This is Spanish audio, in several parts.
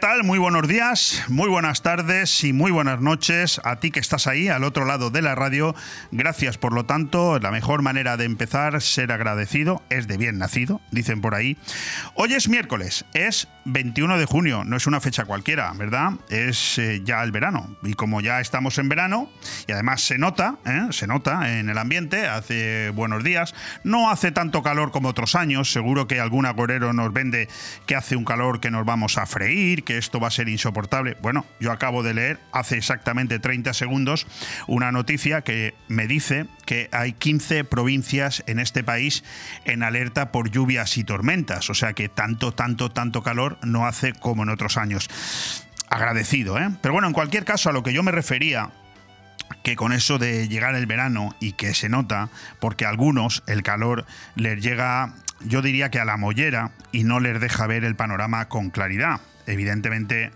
¿Qué Muy buenos días, muy buenas tardes y muy buenas noches a ti que estás ahí al otro lado de la radio. Gracias, por lo tanto, la mejor manera de empezar, ser agradecido, es de bien nacido, dicen por ahí. Hoy es miércoles, es 21 de junio, no es una fecha cualquiera, ¿verdad? Es eh, ya el verano. Y como ya estamos en verano, y además se nota, ¿eh? se nota en el ambiente, hace buenos días, no hace tanto calor como otros años, seguro que algún agorero nos vende que hace un calor que nos vamos a freír que esto va a ser insoportable. Bueno, yo acabo de leer hace exactamente 30 segundos una noticia que me dice que hay 15 provincias en este país en alerta por lluvias y tormentas. O sea que tanto, tanto, tanto calor no hace como en otros años. Agradecido, ¿eh? Pero bueno, en cualquier caso, a lo que yo me refería que con eso de llegar el verano y que se nota, porque a algunos el calor les llega, yo diría que a la mollera y no les deja ver el panorama con claridad evidentemente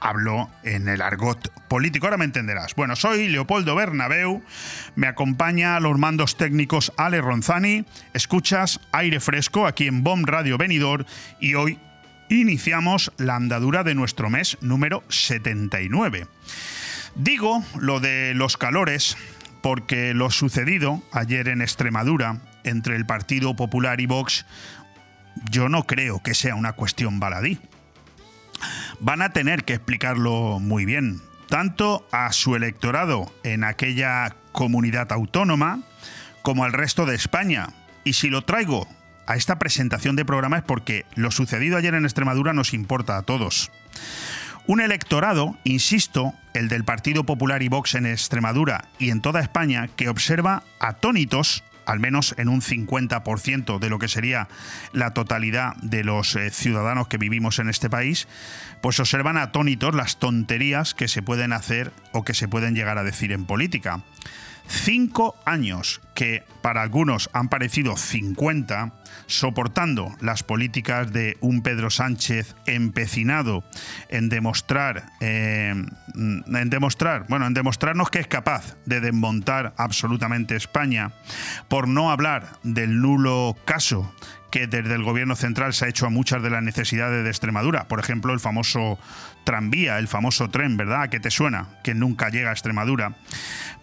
hablo en el argot político, ahora me entenderás. Bueno, soy Leopoldo Bernabeu, me acompaña a los mandos técnicos Ale Ronzani, escuchas aire fresco aquí en BOM Radio Venidor y hoy iniciamos la andadura de nuestro mes número 79. Digo lo de los calores porque lo sucedido ayer en Extremadura entre el Partido Popular y Vox yo no creo que sea una cuestión baladí van a tener que explicarlo muy bien, tanto a su electorado en aquella comunidad autónoma como al resto de España. Y si lo traigo a esta presentación de programa es porque lo sucedido ayer en Extremadura nos importa a todos. Un electorado, insisto, el del Partido Popular y Vox en Extremadura y en toda España, que observa atónitos al menos en un 50% de lo que sería la totalidad de los eh, ciudadanos que vivimos en este país, pues observan atónitos las tonterías que se pueden hacer o que se pueden llegar a decir en política. Cinco años que para algunos han parecido 50, soportando las políticas de un Pedro Sánchez empecinado en demostrar, eh, en demostrar, bueno, en demostrarnos que es capaz de desmontar absolutamente España, por no hablar del nulo caso que desde el gobierno central se ha hecho a muchas de las necesidades de Extremadura. Por ejemplo, el famoso tranvía, el famoso tren, ¿verdad? Que te suena, que nunca llega a Extremadura.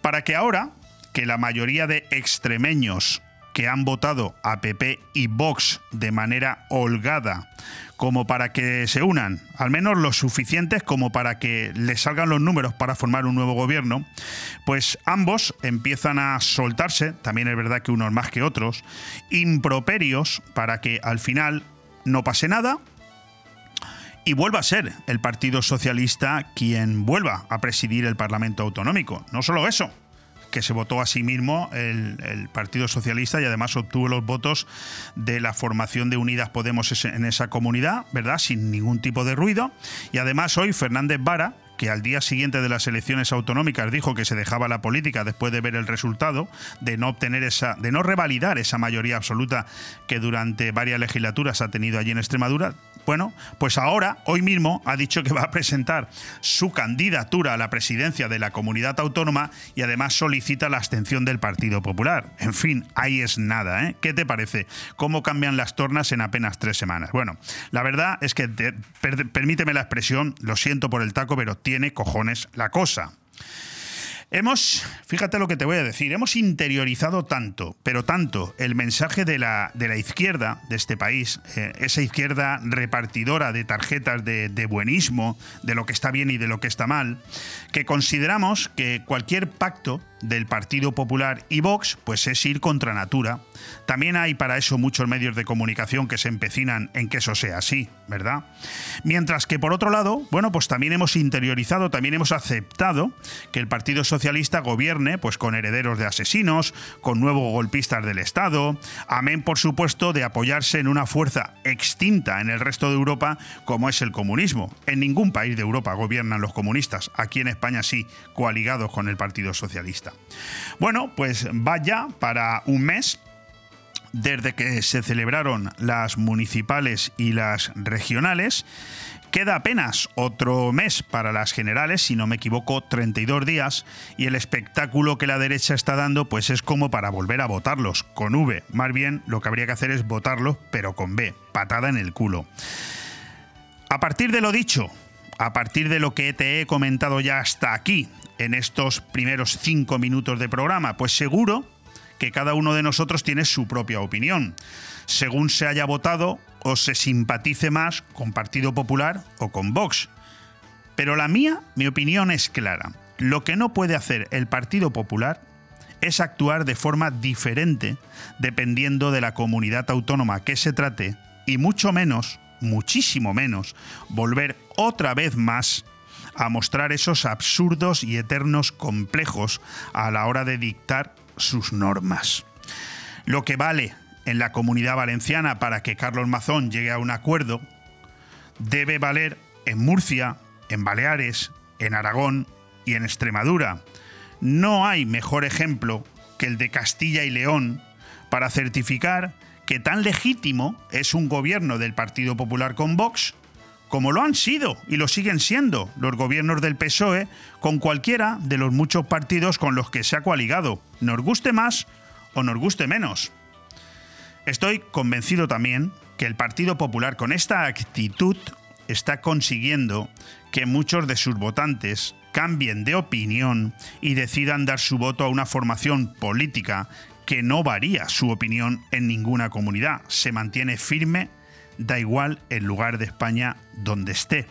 Para que ahora, que la mayoría de extremeños que han votado a PP y Vox de manera holgada, como para que se unan, al menos lo suficientes como para que les salgan los números para formar un nuevo gobierno, pues ambos empiezan a soltarse, también es verdad que unos más que otros, improperios para que al final no pase nada, y vuelva a ser el Partido Socialista quien vuelva a presidir el Parlamento Autonómico. No solo eso, que se votó a sí mismo el, Partido Socialista y además obtuvo los votos de la formación de Unidas Podemos en esa comunidad, ¿verdad? Sin ningún tipo de ruido. Y además hoy Fernández Vara, que al día siguiente de las elecciones autonómicas dijo que se dejaba la política después de ver el resultado, de no obtener esa, de no revalidar esa mayoría absoluta que durante varias legislaturas ha tenido allí en Extremadura. Bueno, pues ahora, hoy mismo, ha dicho que va a presentar su candidatura a la presidencia de la comunidad autónoma y además solicita la abstención del Partido Popular. En fin, ahí es nada, ¿eh? ¿Qué te parece? ¿Cómo cambian las tornas en apenas tres semanas? Bueno, la verdad es que, permíteme la expresión, lo siento por el taco, pero tiene cojones la cosa. Hemos, fíjate lo que te voy a decir, hemos interiorizado tanto, pero tanto, el mensaje de la, de la izquierda de este país, eh, esa izquierda repartidora de tarjetas de, de buenismo, de lo que está bien y de lo que está mal, que consideramos que cualquier pacto del Partido Popular y Vox, pues es ir contra natura. También hay para eso muchos medios de comunicación que se empecinan en que eso sea así, ¿verdad? Mientras que por otro lado, bueno, pues también hemos interiorizado, también hemos aceptado que el Partido Socialista gobierne pues con herederos de asesinos, con nuevos golpistas del Estado, amén por supuesto de apoyarse en una fuerza extinta en el resto de Europa como es el comunismo. En ningún país de Europa gobiernan los comunistas, aquí en España sí, coaligados con el Partido Socialista. Bueno, pues vaya para un mes desde que se celebraron las municipales y las regionales. Queda apenas otro mes para las generales, si no me equivoco, 32 días, y el espectáculo que la derecha está dando pues es como para volver a votarlos, con V. Más bien lo que habría que hacer es votarlos, pero con B, patada en el culo. A partir de lo dicho, a partir de lo que te he comentado ya hasta aquí, en estos primeros cinco minutos de programa? Pues seguro que cada uno de nosotros tiene su propia opinión, según se haya votado o se simpatice más con Partido Popular o con Vox. Pero la mía, mi opinión es clara. Lo que no puede hacer el Partido Popular es actuar de forma diferente dependiendo de la comunidad autónoma que se trate y mucho menos, muchísimo menos, volver otra vez más a mostrar esos absurdos y eternos complejos a la hora de dictar sus normas. Lo que vale en la comunidad valenciana para que Carlos Mazón llegue a un acuerdo debe valer en Murcia, en Baleares, en Aragón y en Extremadura. No hay mejor ejemplo que el de Castilla y León para certificar que tan legítimo es un gobierno del Partido Popular con Vox como lo han sido y lo siguen siendo los gobiernos del PSOE con cualquiera de los muchos partidos con los que se ha coaligado, nos guste más o nos guste menos. Estoy convencido también que el Partido Popular con esta actitud está consiguiendo que muchos de sus votantes cambien de opinión y decidan dar su voto a una formación política que no varía su opinión en ninguna comunidad, se mantiene firme da igual el lugar de España donde esté.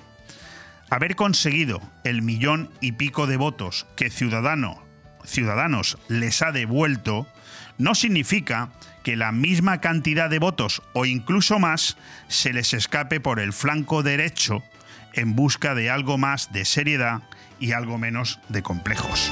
Haber conseguido el millón y pico de votos que Ciudadano, Ciudadanos les ha devuelto no significa que la misma cantidad de votos o incluso más se les escape por el flanco derecho en busca de algo más de seriedad y algo menos de complejos.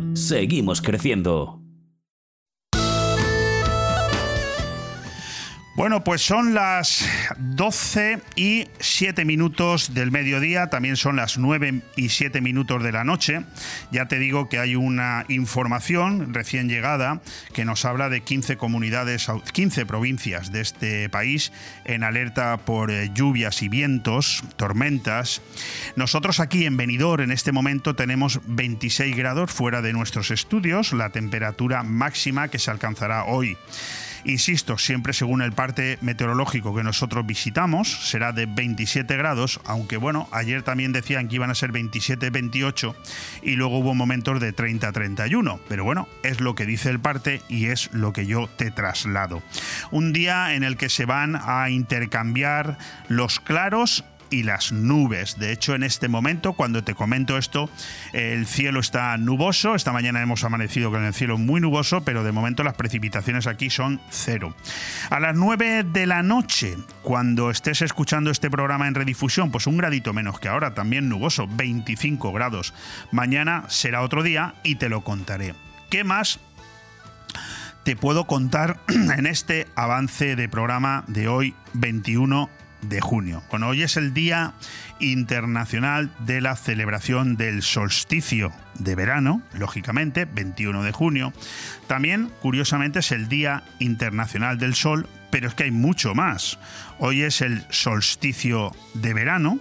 Seguimos creciendo. Bueno, pues son las 12 y 7 minutos del mediodía, también son las 9 y 7 minutos de la noche. Ya te digo que hay una información recién llegada que nos habla de 15 comunidades, 15 provincias de este país en alerta por eh, lluvias y vientos, tormentas. Nosotros aquí en Benidorm en este momento tenemos 26 grados fuera de nuestros estudios, la temperatura máxima que se alcanzará hoy. Insisto, siempre según el parte meteorológico que nosotros visitamos, será de 27 grados, aunque bueno, ayer también decían que iban a ser 27-28 y luego hubo momentos de 30-31. Pero bueno, es lo que dice el parte y es lo que yo te traslado. Un día en el que se van a intercambiar los claros y las nubes. De hecho, en este momento, cuando te comento esto, el cielo está nuboso. Esta mañana hemos amanecido con el cielo muy nuboso, pero de momento las precipitaciones aquí son cero. A las 9 de la noche, cuando estés escuchando este programa en redifusión, pues un gradito menos que ahora, también nuboso, 25 grados. Mañana será otro día y te lo contaré. ¿Qué más te puedo contar en este avance de programa de hoy, 21 de junio. Bueno, hoy es el Día Internacional de la Celebración del Solsticio de Verano, lógicamente, 21 de junio. También, curiosamente, es el Día Internacional del Sol, pero es que hay mucho más. Hoy es el solsticio de verano,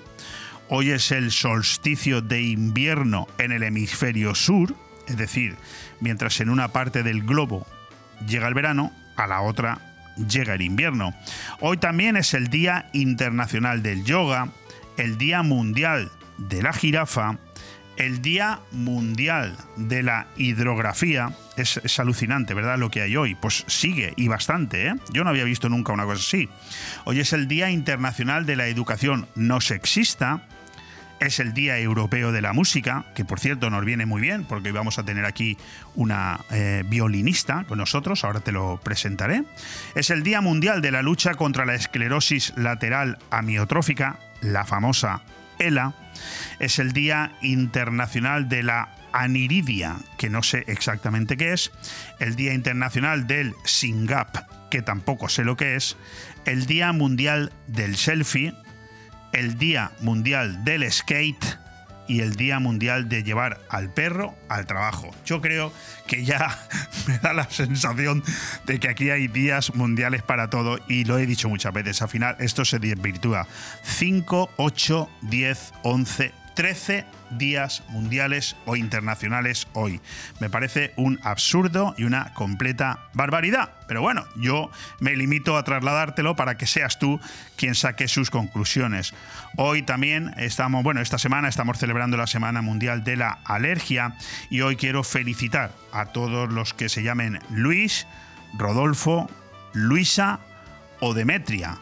hoy es el solsticio de invierno en el hemisferio sur, es decir, mientras en una parte del globo llega el verano, a la otra llega el invierno. Hoy también es el Día Internacional del Yoga, el Día Mundial de la Jirafa, el Día Mundial de la Hidrografía. Es, alucinante, ¿verdad? Lo que hay hoy. Pues sigue y bastante, ¿eh? Yo no había visto nunca una cosa así. Hoy es el Día Internacional de la Educación No Sexista es el Día Europeo de la Música, que por cierto nos viene muy bien porque hoy vamos a tener aquí una eh, violinista con nosotros, ahora te lo presentaré. Es el Día Mundial de la Lucha contra la Esclerosis Lateral Amiotrófica, la famosa ELA. Es el Día Internacional de la Aniridia, que no sé exactamente qué es. El Día Internacional del SINGAP, que tampoco sé lo que es. El Día Mundial del Selfie, el Día Mundial del Skate y el Día Mundial de llevar al perro al trabajo. Yo creo que ya me da la sensación de que aquí hay días mundiales para todo y lo he dicho muchas veces. Al final esto se desvirtúa. 5, 8, 10, 11, 13 días mundiales o internacionales hoy. Me parece un absurdo y una completa barbaridad. Pero bueno, yo me limito a trasladártelo para que seas tú quien saque sus conclusiones. Hoy también estamos, bueno, esta semana estamos celebrando la Semana Mundial de la Alergia y hoy quiero felicitar a todos los que se llamen Luis, Rodolfo, Luisa o Demetria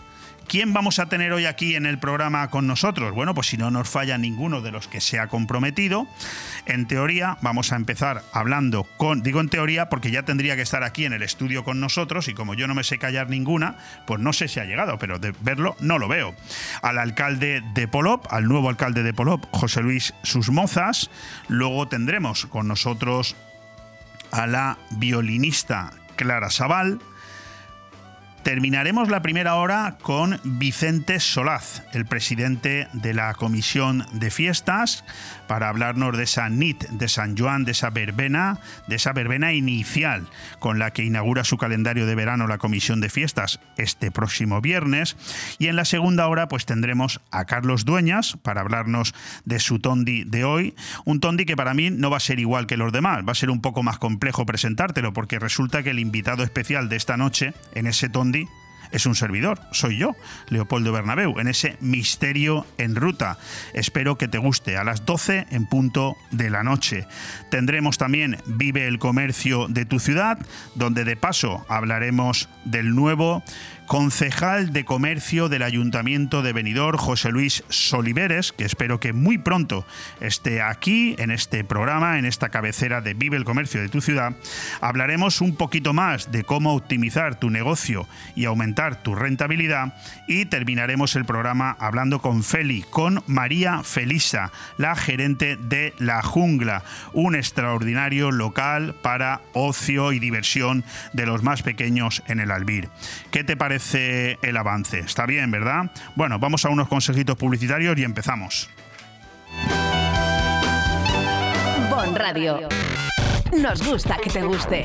¿Quién vamos a tener hoy aquí en el programa con nosotros? Bueno, pues si no nos falla ninguno de los que se ha comprometido, en teoría vamos a empezar hablando con, digo en teoría porque ya tendría que estar aquí en el estudio con nosotros y como yo no me sé callar ninguna, pues no sé si ha llegado, pero de verlo no lo veo. Al alcalde de Polop, al nuevo alcalde de Polop, José Luis Susmozas, luego tendremos con nosotros a la violinista Clara Sabal, Terminaremos la primera hora con Vicente Solaz, el presidente de la Comisión de Fiestas, para hablarnos de esa NIT de San Juan, de esa verbena, de esa verbena inicial con la que inaugura su calendario de verano la Comisión de Fiestas este próximo viernes. Y en la segunda hora pues tendremos a Carlos Dueñas para hablarnos de su tondi de hoy, un tondi que para mí no va a ser igual que los demás, va a ser un poco más complejo presentártelo porque resulta que el invitado especial de esta noche en ese tondi es un servidor, soy yo, Leopoldo Bernabeu, en ese misterio en ruta. Espero que te guste. A las 12 en punto de la noche. Tendremos también Vive el comercio de tu ciudad, donde de paso hablaremos del nuevo concejal de comercio del Ayuntamiento de Benidorm, José Luis Soliveres, que espero que muy pronto esté aquí en este programa, en esta cabecera de Vive el Comercio de tu ciudad. Hablaremos un poquito más de cómo optimizar tu negocio y aumentar tu rentabilidad y terminaremos el programa hablando con Feli, con María Felisa, la gerente de La Jungla, un extraordinario local para ocio y diversión de los más pequeños en el Albir. ¿Qué te parece? El avance? Está bien, ¿verdad? Bueno, vamos a unos consejitos publicitarios y empezamos. Bon Radio. Nos gusta que te guste.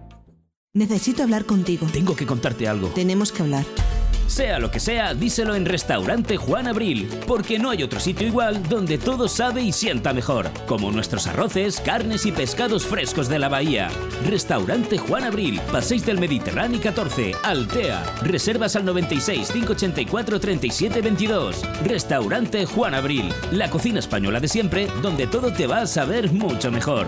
Necesito hablar contigo. Tengo que contarte algo. Tenemos que hablar. Sea lo que sea, díselo en Restaurante Juan Abril, porque no hay otro sitio igual donde todo sabe y sienta mejor, como nuestros arroces, carnes y pescados frescos de la bahía. Restaurante Juan Abril, Paséis del Mediterráneo 14, Altea. Reservas al 96 584 37 22. Restaurante Juan Abril, la cocina española de siempre, donde todo te va a saber mucho mejor.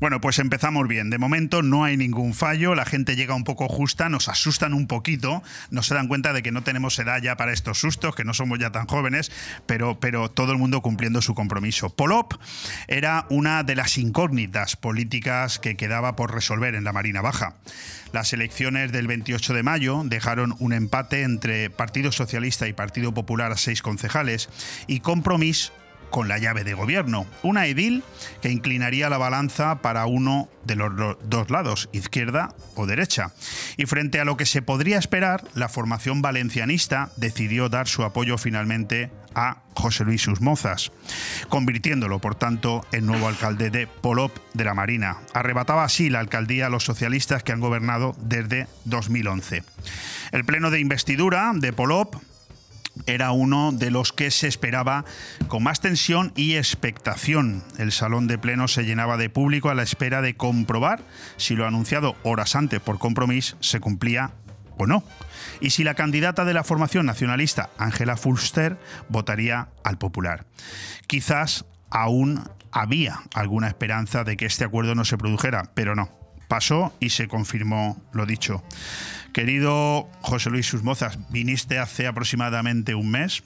Bueno, pues empezamos bien. De momento no hay ningún fallo, la gente llega un poco justa, nos asustan un poquito, no se dan cuenta de que no tenemos edad ya para estos sustos, que no somos ya tan jóvenes, pero, pero todo el mundo cumpliendo su compromiso. Polop era una de las incógnitas políticas que quedaba por resolver en la Marina Baja. Las elecciones del 28 de mayo dejaron un empate entre Partido Socialista y Partido Popular a seis concejales y Compromís con la llave de gobierno. Una edil que inclinaría la balanza para uno de los dos lados, izquierda o derecha. Y frente a lo que se podría esperar, la formación valencianista decidió dar su apoyo finalmente a José Luis Susmozas, convirtiéndolo, por tanto, en nuevo alcalde de Polop de la Marina. Arrebataba así la alcaldía a los socialistas que han gobernado desde 2011. El pleno de investidura de Polop era uno de los que se esperaba con más tensión y expectación. El salón de pleno se llenaba de público a la espera de comprobar si lo anunciado horas antes por compromiso se cumplía o no. Y si la candidata de la formación nacionalista, Ángela Fulster, votaría al popular. Quizás aún había alguna esperanza de que este acuerdo no se produjera, pero no. Pasó y se confirmó lo dicho. Querido José Luis Susmozas, viniste hace aproximadamente un mes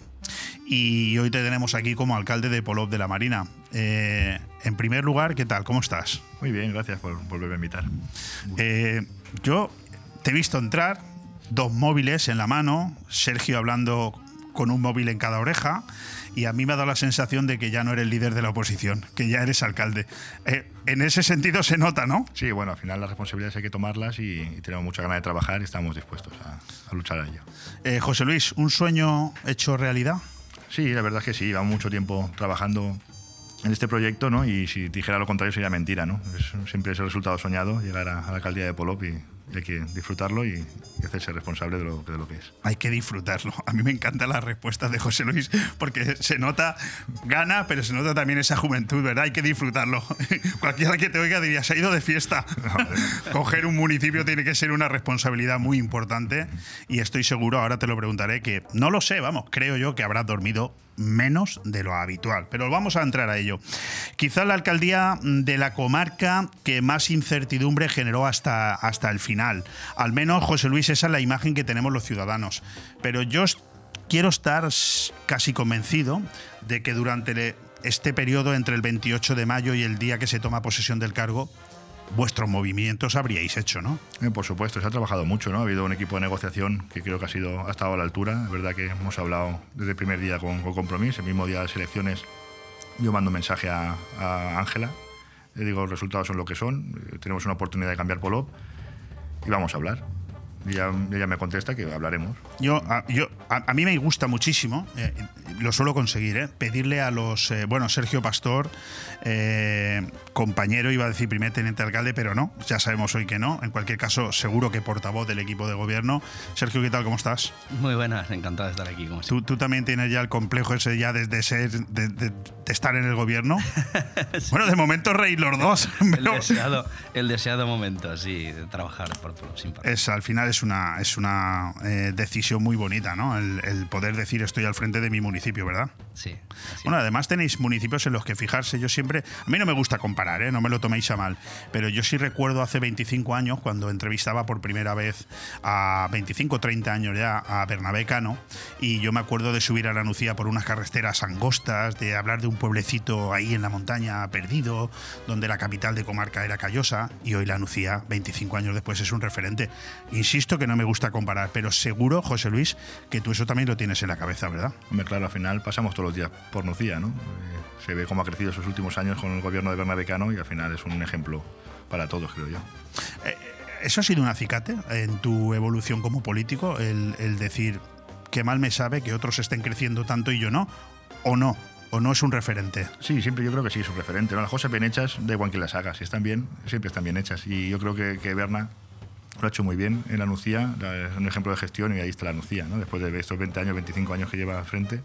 y hoy te tenemos aquí como alcalde de Polop de la Marina. Eh, en primer lugar, ¿qué tal? ¿Cómo estás? Muy bien, gracias por volverme a invitar. Eh, yo te he visto entrar, dos móviles en la mano, Sergio hablando con un móvil en cada oreja y a mí me ha dado la sensación de que ya no eres líder de la oposición, que ya eres alcalde. Eh, en ese sentido se nota, ¿no? Sí, bueno, al final las responsabilidades hay que tomarlas y, tenemos mucha ganas de trabajar y estamos dispuestos a, luchar a ello. Eh, José Luis, ¿un sueño hecho realidad? Sí, la verdad es que sí, llevamos mucho tiempo trabajando en este proyecto, ¿no? Y si dijera lo contrario sería mentira, ¿no? siempre es el resultado soñado, llegar a, a la alcaldía de Polop y, hay que disfrutarlo y, hacerse responsable de lo, de lo, que es. Hay que disfrutarlo. A mí me encanta la respuesta de José Luis porque se nota gana, pero se nota también esa juventud, ¿verdad? Hay que disfrutarlo. Cualquiera que te oiga diría, se ha ido de fiesta. Coger un municipio tiene que ser una responsabilidad muy importante y estoy seguro, ahora te lo preguntaré, que no lo sé, vamos, creo yo que habrás dormido menos de lo habitual. Pero vamos a entrar a ello. Quizá la alcaldía de la comarca que más incertidumbre generó hasta, hasta el final. Al menos, José Luis, esa es la imagen que tenemos los ciudadanos. Pero yo quiero estar casi convencido de que durante este periodo entre el 28 de mayo y el día que se toma posesión del cargo, vuestros movimientos habríais hecho, ¿no? Eh, por supuesto, se ha trabajado mucho, ¿no? Ha habido un equipo de negociación que creo que ha, sido, ha estado a la altura. Es verdad que hemos hablado desde el primer día con, compromiso, el mismo día de las elecciones yo mando un mensaje a Ángela, le digo los resultados son lo que son, eh, tenemos una oportunidad de cambiar Polop y vamos a hablar. Y ella, me contesta que hablaremos. Yo, a, yo, a, mí me gusta muchísimo, eh, lo suelo conseguir, eh, pedirle a los. Eh, bueno, Sergio Pastor, compañero, iba a decir primer teniente alcalde, pero no, ya sabemos hoy que no. En cualquier caso, seguro que portavoz del equipo de gobierno. Sergio, ¿qué tal? ¿Cómo estás? Muy buenas, encantado de estar aquí. Como ¿Tú, ¿Tú, también tienes ya el complejo ese ya desde ser, de, estar en el gobierno? Bueno, de momento reír los dos. el, deseado, el deseado momento, sí, de trabajar por, sin parar. Es, al final es una, es una eh, muy bonita, ¿no? El, poder decir estoy al frente de mi municipio, ¿verdad? Sí. Bueno, además tenéis municipios en los que fijarse. Yo siempre, a mí no me gusta comparar, ¿eh? no me lo toméis a mal, pero yo sí recuerdo hace 25 años cuando entrevistaba por primera vez a 25 o 30 años ya a Bernabé Cano y yo me acuerdo de subir a la Nucía por unas carreteras angostas, de hablar de un pueblecito ahí en la montaña perdido, donde la capital de comarca era Callosa y hoy la Nucía, 25 años después, es un referente. Insisto que no me gusta comparar, pero seguro, José Luis, que tú eso también lo tienes en la cabeza, ¿verdad? Hombre, claro, al final pasamos todos los días por Nucía, ¿no? Eh, se ve cómo ha crecido esos últimos años con el gobierno de Bernabecano y al final es un ejemplo para todos, creo yo. Eh, ¿Eso ha sido un acicate en tu evolución como político? El, el decir, qué mal me sabe que otros estén creciendo tanto y yo no, o no, o no es un referente? Sí, siempre yo creo que sí es un referente. Las cosas bien hechas, da igual que las hagas. Si están bien, siempre están bien hechas. Y yo creo que, que Berna lo ha hecho muy bien en la Nucía, es un ejemplo de gestión y ahí está la Nucía, ¿no? después de estos 20 años, 25 años que lleva al frente,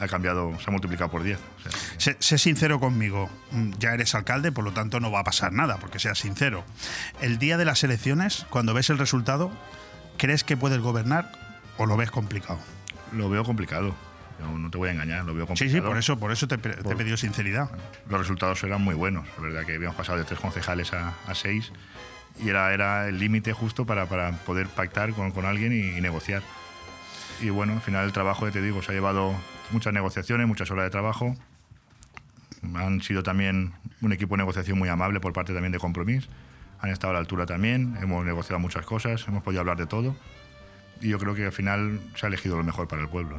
ha cambiado, se ha multiplicado por 10. sé, sincero conmigo, mm, ya eres alcalde, por lo tanto no va a pasar nada, porque seas sincero. El día de las elecciones, cuando ves el resultado, ¿crees que puedes gobernar o lo ves complicado? Lo veo complicado. no, te voy a engañar, lo veo complicado. Sí, sí, por eso, por eso te, te he pedido sinceridad. Los resultados eran muy buenos, la verdad que habíamos pasado de tres concejales a, seis y era, era el límite justo para, para, poder pactar con, con alguien y, negociar. Y bueno, al final el trabajo, ya te digo, se ha llevado muchas negociaciones, muchas horas de trabajo. Han sido también un equipo de negociación muy amable por parte también de Compromís. Han estado a la altura también, hemos negociado muchas cosas, hemos podido hablar de todo. Y yo creo que al final se ha elegido lo mejor para el pueblo.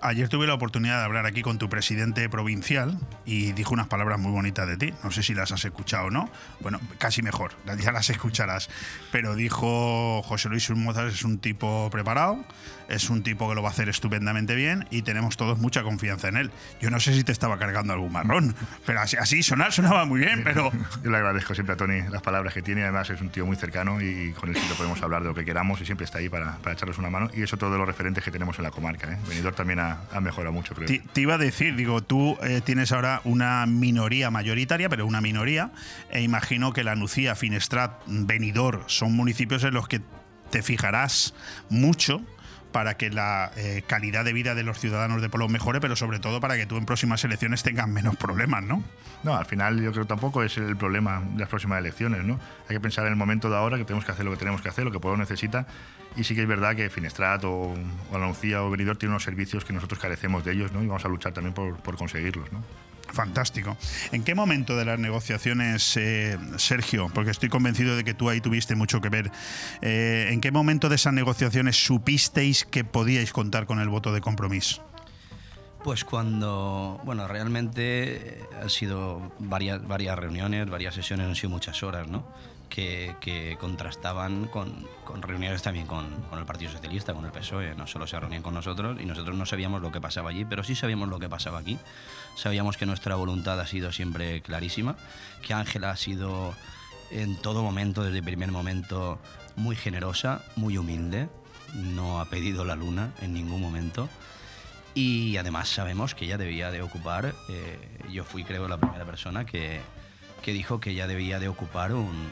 Ayer tuve la oportunidad de hablar aquí con tu presidente provincial y dijo unas palabras muy bonitas de ti. No sé si las has escuchado o no. Bueno, casi mejor, ya las escucharás. Pero dijo José Luis Mozas es un tipo preparado, es un tipo que lo va a hacer estupendamente bien y tenemos todos mucha confianza en él. Yo no sé si te estaba cargando algún marrón, pero así, así sonar sonaba muy bien, pero... Yo le agradezco siempre a Tony las palabras que tiene, además es un tío muy cercano y con él siempre podemos hablar de lo que queramos y siempre está ahí para, para echarles una mano y eso todo de los referentes que tenemos en la comarca. ¿eh? También ha, mejorado mucho, creo. Te, iba a decir, digo, tú eh, tienes ahora una minoría mayoritaria, pero una minoría, e imagino que la Nucía, Finestrat, Benidorm son municipios en los que te fijarás mucho para que la eh, calidad de vida de los ciudadanos de Polo mejore, pero sobre todo para que tú en próximas elecciones tengas menos problemas, ¿no? No, al final yo creo que tampoco es el problema de las próximas elecciones, ¿no? Hay que pensar en el momento de ahora que tenemos que hacer lo que tenemos que hacer, lo que Pueblo necesita, y sí que es verdad que Finestrat o, o Anuncia o Benidorm tienen unos servicios que nosotros carecemos de ellos, ¿no? Y vamos a luchar también por, por conseguirlos, ¿no? Fantástico. ¿En qué momento de las negociaciones, eh, Sergio, porque estoy convencido de que tú ahí tuviste mucho que ver, eh, ¿en qué momento de esas negociaciones supisteis que podíais contar con el voto de compromiso? Pues cuando, bueno, realmente han sido varias, varias reuniones, varias sesiones, han sido muchas horas, ¿no? que, contrastaban con, reuniones también con, el Partido Socialista, con el PSOE. No solo se reunían con nosotros y nosotros no sabíamos lo que pasaba allí, pero sí sabíamos lo que pasaba aquí. Sabíamos que nuestra voluntad ha sido siempre clarísima, que Ángela ha sido en todo momento, desde el primer momento, muy generosa, muy humilde. No ha pedido la luna en ningún momento. Y además sabemos que ella debía de ocupar, eh, yo fui creo la primera persona que, que dijo que ella debía de ocupar un,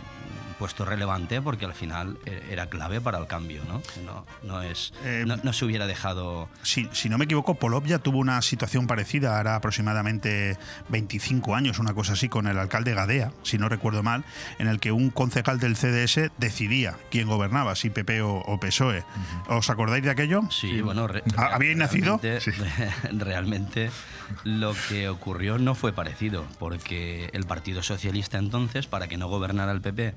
puesto relevante porque al final e-, era clave para el cambio, ¿no? No, no es, eh, no, se hubiera dejado... Si, si, no me equivoco, Polov ya tuvo una situación parecida, hará aproximadamente 25 años, una cosa así, con el alcalde Gadea, si no recuerdo mal, en el que un concejal del CDS decidía quién gobernaba, si PP o, PSOE. ¿Os acordáis de aquello? Sí, bueno... ¿Habíais nacido? Realmente lo que ocurrió no fue parecido, porque el Partido Socialista entonces, para que no gobernara el PP,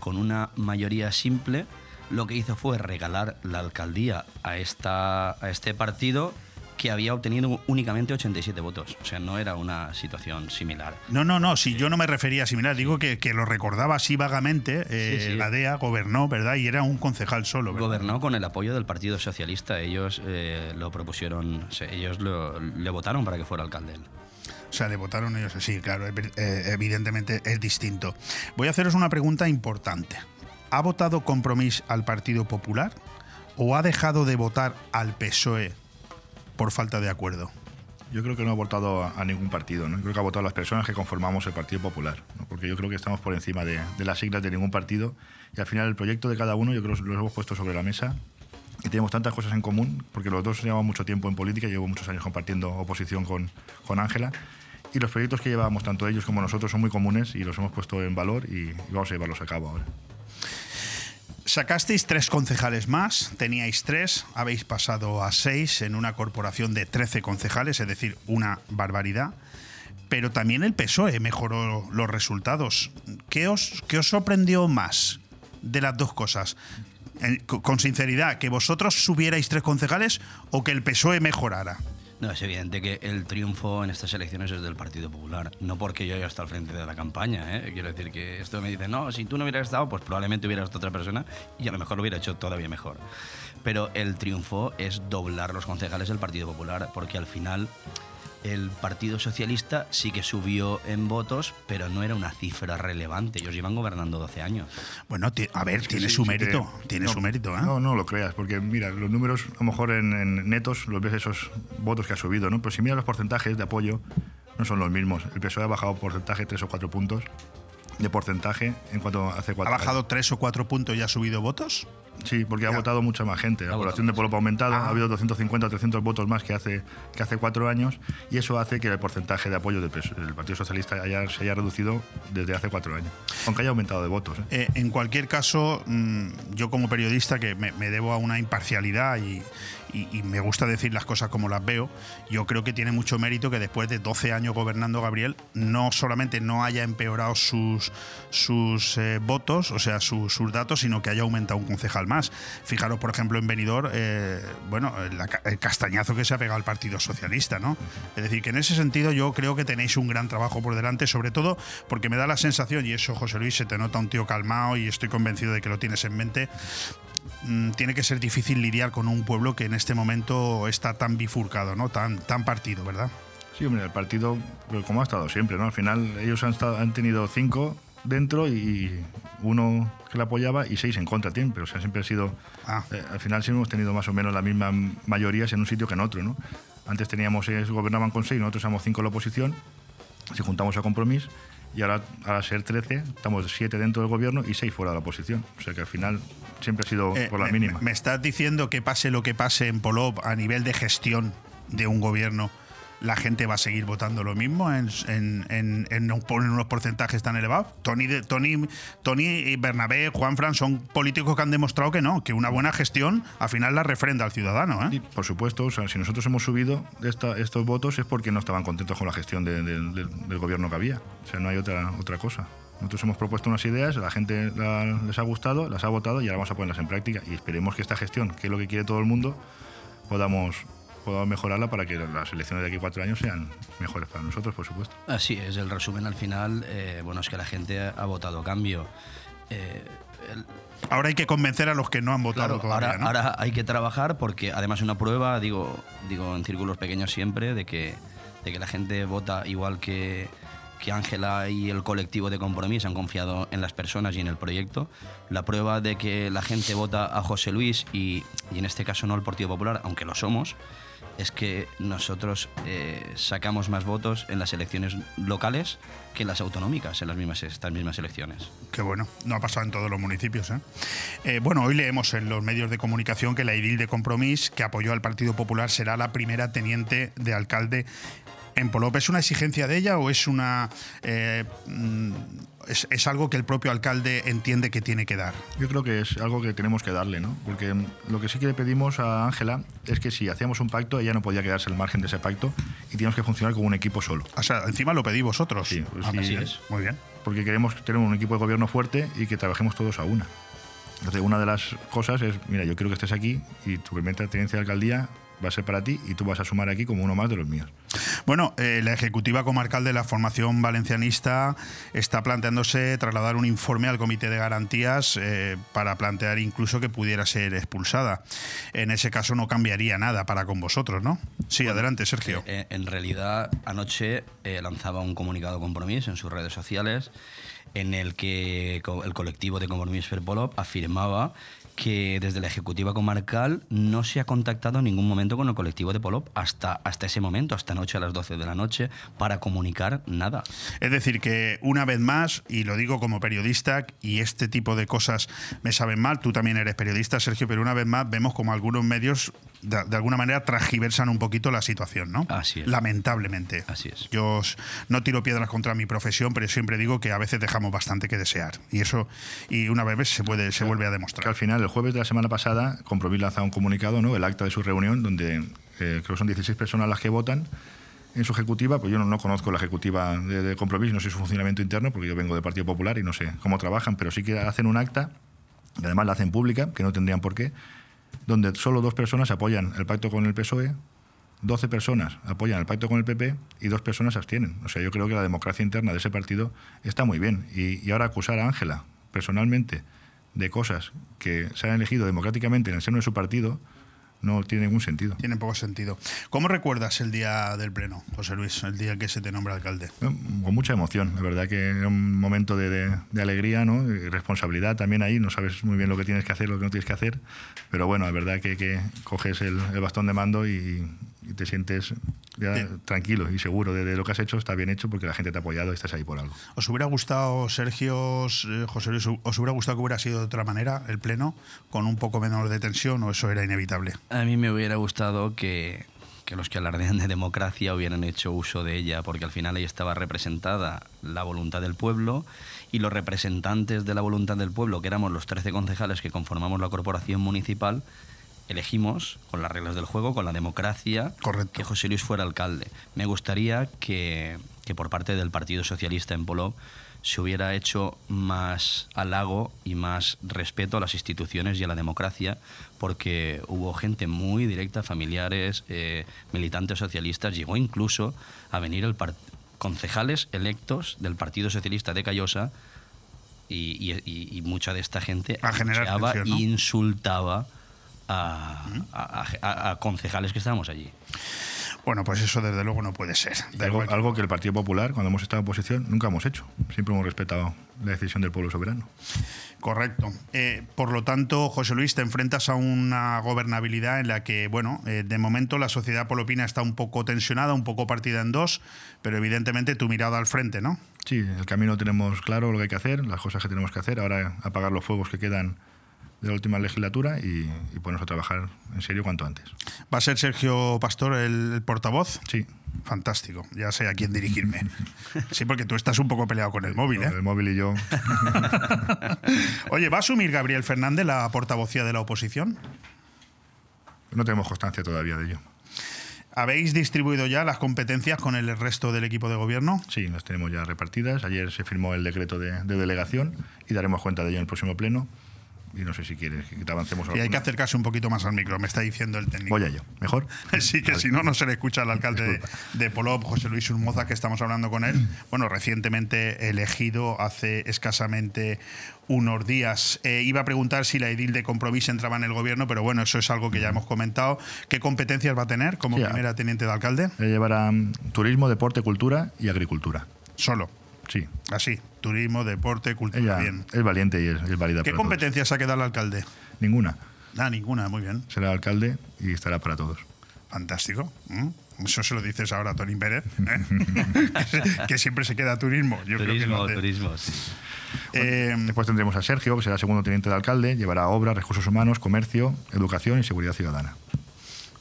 con una mayoría simple, lo que hizo fue regalar la alcaldía a, esta, a este partido que había obtenido únicamente 87 votos. O sea, no era una situación similar. No, no, no, si yo no me refería a similar, digo que, lo recordaba así vagamente. Eh, La DEA gobernó, ¿verdad? Y era un concejal solo. Gobernó con el apoyo del Partido Socialista. Ellos eh, lo propusieron, ellos le votaron para que fuera alcalde. O sea, le votaron ellos así, claro, eh, evidentemente es distinto. Voy a haceros una pregunta importante. ¿Ha votado compromiso al Partido Popular o ha dejado de votar al PSOE por falta de acuerdo? Yo creo que no ha votado a, ningún partido, ¿no? creo que ha votado a las personas que conformamos el Partido Popular, porque yo creo que estamos por encima de, las siglas de ningún partido y al final el proyecto de cada uno yo creo que lo hemos puesto sobre la mesa y tenemos tantas cosas en común, porque los dos llevamos mucho tiempo en política, llevo muchos años compartiendo oposición con Ángela, y los proyectos que llevamos, tanto ellos como nosotros, son muy comunes y los hemos puesto en valor y, vamos a llevarlos a cabo ahora. Sacasteis tres concejales más, teníais tres, habéis pasado a seis en una corporación de 13 concejales, es decir, una barbaridad. Pero también el PSOE mejoró los resultados. ¿Qué os, qué os sorprendió más de las dos cosas? con sinceridad, ¿que vosotros subierais tres concejales o que el PSOE mejorara? No, es evidente que el triunfo en estas elecciones es del Partido Popular, no porque yo haya estado al frente de la campaña. ¿eh? Quiero decir que esto me dice, no, si tú no hubieras estado, pues probablemente hubiera estado otra persona y a lo mejor lo hubiera hecho todavía mejor. Pero el triunfo es doblar los concejales del Partido Popular, porque al final el Partido Socialista sí que subió en votos, pero no era una cifra relevante. Ellos llevan gobernando 12 años. Bueno, a ver, tiene su mérito. tiene su mérito. ¿eh? No, no lo creas, porque mira, los números, a lo mejor en, netos, los ves esos votos que ha subido, ¿no? Pero si miras los porcentajes de apoyo, no son los mismos. El PSOE ha bajado porcentaje 3 o 4 puntos de porcentaje en cuanto hace cuatro ¿Ha bajado años. tres o cuatro puntos y ha subido votos? Sí, porque ha votado mucha más gente. La población de votado Polop ha aumentado, Ah. ha habido 250 o 300 votos más que hace, que hace cuatro años y eso hace que el porcentaje de apoyo del, Partido Socialista haya- se haya reducido desde hace cuatro años, aunque haya aumentado de votos. ¿eh? Eh, en cualquier caso, mm, yo como periodista que me, me debo a una imparcialidad y, y- me gusta decir las cosas como las veo, yo creo que tiene mucho mérito que después de 12 años gobernando Gabriel, no solamente no haya empeorado sus, sus eh, votos, o sea, su- sus datos, sino que haya aumentado un concejal más. Fijaros, por ejemplo, en Benidorm, eh, bueno, la el castañazo que se ha pegado al Partido Socialista, ¿no? Es decir, que en ese sentido yo creo que tenéis un gran trabajo por delante, sobre todo porque me da la sensación, y eso José Luis, se te nota un tío calmado y estoy convencido de que lo tienes en mente, mm, tiene que ser difícil lidiar con un pueblo que en este momento está tan bifurcado, ¿no? Tan, tan partido, ¿verdad? Sí, hombre, el partido, pues, como ha estado siempre, ¿no? Al final ellos han, estado, han tenido cinco dentro y uno que le apoyaba y seis en contra pero o sea, siempre ha sido... Ah. eh, al final siempre hemos tenido más o menos las mismas mayorías en un sitio que en otro, ¿no? Antes teníamos, ellos gobernaban con seis, nosotros éramos cinco en la oposición, si juntamos a compromiso y ahora, ahora ser 13, estamos siete dentro del gobierno y seis fuera de la oposición. O sea que al final siempre ha sido Eh, por la me, mínima. me estás diciendo que pase lo que pase en Polop a nivel de gestión de un gobierno, la gente va a seguir votando lo mismo en, en, en- en un- en unos porcentajes tan elevados. Tony, Tony, Tony y Bernabé, Juan Fran son políticos que han demostrado que no, que una buena gestión al final la refrenda al ciudadano. ¿eh? Por supuesto, o sea, si nosotros hemos subido estos votos es porque no estaban contentos con la gestión de- de- del- gobierno que había. O sea, no hay otra, otra cosa. Nosotros hemos propuesto unas ideas, la gente les ha gustado, las ha votado y ahora vamos a ponerlas en práctica. Y esperemos que esta gestión, que es lo que quiere todo el mundo, podamos, podamos mejorarla para que las elecciones de aquí a cuatro años sean mejores para nosotros, por supuesto. Así es, el resumen al final, eh, bueno, es que la gente ha votado cambio. Eh, el- Ahora hay que convencer a los que no han votado Claro, todavía. ahora, ¿no? ahora hay que trabajar porque además una prueba, digo, digo en círculos pequeños siempre, de que, de que la gente vota igual que que Ángela y el colectivo de compromiso han confiado en las personas y en el proyecto. La prueba de que la gente vota a José Luis y, y en este caso no al Partido Popular, aunque lo somos, es que nosotros eh, sacamos más votos en las elecciones locales que en las autonómicas, en las mismas, estas mismas elecciones. Qué bueno, no ha pasado en todos los municipios. ¿eh? Eh, bueno, hoy leemos en los medios de comunicación que la edil de Compromís, que apoyó al Partido Popular, será la primera teniente de alcalde en Polop. ¿Es una exigencia de ella o es una mm, es, es algo que el propio alcalde entiende que tiene que dar? Yo creo que es algo que tenemos que darle, ¿no? Porque lo que sí que le pedimos a Ángela es que si hacíamos un pacto, ella no podía quedarse al margen de ese pacto y teníamos que funcionar como un equipo solo. O sea, encima lo pedí vosotros. Sí, pues Ah, sí, así ¿eh? es. Muy bien. Porque queremos tener un equipo de gobierno fuerte y que trabajemos todos a una. Entonces, una de las cosas es, mira, yo quiero que estés aquí y tu primera tenencia de alcaldía va a ser para ti y tú vas a sumar aquí como uno más de los míos. Bueno, eh, la Ejecutiva Comarcal de la Formación Valencianista está planteándose trasladar un informe al Comité de Garantías eh, para plantear incluso que pudiera ser expulsada. En ese caso no cambiaría nada para con vosotros, ¿no? Sí, adelante, Sergio. Eh, en realidad, anoche eh, lanzaba un comunicado compromiso en sus redes sociales en el que el colectivo de Compromiso Ferpolop afirmaba que desde la Ejecutiva Comarcal no se ha contactado en ningún momento con el colectivo de Polop hasta, hasta ese momento, hasta anoche a las 12 de la noche, para comunicar nada. Es decir, que una vez más, y lo digo como periodista, y este tipo de cosas me saben mal, tú también eres periodista, Sergio, pero una vez más vemos como algunos medios de, de alguna manera transgiversan un poquito la situación, ¿no? Así es. Lamentablemente. Así es. Yo os- no tiro piedras contra mi profesión, pero siempre digo que a veces dejamos bastante que desear. Y eso, y una vez se, puede, se vuelve a Que demostrar. al final, el jueves de la semana pasada, Compromís lanzaba un comunicado, ¿no? el acta de su reunión, donde eh, creo que son 16 personas las que votan en su ejecutiva, pues yo no, no conozco la ejecutiva de, de Compromís, no sé su funcionamiento interno, porque yo vengo del Partido Popular y no sé cómo trabajan, pero sí que hacen un acta, y además la hacen pública, que no tendrían por qué, donde solo dos personas apoyan el pacto con el PSOE, 12 personas apoyan el pacto con el PP y dos personas abstienen. O sea, yo creo que la democracia interna de ese partido está muy bien. Y, y ahora acusar a Ángela personalmente de cosas que se han elegido democráticamente en el seno de su partido no tiene ningún sentido. Tiene poco sentido. ¿Cómo recuerdas el día del pleno, José Luis, el día que se te nombra alcalde? Con mucha emoción, la verdad que era un momento de, de- de alegría, ¿no? Y responsabilidad también ahí, no sabes muy bien lo que tienes que hacer, lo que no tienes que hacer, pero bueno, la verdad que, que coges el, el bastón de mando y, y te sientes ya tranquilo y seguro de, de lo que has hecho, está bien hecho porque la gente te ha apoyado y estás ahí por algo. ¿Os hubiera gustado, Sergio, eh, José Luis, os hubiera gustado que hubiera sido de otra manera el pleno, con un poco menor de tensión o eso era inevitable? A mí me hubiera gustado que, que los que alardean de democracia hubieran hecho uso de ella, porque al final ahí estaba representada la voluntad del pueblo y los representantes de la voluntad del pueblo, que éramos los 13 concejales que conformamos la corporación municipal, elegimos con las reglas del juego, con la democracia, Correcto. que José Luis fuera alcalde. Me gustaría que, que por parte del Partido Socialista en Polop se hubiera hecho más halago y más respeto a las instituciones y a la democracia, porque hubo gente muy directa, familiares, eh, militantes socialistas, llegó incluso a venir el concejales electos del Partido Socialista de Callosa y, y- y- y mucha de esta gente A generar insultaba a, a- a- a concejales que estábamos allí. Bueno, pues eso desde luego no puede ser. Algo que el Partido Popular, cuando hemos estado en oposición, nunca hemos hecho. Siempre hemos respetado la decisión del pueblo soberano. Correcto. Eh, por lo tanto, José Luis, te enfrentas a una gobernabilidad en la que, bueno, eh, de momento la sociedad polopina está un poco tensionada, un poco partida en dos, pero evidentemente tu mirada al frente, ¿no? Sí, el camino tenemos claro lo que hay que hacer, las cosas que tenemos que hacer. Ahora apagar los fuegos que quedan de la última legislatura y, y ponernos a trabajar en serio cuanto antes. ¿Va a ser Sergio Pastor el, el portavoz? Sí. Fantástico, ya sé a quién dirigirme. Sí, porque tú estás un poco peleado con el móvil, ¿eh? El móvil y yo. Oye, ¿va a asumir Gabriel Fernández la portavocía de la oposición? No tenemos constancia todavía de ello. ¿Habéis distribuido ya las competencias con el resto del equipo de gobierno? Sí, las tenemos ya repartidas. Ayer se firmó el decreto de, de delegación y daremos cuenta de ello en el próximo pleno. Y no sé si quieres que te avancemos Y hay que acercarse un poquito más al micro, me está diciendo el técnico. Voy a ello. ¿Mejor? Sí, que si no, no se le escucha al alcalde de, Disculpa. de Polop, José Luis Urmoza, que estamos hablando con él. Bueno, recientemente elegido hace escasamente unos días. Eh, iba a preguntar si la edil de compromiso entraba en el gobierno, pero bueno, eso es algo que ya hemos comentado. ¿Qué competencias va a tener como Sí, primera teniente de alcalde? Ella llevará mm, turismo, deporte, cultura y agricultura. Solo. Sí. Así, turismo, deporte, cultura, Ella bien. es valiente y es, es válida ¿Qué para todos. competencias ha quedado el alcalde? Ninguna. Ah, ninguna, muy bien. Será alcalde y estará para todos. Fantástico. ¿Mm? Eso se lo dices ahora a Tony Pérez, ¿eh? que, que siempre se queda turismo. Yo creo que turismo, lo hace. turismo, sí. Eh, Después tendremos a Sergio, que será segundo teniente de alcalde, llevará obras, recursos humanos, comercio, educación y seguridad ciudadana.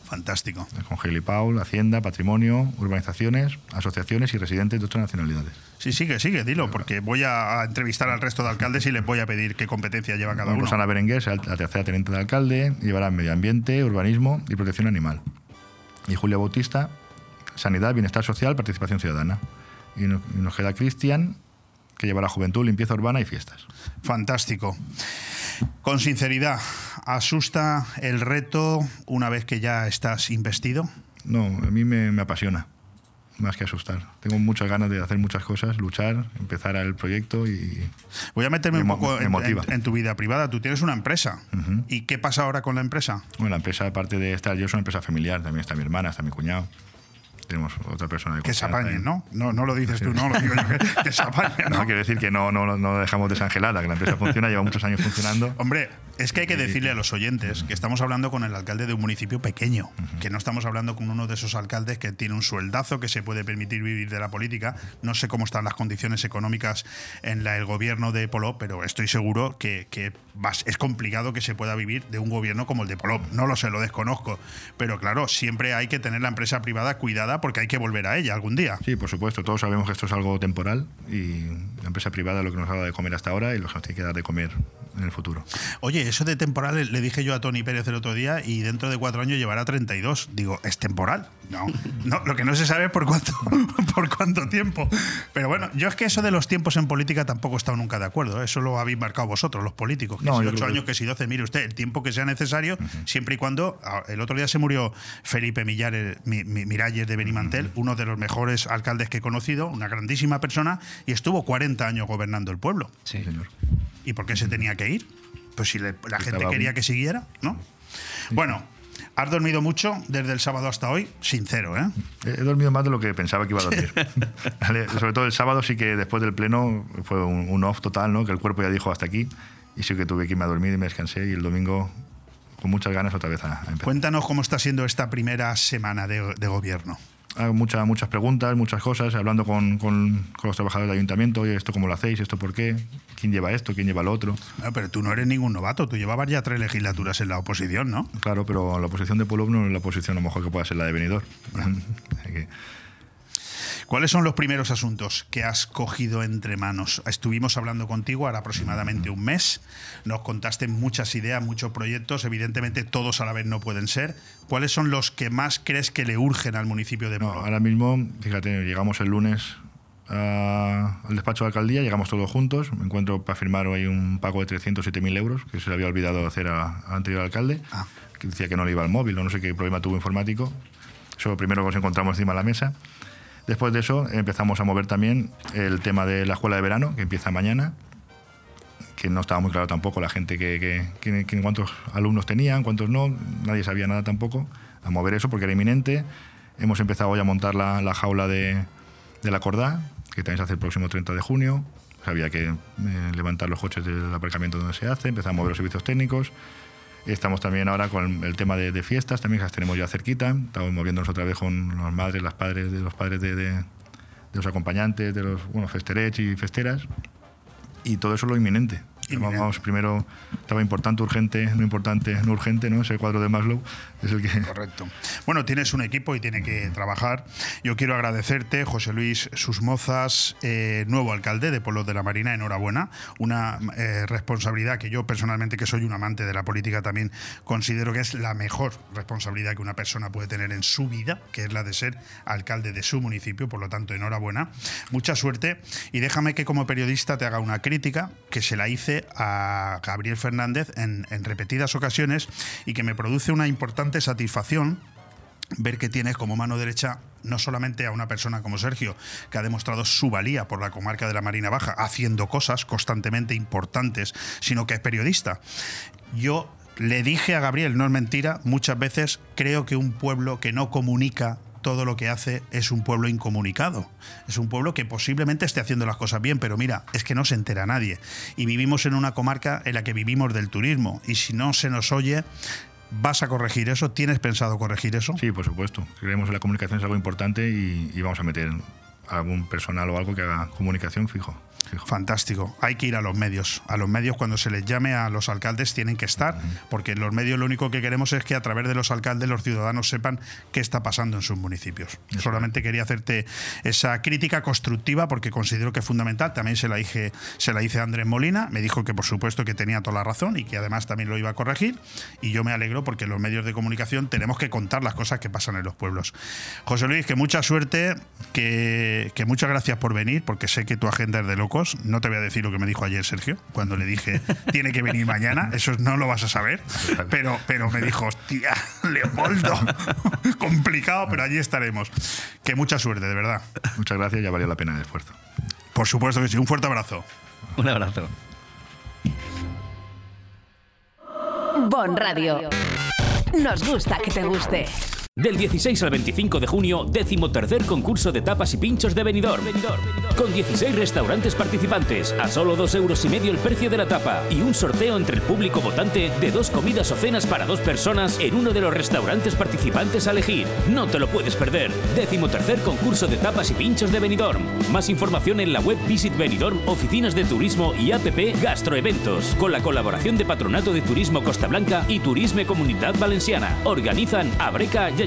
Fantástico. Con Hailey Paul, Hacienda, Patrimonio, urbanizaciones, asociaciones y residentes de otras nacionalidades. Sí, sigue, sigue, dilo, porque voy a, entrevistar al resto de alcaldes y les voy a pedir qué competencia lleva cada Bueno, uno. Rosana Berenguer será la tercera teniente de alcalde, llevará medio ambiente, urbanismo y protección animal. Y Julia Bautista, sanidad, bienestar social, participación ciudadana. Y nos queda Cristian, que llevará juventud, limpieza urbana y fiestas. Fantástico. Con sinceridad, ¿asusta el reto una vez que ya estás investido? No, a mí me, me apasiona, más que asustar. Tengo muchas ganas de hacer muchas cosas, luchar, empezar el proyecto y Voy a meterme Me un poco me en, motiva. en- en tu vida privada. Tú tienes una empresa. ¿Y qué pasa ahora con la empresa? bueno, la empresa, aparte de estar yo, es una empresa familiar. También está mi hermana, está mi cuñado. Tenemos otra persona de Que se apañen, ¿no? No, no lo dices tú, no, lo digo yo, que, que se apañen, No, ¿no? quiero decir que no, no, no- dejamos desangelada, que la empresa funciona, lleva muchos años funcionando. Hombre, es que hay que decirle a los oyentes que estamos hablando con el alcalde de un municipio pequeño, que no estamos hablando con uno de esos alcaldes que tiene un sueldazo que se puede permitir vivir de la política. No sé cómo están las condiciones económicas en la- el gobierno de Polop, pero estoy seguro que, que vas- es complicado que se pueda vivir de un gobierno como el de Polop. No lo sé, lo desconozco. Pero claro, siempre hay que tener la empresa privada cuidada porque hay que volver a ella algún día. Sí, por supuesto, todos sabemos que esto es algo temporal y la empresa privada es lo que nos ha dado de comer hasta ahora y lo que nos tiene que dar de comer en el futuro. Oye, eso de temporal le- le dije yo a Tony Pérez el otro día y dentro de cuatro años llevará 32. Digo, ¿es temporal? No, no lo que no se sabe es por cuánto, por cuánto tiempo. Pero bueno, yo es que eso de los tiempos en política tampoco he estado nunca de acuerdo. ¿eh? Eso lo habéis marcado vosotros, los políticos. Que No, si años, que si 12, mire usted, el tiempo que sea necesario, siempre y cuando. El otro día se murió Felipe Millares, Mi- Mi- Miralles de Benimantel, uno de los mejores alcaldes que he conocido, una grandísima persona, y estuvo 40 años gobernando el pueblo. Sí. Señor. ¿Y por qué se tenía que ir? Pues si le- la gente quería que siguiera, ¿no? Bueno, has dormido mucho desde el sábado hasta hoy, sincero, ¿eh? He dormido más de lo que pensaba que iba a dormir. Vale, Sobre todo el sábado sí que después del pleno fue un, un off total, ¿no? Que el cuerpo ya dijo hasta aquí y sí que tuve que irme a dormir y me descansé y el domingo con muchas ganas otra vez a, a empezar. Cuéntanos cómo está siendo esta primera semana de, de gobierno. Muchas, muchas preguntas, muchas cosas, hablando con, con- con los trabajadores del ayuntamiento, oye, ¿esto cómo lo hacéis? ¿Esto por qué? ¿Quién lleva esto? ¿Quién lleva lo otro? Ah, pero tú no eres ningún novato, tú llevabas ya tres legislaturas en la oposición, ¿no? Claro, pero la oposición de Pueblo no es la oposición a lo mejor que pueda ser la de Benidorm. ¿Cuáles son los primeros asuntos que has cogido entre manos? Estuvimos hablando contigo ahora aproximadamente un mes, nos contaste muchas ideas, muchos proyectos, evidentemente todos a la vez no pueden ser. ¿Cuáles son los que más crees que le urgen al municipio de No, Moro? ahora mismo, fíjate, llegamos el lunes a- al despacho de alcaldía, llegamos todos juntos, me encuentro para firmar hoy un pago de 307.000 euros, que se le había olvidado hacer al anterior alcalde, Ah. que decía que no le iba al móvil o no sé qué problema tuvo informático. Eso lo primero que nos encontramos encima de la mesa. Después de eso empezamos a mover también el tema de la escuela de verano, que empieza mañana, que no estaba muy claro tampoco la gente que, que- que- cuántos alumnos tenían, cuántos no, nadie sabía nada tampoco, a mover eso porque era inminente. Hemos empezado hoy a montar la, la jaula de, de la Cordá, que también se hace el próximo 30 de junio. Había que eh, levantar los coches del aparcamiento donde se hace, empezar a mover los servicios técnicos. Estamos también ahora con el tema de, fiestas, también las tenemos ya cerquita. Estamos moviéndonos otra vez con las madres, las padres de los padres de los acompañantes, de los bueno, festerets y festeras. Y todo eso es lo inminente. Inminente. Vamos, primero estaba importante, urgente, no importante, no urgente, ¿no? Ese cuadro de Maslow es el que... Correcto. Bueno, tienes un equipo y tiene que trabajar. Yo quiero agradecerte, José Luis Susmozas, eh, nuevo alcalde de Pueblos de la Marina, enhorabuena. Una eh, responsabilidad que yo personalmente, que soy un amante de la política, también considero que es la mejor responsabilidad que una persona puede tener en su vida, que es la de ser alcalde de su municipio. Por lo tanto, enhorabuena. Mucha suerte. Y déjame que como periodista te haga una crítica que se la hice a Gabriel Fernández en, repetidas ocasiones y que me produce una importante satisfacción ver que tienes como mano derecha no solamente a una persona como Sergio, que ha demostrado su valía por la comarca de la Marina Baja, haciendo cosas constantemente importantes, sino que es periodista. Yo le dije a Gabriel, no es mentira, muchas veces creo que un pueblo que no comunica todo lo que hace es un pueblo incomunicado. Es un pueblo que posiblemente esté haciendo las cosas bien, pero mira, es que no se entera nadie. Y vivimos en una comarca en la que vivimos del turismo. Y si no se nos oye, ¿vas a corregir eso? ¿Tienes pensado corregir eso? Sí, por supuesto. Creemos que la comunicación es algo importante y, vamos a meter algún personal o algo que haga comunicación fijo. Fantástico. Hay que ir a los medios. A los medios cuando se les llame a los alcaldes tienen que estar, porque los medios lo único que queremos es que a través de los alcaldes los ciudadanos sepan qué está pasando en sus municipios. Solamente quería hacerte esa crítica constructiva porque considero que es fundamental. También se la dije, se la hice a Andrés Molina, me dijo que por supuesto que tenía toda la razón y que además también lo iba a corregir. Y yo me alegro porque los medios de comunicación tenemos que contar las cosas que pasan en los pueblos. José Luis, que mucha suerte, que, que muchas gracias por venir, porque sé que tu agenda es de locos. No te voy a decir lo que me dijo ayer Sergio, cuando le dije, tiene que venir mañana, eso no lo vas a saber, pero, pero me dijo, hostia, Leopoldo, complicado, pero allí estaremos. Que mucha suerte, de verdad. Muchas gracias, ya valió la pena el esfuerzo. Por supuesto que sí, un fuerte abrazo. Un abrazo. Bon Radio. Nos gusta que te guste. Del 16 al 25 de junio, décimo tercer concurso de tapas y pinchos de Benidorm. Con 16 restaurantes participantes, a solo 2 euros y medio el precio de la tapa. Y un sorteo entre el público votante de dos comidas o cenas para dos personas en uno de los restaurantes participantes a elegir. No te lo puedes perder. Décimo tercer concurso de tapas y pinchos de Benidorm. Más información en la web Visit Benidorm, oficinas de turismo y APP Gastroeventos. Con la colaboración de Patronato de Turismo Costa Blanca y Turisme Comunidad Valenciana. Organizan Abreca y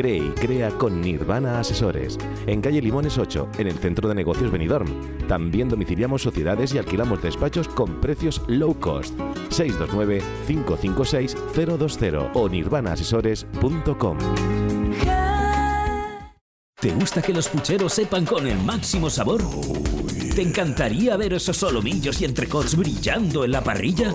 Cree y crea con Nirvana Asesores. En calle Limones 8, en el centro de negocios Benidorm. También domiciliamos sociedades y alquilamos despachos con precios low cost. 629-556-020 o nirvanaasesores.com. ¿Te gusta que los pucheros sepan con el máximo sabor? ¿Te encantaría ver esos solomillos y entrecots brillando en la parrilla?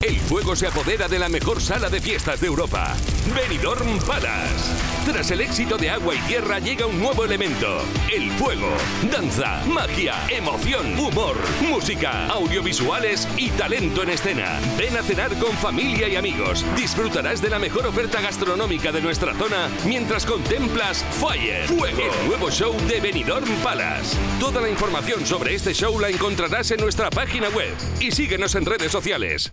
El fuego se apodera de la mejor sala de fiestas de Europa, Benidorm Palace. Tras el éxito de Agua y Tierra llega un nuevo elemento, el fuego. Danza, magia, emoción, humor, música, audiovisuales y talento en escena. Ven a cenar con familia y amigos. Disfrutarás de la mejor oferta gastronómica de nuestra zona mientras contemplas Fire, Fuego, el nuevo show de Benidorm Palace. Toda la información sobre este show la encontrarás en nuestra página web y síguenos en redes sociales.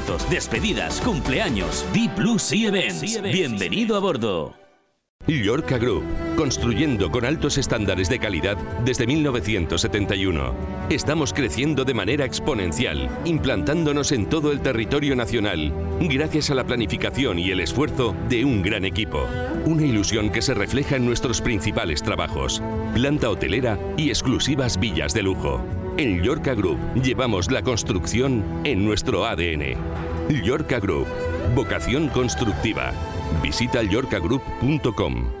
despedidas, cumpleaños. Deep Blue Sea Events. Bienvenido a bordo. Llorca Group, construyendo con altos estándares de calidad desde 1971. Estamos creciendo de manera exponencial, implantándonos en todo el territorio nacional, gracias a la planificación y el esfuerzo de un gran equipo. Una ilusión que se refleja en nuestros principales trabajos, planta hotelera y exclusivas villas de lujo. En Llorca Group llevamos la construcción en nuestro ADN. Llorca Group, vocación constructiva. Visita llorcagroup.com.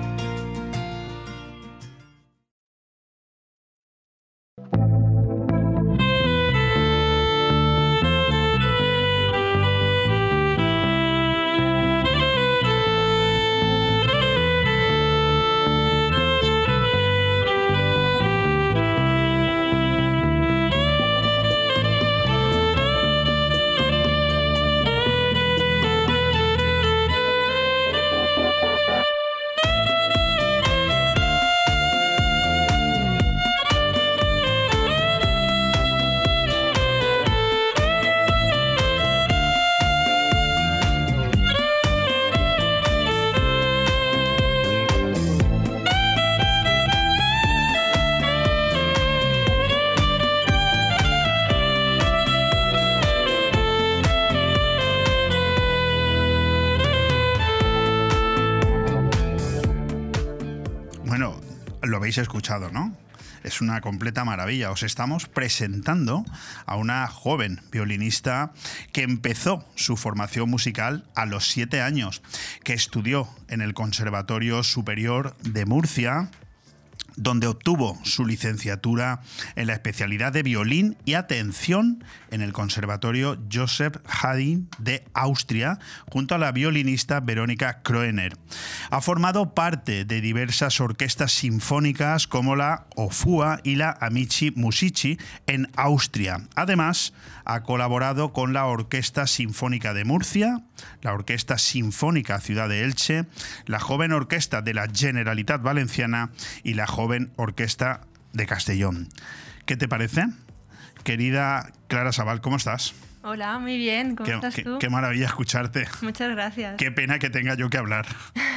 Es una completa maravilla. Os estamos presentando a una joven violinista que empezó su formación musical a los siete años, que estudió en el Conservatorio Superior de Murcia, donde obtuvo su licenciatura en la especialidad de violín y atención en el Conservatorio Joseph Haydn de Austria, junto a la violinista Verónica Kroener. Ha formado parte de diversas orquestas sinfónicas como la OFUA y la Amici Musici en Austria. Además, ha colaborado con la Orquesta Sinfónica de Murcia, la Orquesta Sinfónica Ciudad de Elche, la Joven Orquesta de la Generalitat Valenciana y la Joven Orquesta de Castellón. ¿Qué te parece? Querida Clara Sabal, ¿cómo estás? Hola, muy bien. ¿Cómo Qué, estás qué- tú? qué maravilla escucharte. Muchas gracias. Qué pena que tenga yo que hablar.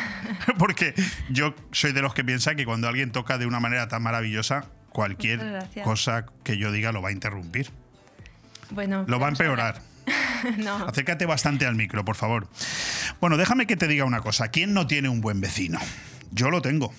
Porque yo soy de los que piensa que cuando alguien toca de una manera tan maravillosa, cualquier cosa que yo diga lo va a interrumpir. Bueno, Lo va a empeorar. no. Acércate bastante al micro, por favor. Bueno, déjame que te diga una cosa. ¿Quién no tiene un buen vecino? Yo lo tengo.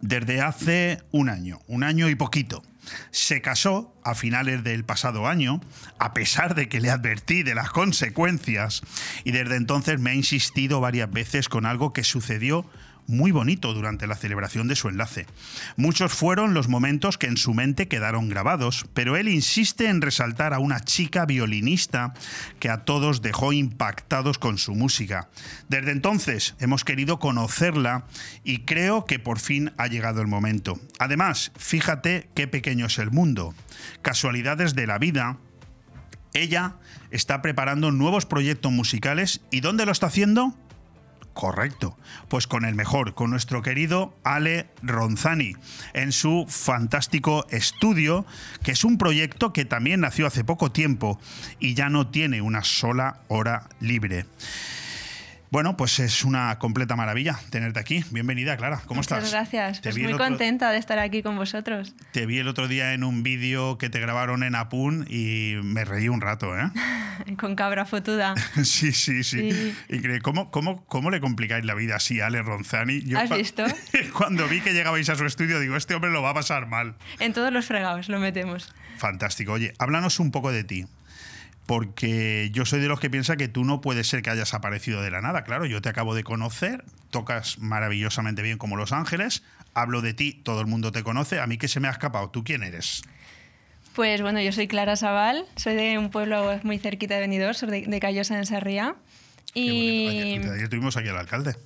Desde hace un año, un año y poquito. Se casó a finales del pasado año, a pesar de que le advertí de las consecuencias, y desde entonces me ha insistido varias veces con algo que sucedió muy bonito durante la celebración de su enlace. Muchos fueron los momentos que en su mente quedaron grabados, pero él insiste en resaltar a una chica violinista que a todos dejó impactados con su música. Desde entonces hemos querido conocerla y creo que por fin ha llegado el momento. Además, fíjate qué pequeño es el mundo. Casualidades de la vida, ella está preparando nuevos proyectos musicales y ¿dónde lo está haciendo? Correcto. Pues con el mejor, con nuestro querido Ale Ronzani, en su fantástico estudio, que es un proyecto que también nació hace poco tiempo y ya no tiene una sola hora libre. Bueno, pues es una completa maravilla tenerte aquí. Bienvenida, Clara. ¿Cómo Muchas estás? gracias. Te Pues muy otro- contenta de estar aquí con vosotros. Te vi el otro día en un vídeo que te grabaron en Apun y me reí un rato, ¿eh? con cabra fotuda. Sí, sí, sí. Sí. Increíble. ¿Cómo, cómo, ¿Cómo le complicáis la vida así a Ale Ronzani? Yo ¿Has visto? Cuando vi que llegabais a su estudio, digo, este hombre lo va a pasar mal. En todos los fregados lo metemos. Fantástico. Oye, háblanos un poco de ti. Porque yo soy de los que piensa que tú no puedes ser que hayas aparecido de la nada. Claro, yo te acabo de conocer, tocas maravillosamente bien como Los Ángeles, hablo de ti, todo el mundo te conoce. A mí que se me ha escapado. ¿Tú quién eres? Pues bueno, yo soy Clara Sabal, soy de un pueblo muy cerquita de Benidorm, soy de, de Callosa en Sarriá. Y Ayer tuvimos aquí al alcalde,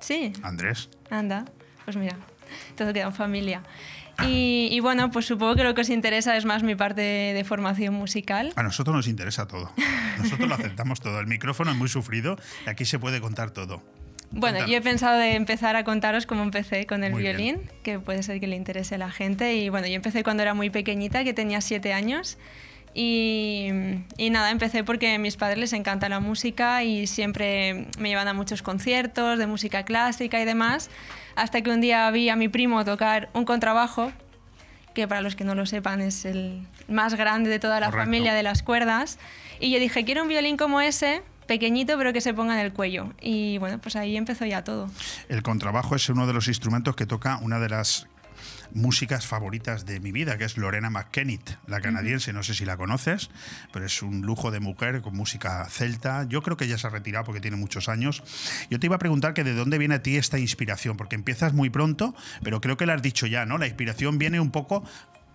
sí, Andrés. anda, pues mira, todo queda en familia. Y, y bueno, pues supongo que lo que os interesa es más mi parte de, formación musical. A nosotros nos interesa todo. Nosotros lo aceptamos todo. El micrófono es muy sufrido y aquí se puede contar todo. Bueno, Cuéntanos. yo he pensado de empezar a contaros cómo empecé con el Muy bien. violín, que puede ser que le interese a la gente. Y bueno, yo empecé cuando era muy pequeñita, que tenía siete años. Y, y nada, empecé porque a mis padres les encanta la música y siempre me llevan a muchos conciertos de música clásica y demás. Hasta que un día vi a mi primo tocar un contrabajo, que para los que no lo sepan es el más grande de toda la Correcto. familia de las cuerdas. Y yo dije, quiero un violín como ese, pequeñito pero que se ponga en el cuello. Y bueno, pues ahí empezó ya todo. El contrabajo es uno de los instrumentos que toca una de las músicas favoritas de mi vida, que es Lorena McKennitt, la canadiense, no sé si la conoces, pero es un lujo de mujer con música celta. Yo creo que ella se ha retirado porque tiene muchos años. Yo te iba a preguntar que de dónde viene a ti esta inspiración, porque empiezas muy pronto, pero creo que lo has dicho ya, ¿no? La inspiración viene un poco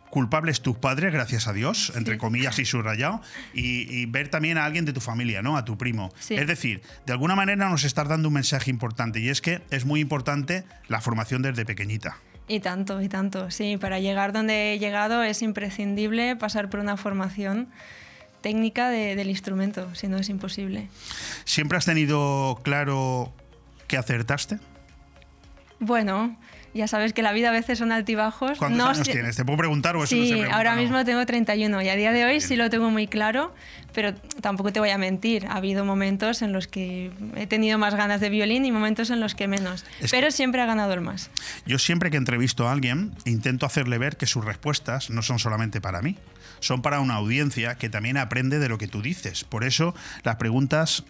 culpables tus padres, gracias a Dios, entre comillas y subrayado, y, y ver también a alguien de tu familia, ¿no? A tu primo. Sí. Es decir, de alguna manera nos estás dando un mensaje importante y es que es muy importante la formación desde pequeñita. Y tanto, y tanto. Sí, para llegar donde he llegado es imprescindible pasar por una formación técnica de- del instrumento, si no es imposible. ¿Siempre has tenido claro que acertaste? Bueno, ya sabes que la vida a veces son altibajos. ¿Cuántos No años tienes? ¿Te puedo preguntar o eso Sí, pregunta? ahora No. mismo tengo 31 y a día de hoy sí lo tengo muy claro, pero tampoco te voy a mentir. Ha habido momentos en los que he tenido más ganas de violín y momentos en los que menos. Es pero siempre ha ganado el más. Yo siempre que entrevisto a alguien intento hacerle ver que sus respuestas no son solamente para mí, son para una audiencia que también aprende de lo que tú dices. Por eso las preguntas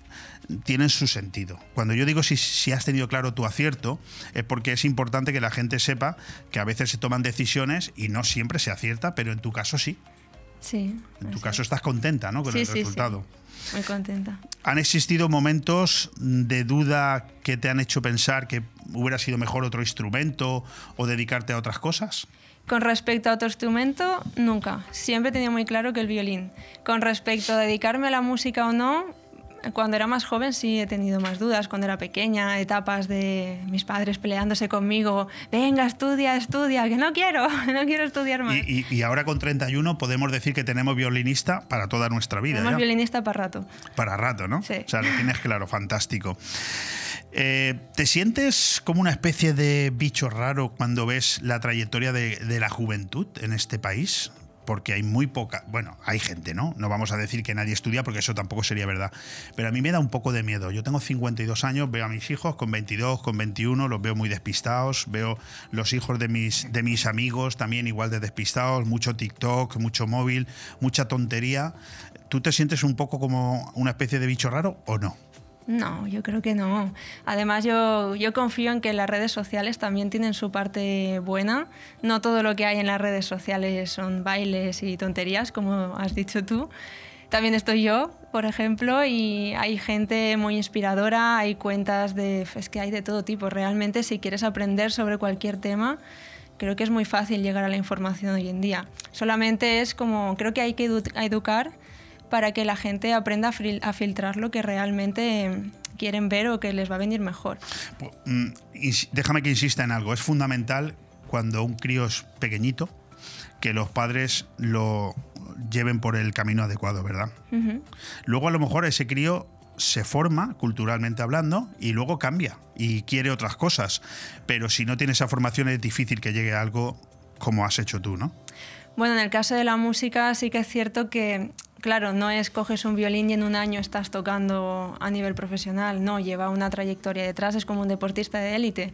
tienen su sentido. Cuando yo digo si, si has tenido claro tu acierto, es porque es importante que la gente sepa que a veces se toman decisiones y no siempre se acierta, pero en tu caso sí. Sí. En tu caso estás contenta ¿no? con Sí, el sí, sí. resultado. Muy contenta. ¿Han existido momentos de duda que te han hecho pensar que hubiera sido mejor otro instrumento o dedicarte a otras cosas? Con respecto a otro instrumento, nunca. Siempre he tenido muy claro que el violín. Con respecto a dedicarme a la música o no, cuando era más joven sí he tenido más dudas. Cuando era pequeña, etapas de mis padres peleándose conmigo. Venga, estudia, estudia, que no quiero, no quiero estudiar más. Y, y- y ahora con 31 podemos decir que tenemos violinista para toda nuestra vida. Tenemos ¿ya? violinista para rato. Para rato, ¿no? Sí. O sea, lo tienes claro, fantástico. Eh, ¿Te sientes como una especie de bicho raro cuando ves la trayectoria de, de la juventud en este país? Porque hay muy poca, bueno, hay gente, ¿no? No vamos a decir que nadie estudia porque eso tampoco sería verdad. Pero a mí me da un poco de miedo. Yo tengo 52 años, veo a mis hijos con 22, con 21, los veo muy despistados, veo los hijos de mis, de mis amigos también igual de despistados, mucho TikTok, mucho móvil, mucha tontería. ¿Tú te sientes un poco como una especie de bicho raro o no? No, yo creo que no. Además, yo, yo confío en que las redes sociales también tienen su parte buena. No todo lo que hay en las redes sociales son bailes y tonterías, como has dicho tú. También estoy yo, por ejemplo, y hay gente muy inspiradora, hay cuentas de... Es que hay de todo tipo. Realmente, si quieres aprender sobre cualquier tema, creo que es muy fácil llegar a la información hoy en día. Solamente es como... Creo que hay que edu- educar para que la gente aprenda a, fil- a filtrar lo que realmente eh, quieren ver o que les va a venir mejor. Mm, ins- Déjame que insista en algo. Es fundamental cuando un crío es pequeñito que los padres lo lleven por el camino adecuado, ¿verdad? Luego a lo mejor ese crío se forma culturalmente hablando y luego cambia y quiere otras cosas. Pero si no tiene esa formación es difícil que llegue a algo como has hecho tú, ¿no? Bueno, en el caso de la música sí que es cierto que, claro, no es coges un violín y en un año estás tocando a nivel profesional, no, lleva una trayectoria detrás, es como un deportista de élite,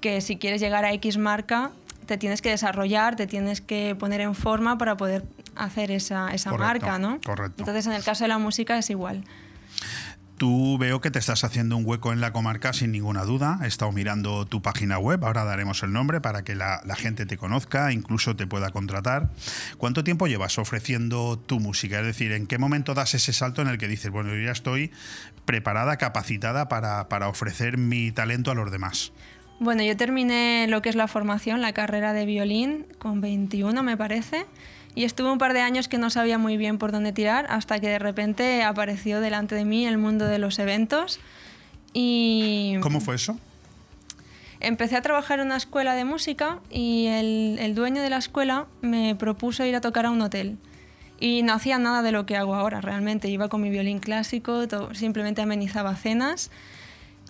que si quieres llegar a X marca, te tienes que desarrollar, te tienes que poner en forma para poder hacer esa, esa Correcto, marca, ¿no? correcto. Entonces, en el caso de la música es igual. Tú veo que te estás haciendo un hueco en la comarca sin ninguna duda. He estado mirando tu página web, ahora daremos el nombre para que la, gente te conozca, incluso te pueda contratar. ¿Cuánto tiempo llevas ofreciendo tu música? Es decir, ¿en qué momento das ese salto en el que dices, bueno, yo ya estoy preparada, capacitada para, para ofrecer mi talento a los demás? Bueno, yo terminé lo que es la formación, la carrera de violín, con 21 me parece, y estuve un par de años que no sabía muy bien por dónde tirar, hasta que de repente apareció delante de mí el mundo de los eventos. Y ¿Cómo fue eso? empecé a trabajar en una escuela de música y el, el dueño de la escuela me propuso ir a tocar a un hotel. Y no hacía nada de lo que hago ahora, realmente. Iba con mi violín clásico, simplemente amenizaba cenas.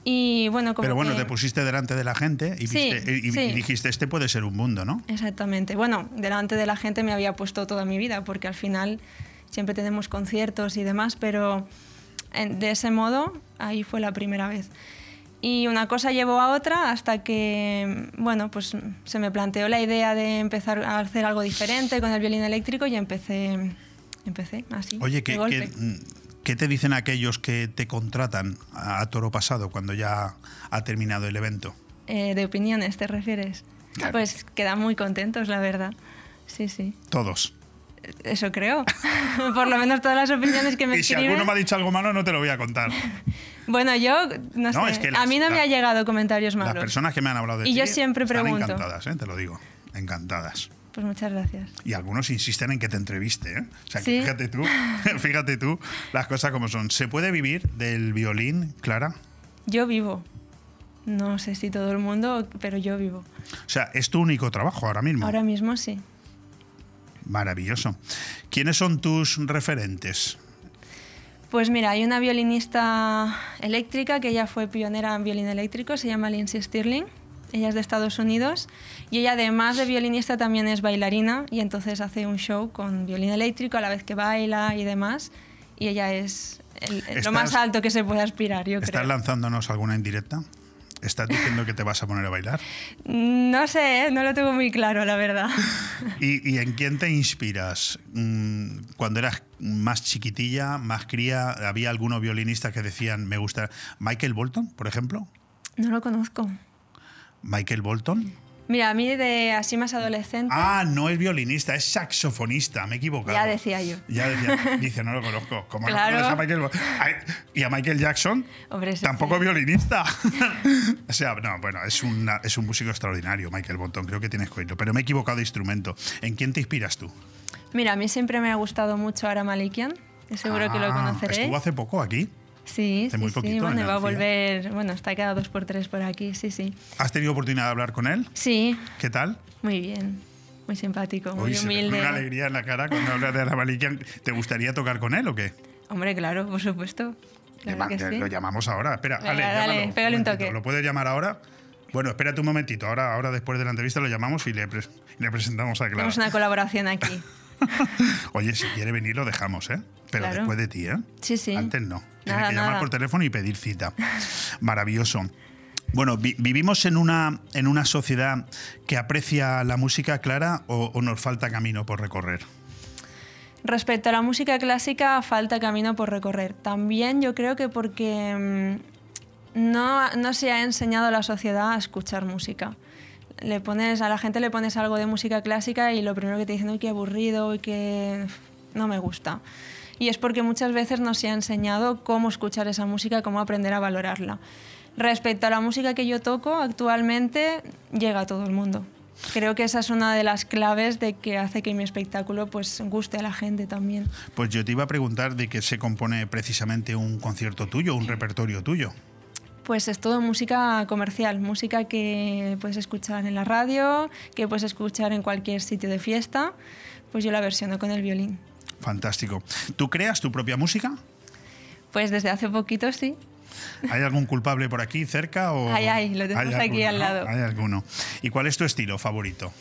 Y bueno, como Pero bueno, que- te pusiste delante de la gente y, Sí, viste- y- y- sí. y dijiste, este puede ser un mundo, ¿no? Exactamente. Bueno, delante de la gente me había puesto toda mi vida, porque al final siempre tenemos conciertos y demás, pero de ese modo, ahí fue la primera vez. Y una cosa llevó a otra hasta que, bueno, pues se me planteó la idea de empezar a hacer algo diferente con el violín eléctrico y empecé, empecé así. Oye, de ¿qué, te dicen aquellos que te contratan a, toro pasado cuando ya ha terminado el evento? Eh, de opiniones, ¿te refieres? Pues quedan muy contentos, la verdad. Sí, sí. Todos. Eso creo. Por lo menos todas las opiniones que me Y si alguno me ha dicho algo malo, no te lo voy a contar. Bueno, yo no, No, sé. es que a mí no me ha llegado comentarios malos. Las personas que me han hablado de Y ti yo siempre están pregunto. encantadas, ¿eh? te lo digo. Encantadas. Pues muchas gracias. Y algunos insisten en que te entreviste. ¿eh? O sea, que fíjate tú, fíjate tú las cosas como son. ¿Se puede vivir del violín, Clara? Yo vivo. No sé si todo el mundo, pero yo vivo. O sea, es tu único trabajo ahora mismo. Ahora mismo sí. Maravilloso. ¿Quiénes son tus referentes? Pues mira, hay una violinista eléctrica que ella fue pionera en violín eléctrico, se llama Lindsay Stirling. Ella es de Estados Unidos y ella además de violinista también es bailarina y entonces hace un show con violín eléctrico a la vez que baila y demás. Y ella es el- el- lo Estás- más alto que se puede aspirar, yo ¿Estás creo. lanzándonos alguna indirecta? ¿Estás diciendo que te vas a poner a bailar? No sé, ¿eh? no lo tengo muy claro, la verdad. ¿Y, y en quién te inspiras? Mm, Cuando eras más chiquitilla, más cría, ¿había algunos violinistas que decían, me gusta Michael Bolton, por ejemplo? No lo conozco. Michael Bolton. Mira, a mí de así más adolescente, Ah, no es violinista, es saxofonista. Me he equivocado. ya decía yo. Ya decía, dice, no lo conozco. ¿Cómo Claro. no a Michael ¿Y a Michael Jackson? Hombre, Tampoco sí. violinista. o sea, no, bueno, es, una- es un músico extraordinario, Michael Bolton. Creo que tienes que oírlo. Pero me he equivocado de instrumento. ¿En quién te inspiras tú? Mira, a mí siempre me ha gustado mucho Ara Malikian. Seguro que lo Ah, conoceréis. Estuvo hace poco aquí. Sí, hace sí, muy sí. poquito, Bueno, en y va a volver. Bueno, está cada dos por tres por aquí, sí, sí. ¿Has tenido oportunidad de hablar con él? Sí, ¿Qué tal? muy bien. Muy simpático, muy Uy, se pone humilde. una alegría en la cara cuando habla de Ana Malikian. ¿Te gustaría tocar con él o qué? Hombre, claro, por supuesto. Claro Llama- que sí. Lo llamamos ahora. Espera, Venga, Ale, dale, llámalo, pégale un momentito. toque. ¿Lo puedes llamar ahora? Bueno, espérate un momentito. Ahora, ahora después de la entrevista lo llamamos y le, pres- le presentamos a Clara. Tenemos una colaboración aquí. Oye, si quiere venir lo dejamos, ¿eh? Pero Claro. después de ti, ¿eh? Sí, sí. Antes no. Tiene que llamar nada. por teléfono y pedir cita. Maravilloso. Bueno, vi- ¿vivimos en una, en una sociedad que aprecia la música clara o, o nos falta camino por recorrer? Respecto a la música clásica, falta camino por recorrer. También yo creo que porque mm, no, no se ha enseñado a la sociedad a escuchar música. Le pones, a la gente le pones algo de música clásica y lo primero que te dicen, uy, qué aburrido, uy, que no me gusta. Y es porque muchas veces no se ha enseñado cómo escuchar esa música, cómo aprender a valorarla. Respecto a la música que yo toco, actualmente llega a todo el mundo. Creo que esa es una de las claves de que hace que mi espectáculo pues guste a la gente también. Pues yo te iba a preguntar de qué se compone precisamente un concierto tuyo, un repertorio tuyo. Pues es todo música comercial, música que puedes escuchar en la radio, que puedes escuchar en cualquier sitio de fiesta. Pues yo la versiono con el violín. Fantástico. ¿Tú creas tu propia música? Pues desde hace poquito sí. ¿Hay algún culpable por aquí cerca? O... Ay, ay, lo tenemos Hay aquí al lado. Hay alguno. ¿Y cuál es tu estilo favorito?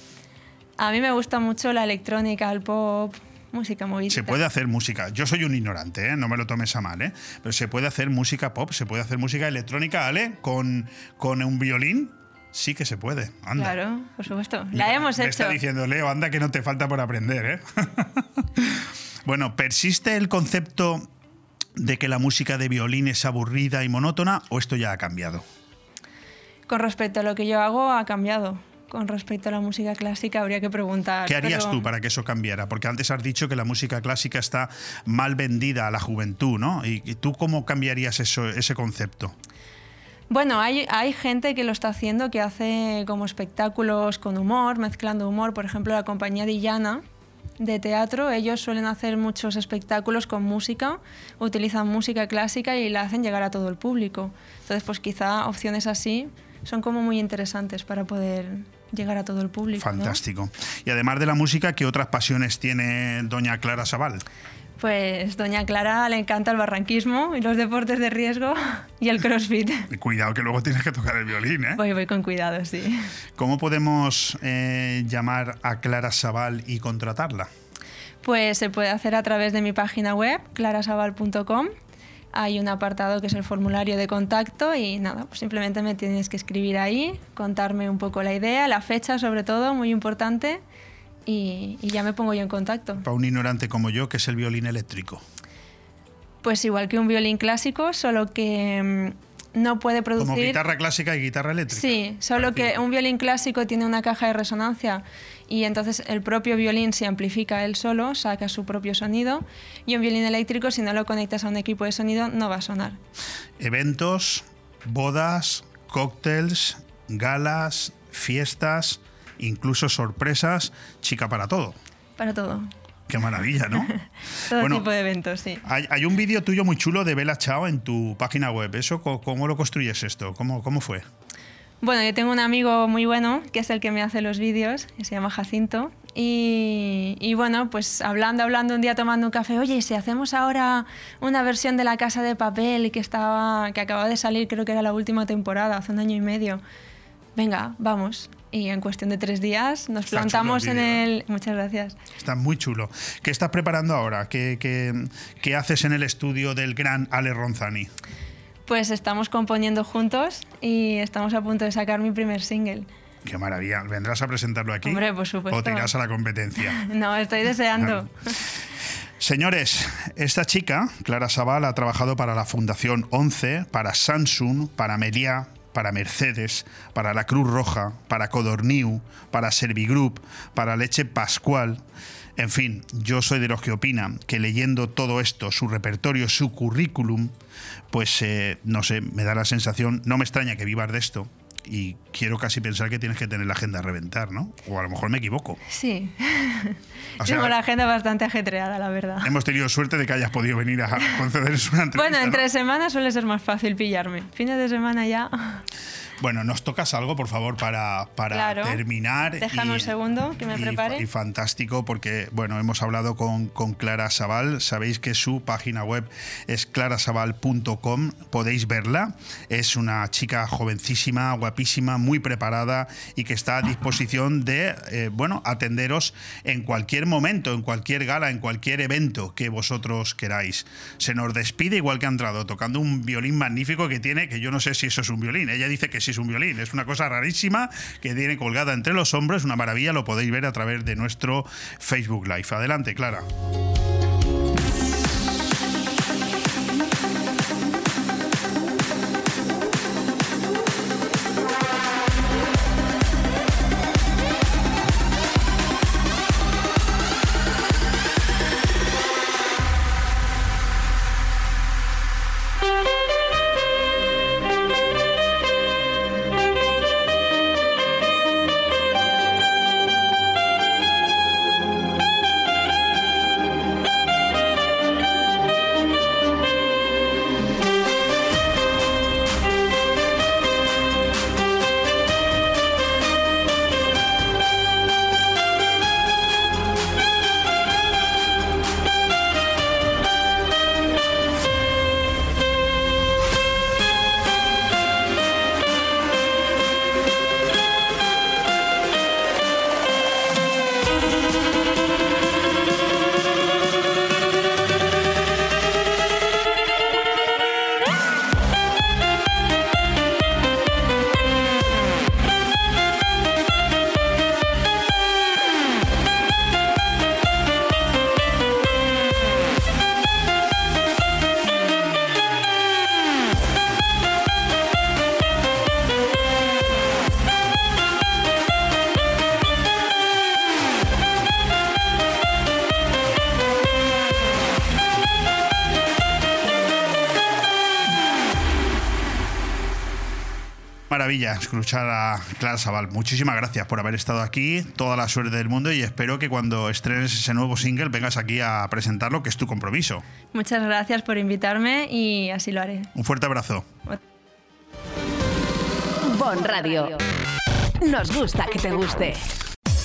A mí me gusta mucho la electrónica, el pop, música movida. Se puede hacer música. Yo soy un ignorante, ¿eh? no me lo tomes a mal, ¿eh? pero se puede hacer música pop, se puede hacer música electrónica, ¿Ale? Con, con un violín. Sí que se puede. Anda. Claro, por supuesto. La hemos hecho. está diciendo Leo, anda que no te falta por aprender, ¿eh? bueno, ¿persiste el concepto de que la música de violín es aburrida y monótona o esto ya ha cambiado? Con respecto a lo que yo hago, ha cambiado. Con respecto a la música clásica, habría que preguntar. ¿Qué harías pero- tú para que eso cambiara? Porque antes has dicho que la música clásica está mal vendida a la juventud, ¿no? ¿Y y tú cómo cambiarías eso, ese concepto? Bueno, hay, hay gente que lo está haciendo, que hace como espectáculos con humor, mezclando humor. Por ejemplo, la compañía Dillana de teatro, ellos suelen hacer muchos espectáculos con música, utilizan música clásica y la hacen llegar a todo el público. Entonces, pues quizá opciones así son como muy interesantes para poder llegar a todo el público. ¿no? Fantástico. Y además de la música, ¿qué otras pasiones tiene doña Clara Sabal? Pues doña Clara le encanta el barranquismo y los deportes de riesgo y el crossfit. Cuidado que luego tienes que tocar el violín, ¿eh? Voy, voy con cuidado, sí. ¿Cómo podemos eh, llamar a Clara Sabal y contratarla? Pues se puede hacer a través de mi página web, clarasabal.com. Hay un apartado que es el formulario de contacto y nada, pues simplemente me tienes que escribir ahí, contarme un poco la idea, la fecha sobre todo, muy importante, y, y ya me pongo yo en contacto. Para un ignorante como yo, que es el violín eléctrico. Pues igual que un violín clásico, solo que mm, no puede producir... Como guitarra clásica y guitarra eléctrica. Sí, solo que un violín clásico tiene una caja de resonancia y entonces el propio violín se amplifica él solo, saca su propio sonido y un violín eléctrico si no lo conectas a un equipo de sonido no va a sonar. Eventos, bodas, cócteles, galas, fiestas, incluso sorpresas, chica para todo. Para todo. Qué maravilla, ¿no? Todo Bueno, tipo de eventos, sí. Hay, hay un vídeo tuyo muy chulo de Bella Chao en tu página web. ¿Eso co- cómo lo construyes esto? ¿Cómo, cómo fue? Bueno, yo tengo un amigo muy bueno que es el que me hace los vídeos, que se llama Jacinto. Y, y bueno, pues hablando, hablando un día tomando un café, oye, ¿y si hacemos ahora una versión de La Casa de Papel que, estaba, que acaba de salir, creo que era la última temporada, hace un año y medio. Venga, vamos. Y en cuestión de tres días nos Está plantamos en vídeo, el... Muchas gracias. Está muy chulo. ¿Qué estás preparando ahora? ¿Qué, qué- qué haces en el estudio del gran Ale Ronzani? Pues estamos componiendo juntos y estamos a punto de sacar mi primer single. Qué maravilla. ¿Vendrás a presentarlo aquí? Hombre, por supuesto. ¿O te irás a la competencia? No, estoy deseando. Señores, esta chica, Clara Sabal, ha trabajado para la Fundación 11, para Samsung, para Meliá, para Mercedes, para la Cruz Roja, para Codorniu, para Servigroup, para Leche Pascual. En fin, yo soy de los que opinan que leyendo todo esto, su repertorio, su currículum, pues eh, no sé, me da la sensación, no me extraña que vivas de esto. Y quiero casi pensar que tienes que tener la agenda a reventar, ¿no? O a lo mejor me equivoco. Sí. O sea, Tengo la agenda bastante ajetreada, la verdad. Hemos tenido suerte de que hayas podido venir a concedernos una entrevista. Bueno, ¿no? entre semanas suele ser más fácil pillarme. Fines de semana ya. Bueno, nos tocas algo, por favor, para, para Claro. terminar. Déjame un segundo que me y- prepare. Y, fantástico porque, bueno, hemos hablado con, con Clara Sabal. Sabéis que su página web es clarasabal.com. Podéis verla. Es una chica jovencísima, guapísima, muy preparada y que está a disposición de, eh, bueno, atenderos en cualquier momento, en cualquier gala, en cualquier evento que vosotros queráis. Se nos despide igual que ha entrado, tocando un violín magnífico que tiene, que yo no sé si eso es un violín. Ella dice que es un violín. Es una cosa rarísima que tiene colgada entre los hombros. Una maravilla, lo podéis ver a través de nuestro Facebook Live. Adelante, Clara. Maravilla escuchar a Clara Sabal. Muchísimas gracias por haber estado aquí. Toda la suerte del mundo y espero que cuando estrenes ese nuevo single vengas aquí a presentarlo, que es tu compromiso. Muchas gracias por invitarme y así lo haré. Un fuerte abrazo. Bon Radio. Nos gusta que te guste.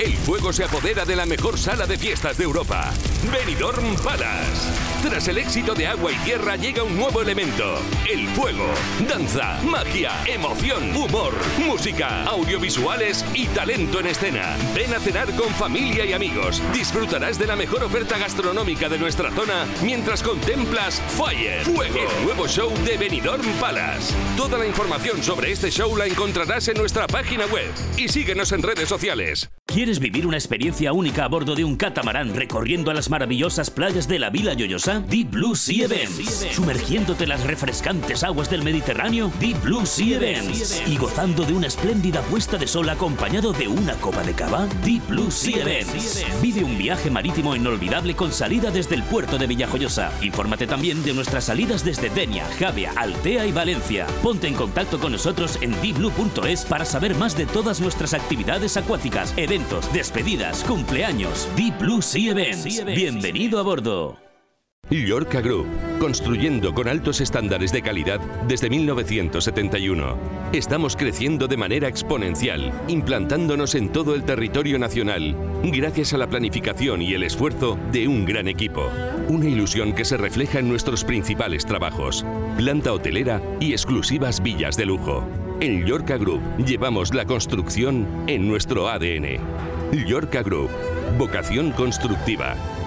El fuego se apodera de la mejor sala de fiestas de Europa, Benidorm Palace. Tras el éxito de Agua y Tierra llega un nuevo elemento, el fuego. Danza, magia, emoción, humor, música, audiovisuales y talento en escena. Ven a cenar con familia y amigos. Disfrutarás de la mejor oferta gastronómica de nuestra zona mientras contemplas Fire, Fuego, el nuevo show de Benidorm Palace. Toda la información sobre este show la encontrarás en nuestra página web y síguenos en redes sociales. ¿Quieres vivir una experiencia única a bordo de un catamarán recorriendo las maravillosas playas de la Vila Deep Blue Sea Events. Sumergiéndote en las refrescantes aguas del Mediterráneo? Deep Blue Sea Events. Y gozando de una espléndida puesta de sol acompañado de una copa de cava? Deep Blue Sea Events. Vive un viaje marítimo inolvidable con salida desde el puerto de Villajoyosa. Infórmate también de nuestras salidas desde Denia, Javia, Altea y Valencia. Ponte en contacto con nosotros en deepblue.es para saber más de todas nuestras actividades acuáticas, eventos, despedidas, cumpleaños. Deep Blue Sea Events. Bienvenido a bordo. Llorca Group, construyendo con altos estándares de calidad desde 1971. Estamos creciendo de manera exponencial, implantándonos en todo el territorio nacional, gracias a la planificación y el esfuerzo de un gran equipo. Una ilusión que se refleja en nuestros principales trabajos, planta hotelera y exclusivas villas de lujo. En Yorka Group llevamos la construcción en nuestro ADN. Yorka Group, vocación constructiva.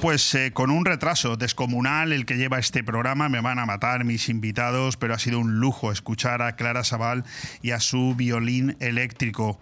Pues eh, con un retraso descomunal el que lleva este programa, me van a matar mis invitados, pero ha sido un lujo escuchar a Clara Sabal y a su violín eléctrico.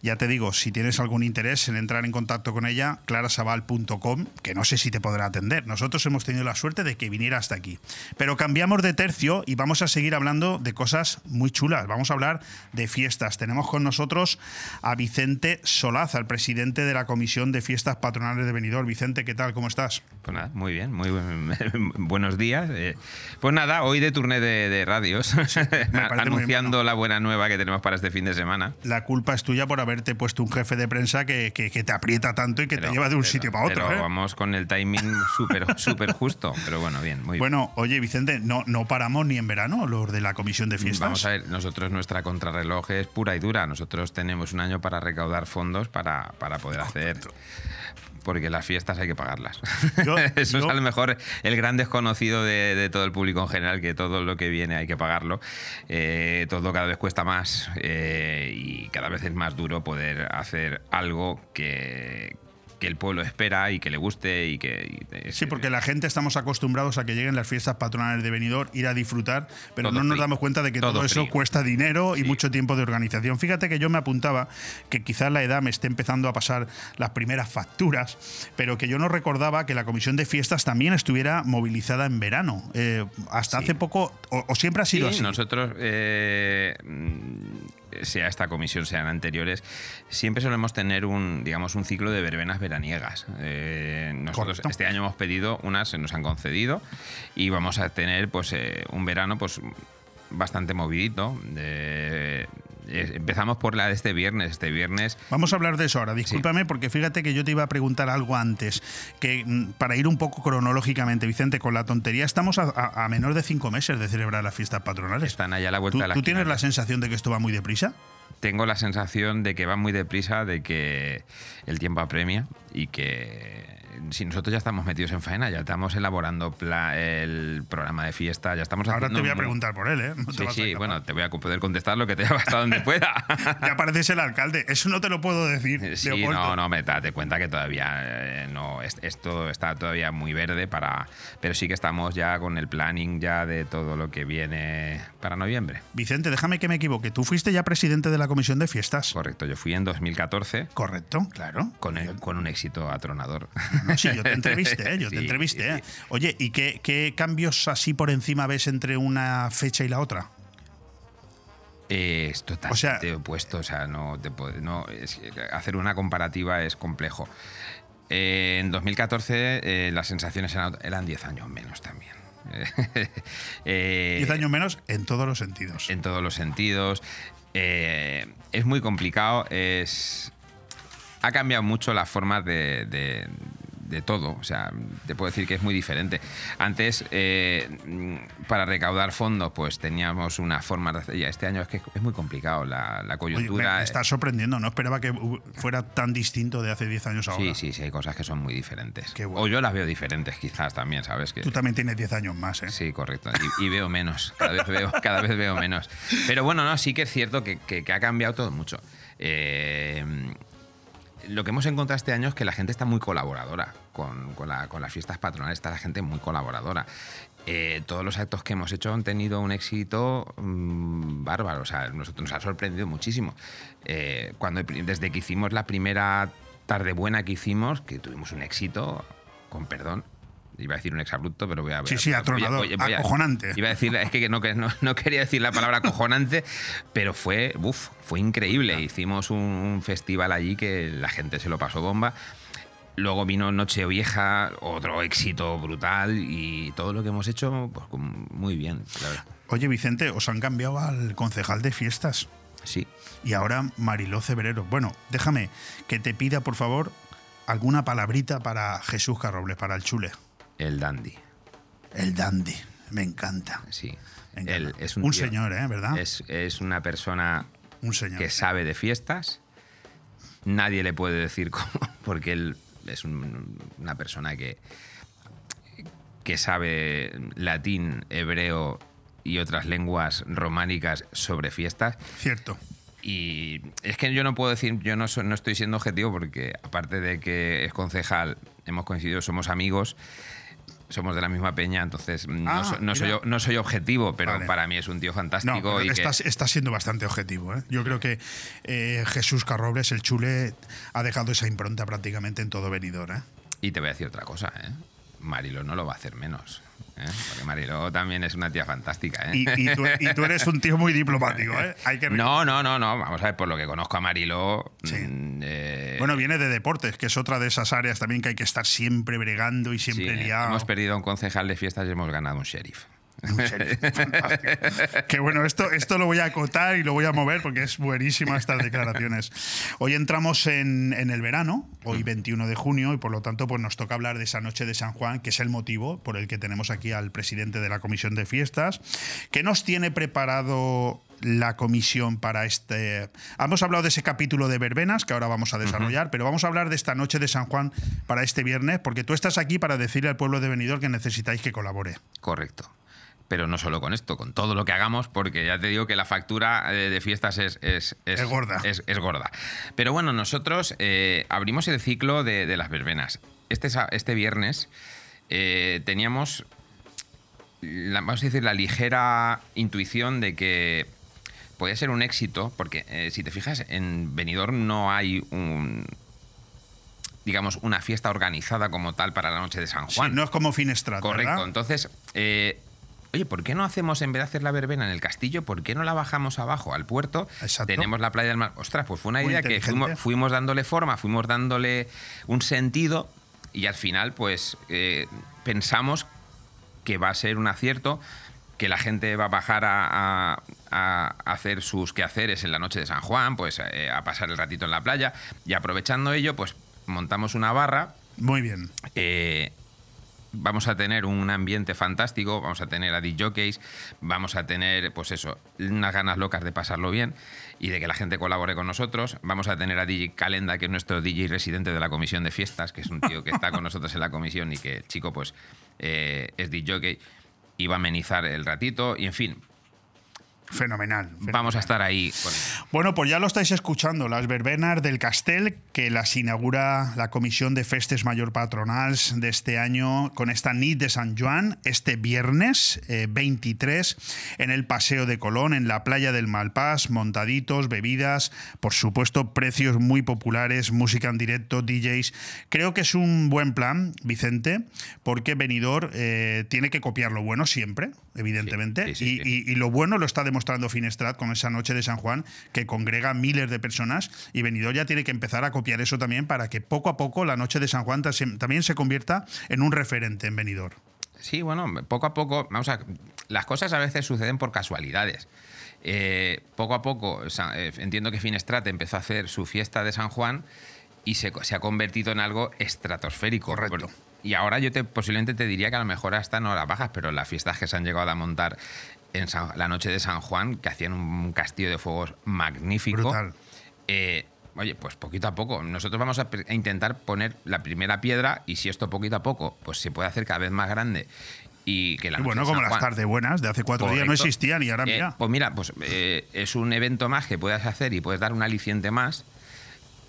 Ya te digo, si tienes algún interés en entrar en contacto con ella, clarasabal.com, que no sé si te podrá atender. Nosotros hemos tenido la suerte de que viniera hasta aquí. Pero cambiamos de tercio y vamos a seguir hablando de cosas muy chulas. Vamos a hablar de fiestas. Tenemos con nosotros a Vicente Solaz, al presidente de la Comisión de Fiestas Patronales de Benidorm. Vicente, ¿qué tal? ¿Cómo estás? Pues nada, muy bien, muy buen- buenos días. Eh, pues nada, hoy de turné de, de radios, anunciando la buena nueva que tenemos para este fin de semana. La culpa es tuya por haberte puesto un jefe de prensa que, que- que te aprieta tanto y que te lleva de un sitio para otro. Pero ¿eh? vamos con el timing súper súper justo. Pero bueno, bien, muy bien. Bueno, oye, Vicente, no, no paramos ni en verano los de la comisión de fiestas. Vamos a ver, nosotros nuestra contrarreloj es pura y dura. Nosotros tenemos un año para recaudar fondos para, para poder hacer. Porque las fiestas hay que pagarlas. Yo- Eso es a lo mejor el gran desconocido de, de todo el público en general, que todo lo que viene hay que pagarlo. Eh, todo cada vez cuesta más eh, y cada vez es más duro poder hacer algo que, que el pueblo espera y que le guste y que... y- Sí, porque la gente estamos acostumbrados a que lleguen las fiestas patronales de Benidorm, ir a disfrutar, pero Todo no nos damos cuenta de que todo, Todo eso cuesta dinero y mucho tiempo de organización. Fíjate que yo me apuntaba que quizás la edad me esté empezando a pasar las primeras facturas, pero que yo no recordaba que la comisión de fiestas también estuviera movilizada en verano. Eh, hasta hace poco, o, o siempre ha sido Sí, así. nosotros, eh, sea esta comisión, sean anteriores, siempre solemos tener un, digamos, un ciclo de verbenas veraniegas. Eh, nosotros Correcto. este año hemos pedido, unas se nos han concedido y vamos a tener pues eh, un verano pues bastante movidito. De- empezamos por la de este viernes. Este viernes Vamos a hablar de eso ahora. Discúlpame porque fíjate que yo te iba a preguntar algo antes, que mm, para ir un poco cronológicamente, Vicente, con la tontería, estamos a, a- a menos de cinco meses de celebrar las fiestas patronales. Están allá a la vuelta ¿Tú, de la tú tienes la sensación de que esto va muy deprisa? tengo la sensación de que va muy deprisa, de que el tiempo apremia y que si nosotros ya estamos metidos en faena, ya estamos elaborando el programa de fiesta, ya estamos Ahora te voy a preguntar por él, ¿eh? No Sí, sí, bueno, te voy a poder contestar lo que te hasta donde pueda. Ya pareces el alcalde. Eso no te lo puedo decir. Sí, Leopoldo. no, no, me date cuenta que todavía eh, no, es- esto está todavía muy verde para, pero sí que estamos ya con el planning ya de todo lo que viene para noviembre. Vicente, déjame que me equivoque. Tú fuiste ya presidente de la comisión de fiestas. Correcto, yo fui en 2014. Correcto, claro. Con, el- con un éxito atronador. Sí, yo te entrevisté, ¿eh? yo te entrevisté. ¿eh? Oye, ¿y qué, qué cambios así por encima ves entre una fecha y la otra? Eh, es totalmente O sea- opuesto, o sea, no te puede- no, es hacer una comparativa es complejo. Eh, en 2014 eh, las sensaciones eran, eran 10 años menos también. Eh, Diez años menos en todos los sentidos. En todos los sentidos. Es muy complicado, es... Ha cambiado mucho la forma de, de- de todo, o sea, te puedo decir que es muy diferente. Antes, eh, para recaudar fondos, pues teníamos una forma de hacer, ya este año es que es muy complicado, la, la Oye, me, coyuntura... está sorprendiendo, no esperaba que fuera tan distinto de hace 10 años ahora. Sí, sí, sí, hay cosas que son muy diferentes. Bueno. O yo las veo diferentes quizás también, ¿sabes? Que, Tú también tienes 10 años más, ¿eh? Sí, correcto. Y, y veo menos. Cada vez veo, cada vez veo menos. Pero bueno, no, sí que es cierto que, que- que ha cambiado todo mucho. Eh, lo que hemos encontrado este año es que la gente está muy colaboradora con, con la- con las fiestas patronales, está la gente muy colaboradora. Eh, todos los actos que hemos hecho han tenido un éxito mm, bárbaro, o sea, nos ha sorprendido muchísimo. Eh, cuando, desde que hicimos la primera tarde buena que hicimos, que tuvimos un éxito, con perdón, iba a decir un exabrupto, pero voy a... Sí, sí, a- atronador, voy a- voy a- acojonante. Iba a decir, es que no, que no, no quería decir la palabra acojonante, pero fue, uf, fue increíble. Hicimos un, un festival allí que la gente se lo pasó bomba. Luego vino Nochevieja, otro éxito brutal y todo lo que hemos hecho, pues muy bien, la verdad. Oye, Vicente, os han cambiado al concejal de fiestas. Sí. Y ahora Mariló Cebrero. Bueno, déjame que te pida, por favor, alguna palabrita para Jesús Carrobles, para el chule. El dandy. El dandy. Me encanta. Sí. Me encanta. Él es un, Un tío- señor, ¿eh? ¿Verdad? Es, es una persona Un señor. que sabe de fiestas. Nadie le puede decir cómo, porque él es un- una persona que, que sabe latín, hebreo y otras lenguas románicas sobre fiestas. Cierto. Y es que yo no puedo decir, yo no, no estoy siendo objetivo porque aparte de que es concejal, hemos coincidido, somos amigos, somos de la misma peña, entonces no, Ah, so- no soy, no soy objetivo, pero Vale. para mí es un tío No, fantástico. pero y que- estás, estás siendo bastante objetivo. ¿eh? Yo creo que eh, Jesús Carrobles, el chule, ha dejado esa impronta prácticamente en todo venidor. ¿eh? Y te voy a decir otra cosa, ¿eh? Marilo no lo va a hacer menos. ¿Eh? Porque Marilo también es una tía fantástica. ¿eh? Y, y tú, y tú eres un tío muy diplomático. ¿eh? Hay que No, no, no, no. Vamos a ver, por lo que conozco a Marilo. mm, eh, Bueno, viene de deportes, que es otra de esas áreas también que hay que estar siempre bregando y siempre sí, liado. hemos perdido a un concejal de fiestas y hemos ganado un sheriff. Fantástico. Que bueno, esto, esto lo voy a acotar y lo voy a mover porque es buenísima estas declaraciones. Hoy entramos en, en el verano, hoy 21 de junio, y por lo tanto pues nos toca hablar de esa noche de San Juan, que es el motivo por el que tenemos aquí al presidente de la Comisión de Fiestas, que nos tiene preparado la comisión para este... Hemos hablado de ese capítulo de verbenas que ahora vamos a desarrollar, pero vamos a hablar de esta noche de San Juan para este viernes, porque tú estás aquí para decirle al pueblo de Benidorm que necesitáis que colabore. Correcto. Pero no solo con esto, con todo lo que hagamos, porque ya te digo que la factura eh, de fiestas es, es, Es gorda. Es, es gorda. Pero bueno, nosotros eh, abrimos el ciclo de, de las verbenas. Este, este viernes eh, teníamos, la- vamos a decir, la ligera intuición de que podía ser un éxito, porque eh, si te fijas, en Benidorm no hay un digamos, una fiesta organizada como tal para la noche de San Juan. Sí, no es como Finestrat, Correcto. ¿verdad? Entonces, eh, oye, ¿por qué no hacemos, en vez de hacer la verbena en el castillo, por qué no la bajamos abajo al puerto? Tenemos la playa del mar. Ostras, pues fue una Muy idea que fuimos dándole forma, fuimos dándole un sentido y al final, pues, eh, pensamos que va a ser un acierto que la gente va a bajar a, a- a hacer sus quehaceres en la noche de San Juan, pues eh, a pasar el ratito en la playa y aprovechando ello, pues montamos una barra Muy bien. eh, vamos a tener un ambiente fantástico, vamos a tener a DJs, vamos a tener, pues eso, unas ganas locas de pasarlo bien y de que la gente colabore con nosotros. Vamos a tener a DJ Calenda, que es nuestro DJ residente de la comisión de fiestas, que es un tío que está con nosotros en la comisión y que el chico, pues, eh, es DJ y va a amenizar el ratito y, en fin, Fenomenal. vamos a estar ahí con Bueno, pues ya lo estáis escuchando, las verbenas del Castel, que las inaugura la Comisión de Festes Mayor Patronals de este año con esta nit de San Juan, este viernes eh, 23, en el Paseo de Colón, en la playa del Malpás, montaditos, bebidas, por supuesto, precios muy populares, música en directo, DJs. Creo que es un buen plan, Vicente, porque Benidorm eh, tiene que copiar lo bueno siempre, evidentemente, Sí, sí, y, y- y lo bueno lo está demostrando Finestrat con esa noche de San Juan que congrega miles de personas y Benidorm ya tiene que empezar a copiar eso también para que poco a poco la noche de San Juan también se convierta en un referente en Benidorm. Sí, bueno, poco a poco, vamos a, las cosas a veces suceden por casualidades. Eh, poco a poco, o sea, eh, entiendo que Finestrat empezó a hacer su fiesta de San Juan y se, se ha convertido en algo estratosférico. Correcto. Y ahora yo te, posiblemente te diría que a lo mejor hasta en horas bajas, pero las fiestas que se han llegado a montar en San- la noche de San Juan, que hacían un castillo de fuegos magnífico. Brutal. eh, oye, pues poquito a poco. Nosotros vamos a, intentar poner la primera piedra y si esto poquito a poco pues se puede hacer cada vez más grande y que la Y noche bueno, de como las tardes buenas de hace cuatro días no existían y ahora Eh, mira. pues mira, pues eh, es un evento más que puedes hacer y puedes dar un aliciente más.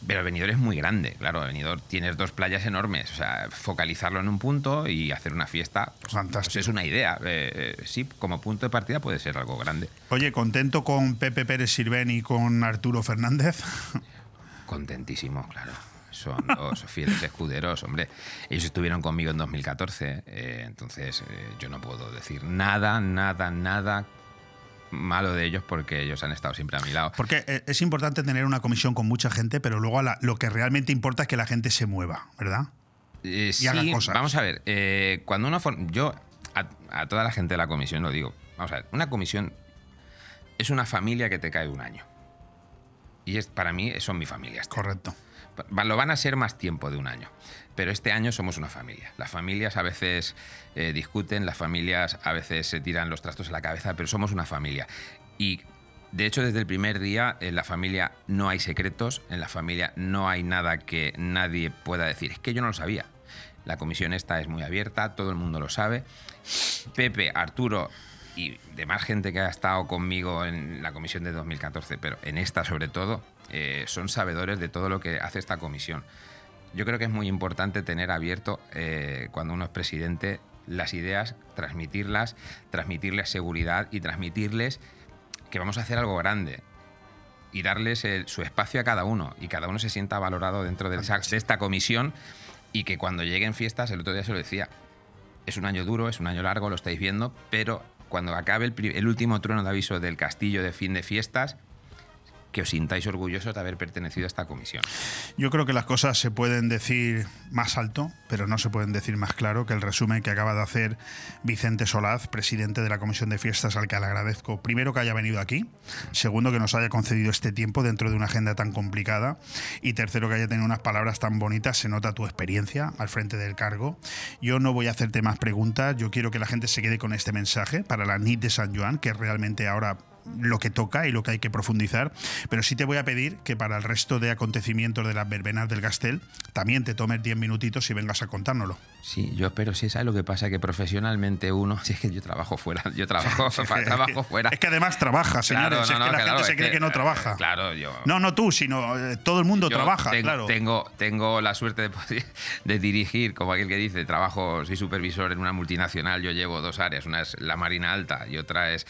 Pero Benidorm es muy grande, claro. Benidorm tienes dos playas enormes. O sea, focalizarlo en un punto y hacer una fiesta, pues, pues es una idea. Eh, eh, sí, como punto de partida puede ser algo grande. Oye, contento con Pepe Pérez Sirven y con Arturo Fernández. Contentísimo, claro. Son dos fieles escuderos, hombre. Ellos estuvieron conmigo en 2014, eh, entonces yo no puedo decir nada, nada, nada malo de ellos porque ellos han estado siempre a mi lado. Porque eh, es importante tener una comisión con mucha gente, pero luego a la- lo que realmente importa es que la gente se mueva, ¿verdad? Eh, y haga sí, cosas. Vamos a ver, eh, cuando uno. for- Yo a, a toda la gente de la comisión lo digo. Vamos a ver, una comisión es una familia que te cae un año. Y es, para mí son mi familia. Correcto. Lo van a ser más tiempo de un año. Pero este año somos una familia. Las familias a veces eh, discuten, las familias a veces se tiran los trastos en la cabeza, pero somos una familia. Y de hecho, desde el primer día en la familia no hay secretos, en la familia no hay nada que nadie pueda decir. Es que yo no lo sabía. La comisión esta es muy abierta, todo el mundo lo sabe. Pepe, Arturo y demás gente que ha estado conmigo en la comisión de 2014, pero en esta sobre todo, eh, son sabedores de todo lo que hace esta comisión. Yo creo que es muy importante tener abierto, eh, cuando uno es presidente, las ideas, transmitirlas, transmitirles seguridad y transmitirles que vamos a hacer algo grande y darles su espacio a cada uno y cada uno se sienta valorado dentro de, esa- de esta comisión y que cuando lleguen fiestas, el otro día se lo decía, es un año duro, es un año largo, lo estáis viendo, pero cuando acabe el último trueno de aviso del castillo de fin de fiestas, que os sintáis orgullosos de haber pertenecido a esta comisión. Yo creo que las cosas se pueden decir más alto, pero no se pueden decir más claro que el resumen que acaba de hacer Vicente Solaz, presidente de la Comisión de Fiestas, al que le agradezco. Primero, que haya venido aquí. Segundo, que nos haya concedido este tiempo dentro de una agenda tan complicada. Y tercero, que haya tenido unas palabras tan bonitas. Se nota tu experiencia al frente del cargo. Yo no voy a hacerte más preguntas. Yo quiero que la gente se quede con este mensaje para la NIT de San Juan, que realmente ahora lo que toca y lo que hay que profundizar, pero sí te voy a pedir que para el resto de acontecimientos de las verbenas del Gastel también te tomes 10 minutitos y vengas a contárnoslo. Sí, yo espero, sí, ¿sabes lo que pasa? Que profesionalmente uno, si es que yo trabajo fuera, yo trabajo, trabajo fuera. Es que además trabaja, señores, Claro, es no, que no, la claro, gente se cree que, que, no eh, trabaja. Claro, yo... No, no tú, sino eh, todo el mundo Yo trabaja, ten- claro. Tengo, tengo la suerte de, poder- de dirigir, como aquel que dice, trabajo, soy supervisor en una multinacional, yo llevo dos áreas, una es la Marina Alta y otra es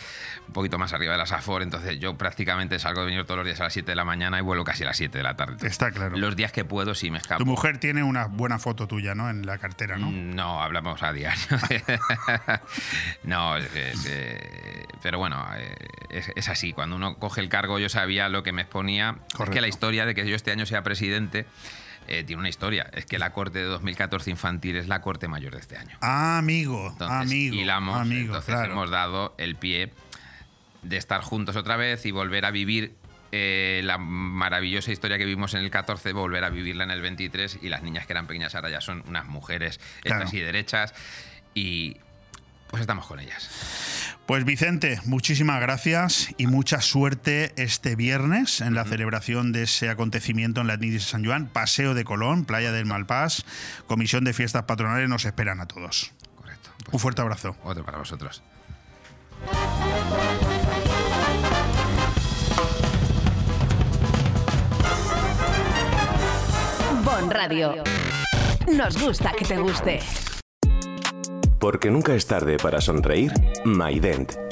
un poquito más arriba de la SAFOR, entonces yo prácticamente salgo de venir todos los días a las 7 de la mañana y vuelvo casi a las 7 de la tarde. Está claro. Los días que puedo sí me escapo. Tu mujer tiene una buena foto tuya, ¿no? En la cartera, ¿no? No, hablamos a diario. no, es- es, eh, pero bueno, eh, es, es así. Cuando uno coge el cargo, yo sabía lo que me exponía. Es Correcto. que la historia de que yo este año sea presidente eh, tiene una historia. Es que la corte de 2014 infantil es la corte mayor de este año. Ah, amigo, Entonces, amigo, hilamos, amigo, entonces claro. hemos dado el pie de estar juntos otra vez y volver a vivir eh, la maravillosa historia que vivimos en el 14, volver a vivirla en el 23 y las niñas que eran pequeñas ahora ya son unas mujeres Claro. y derechas y pues estamos con ellas. Pues Vicente, muchísimas gracias y mucha suerte este viernes en la celebración de ese acontecimiento en la NIDIS de San Juan, Paseo de Colón, Playa del Malpás, Comisión de Fiestas Patronales, nos esperan a todos. Correcto. Un fuerte abrazo. Otro para vosotros. Bon Radio. Nos gusta que te guste. Porque nunca es tarde para sonreír, MyDent,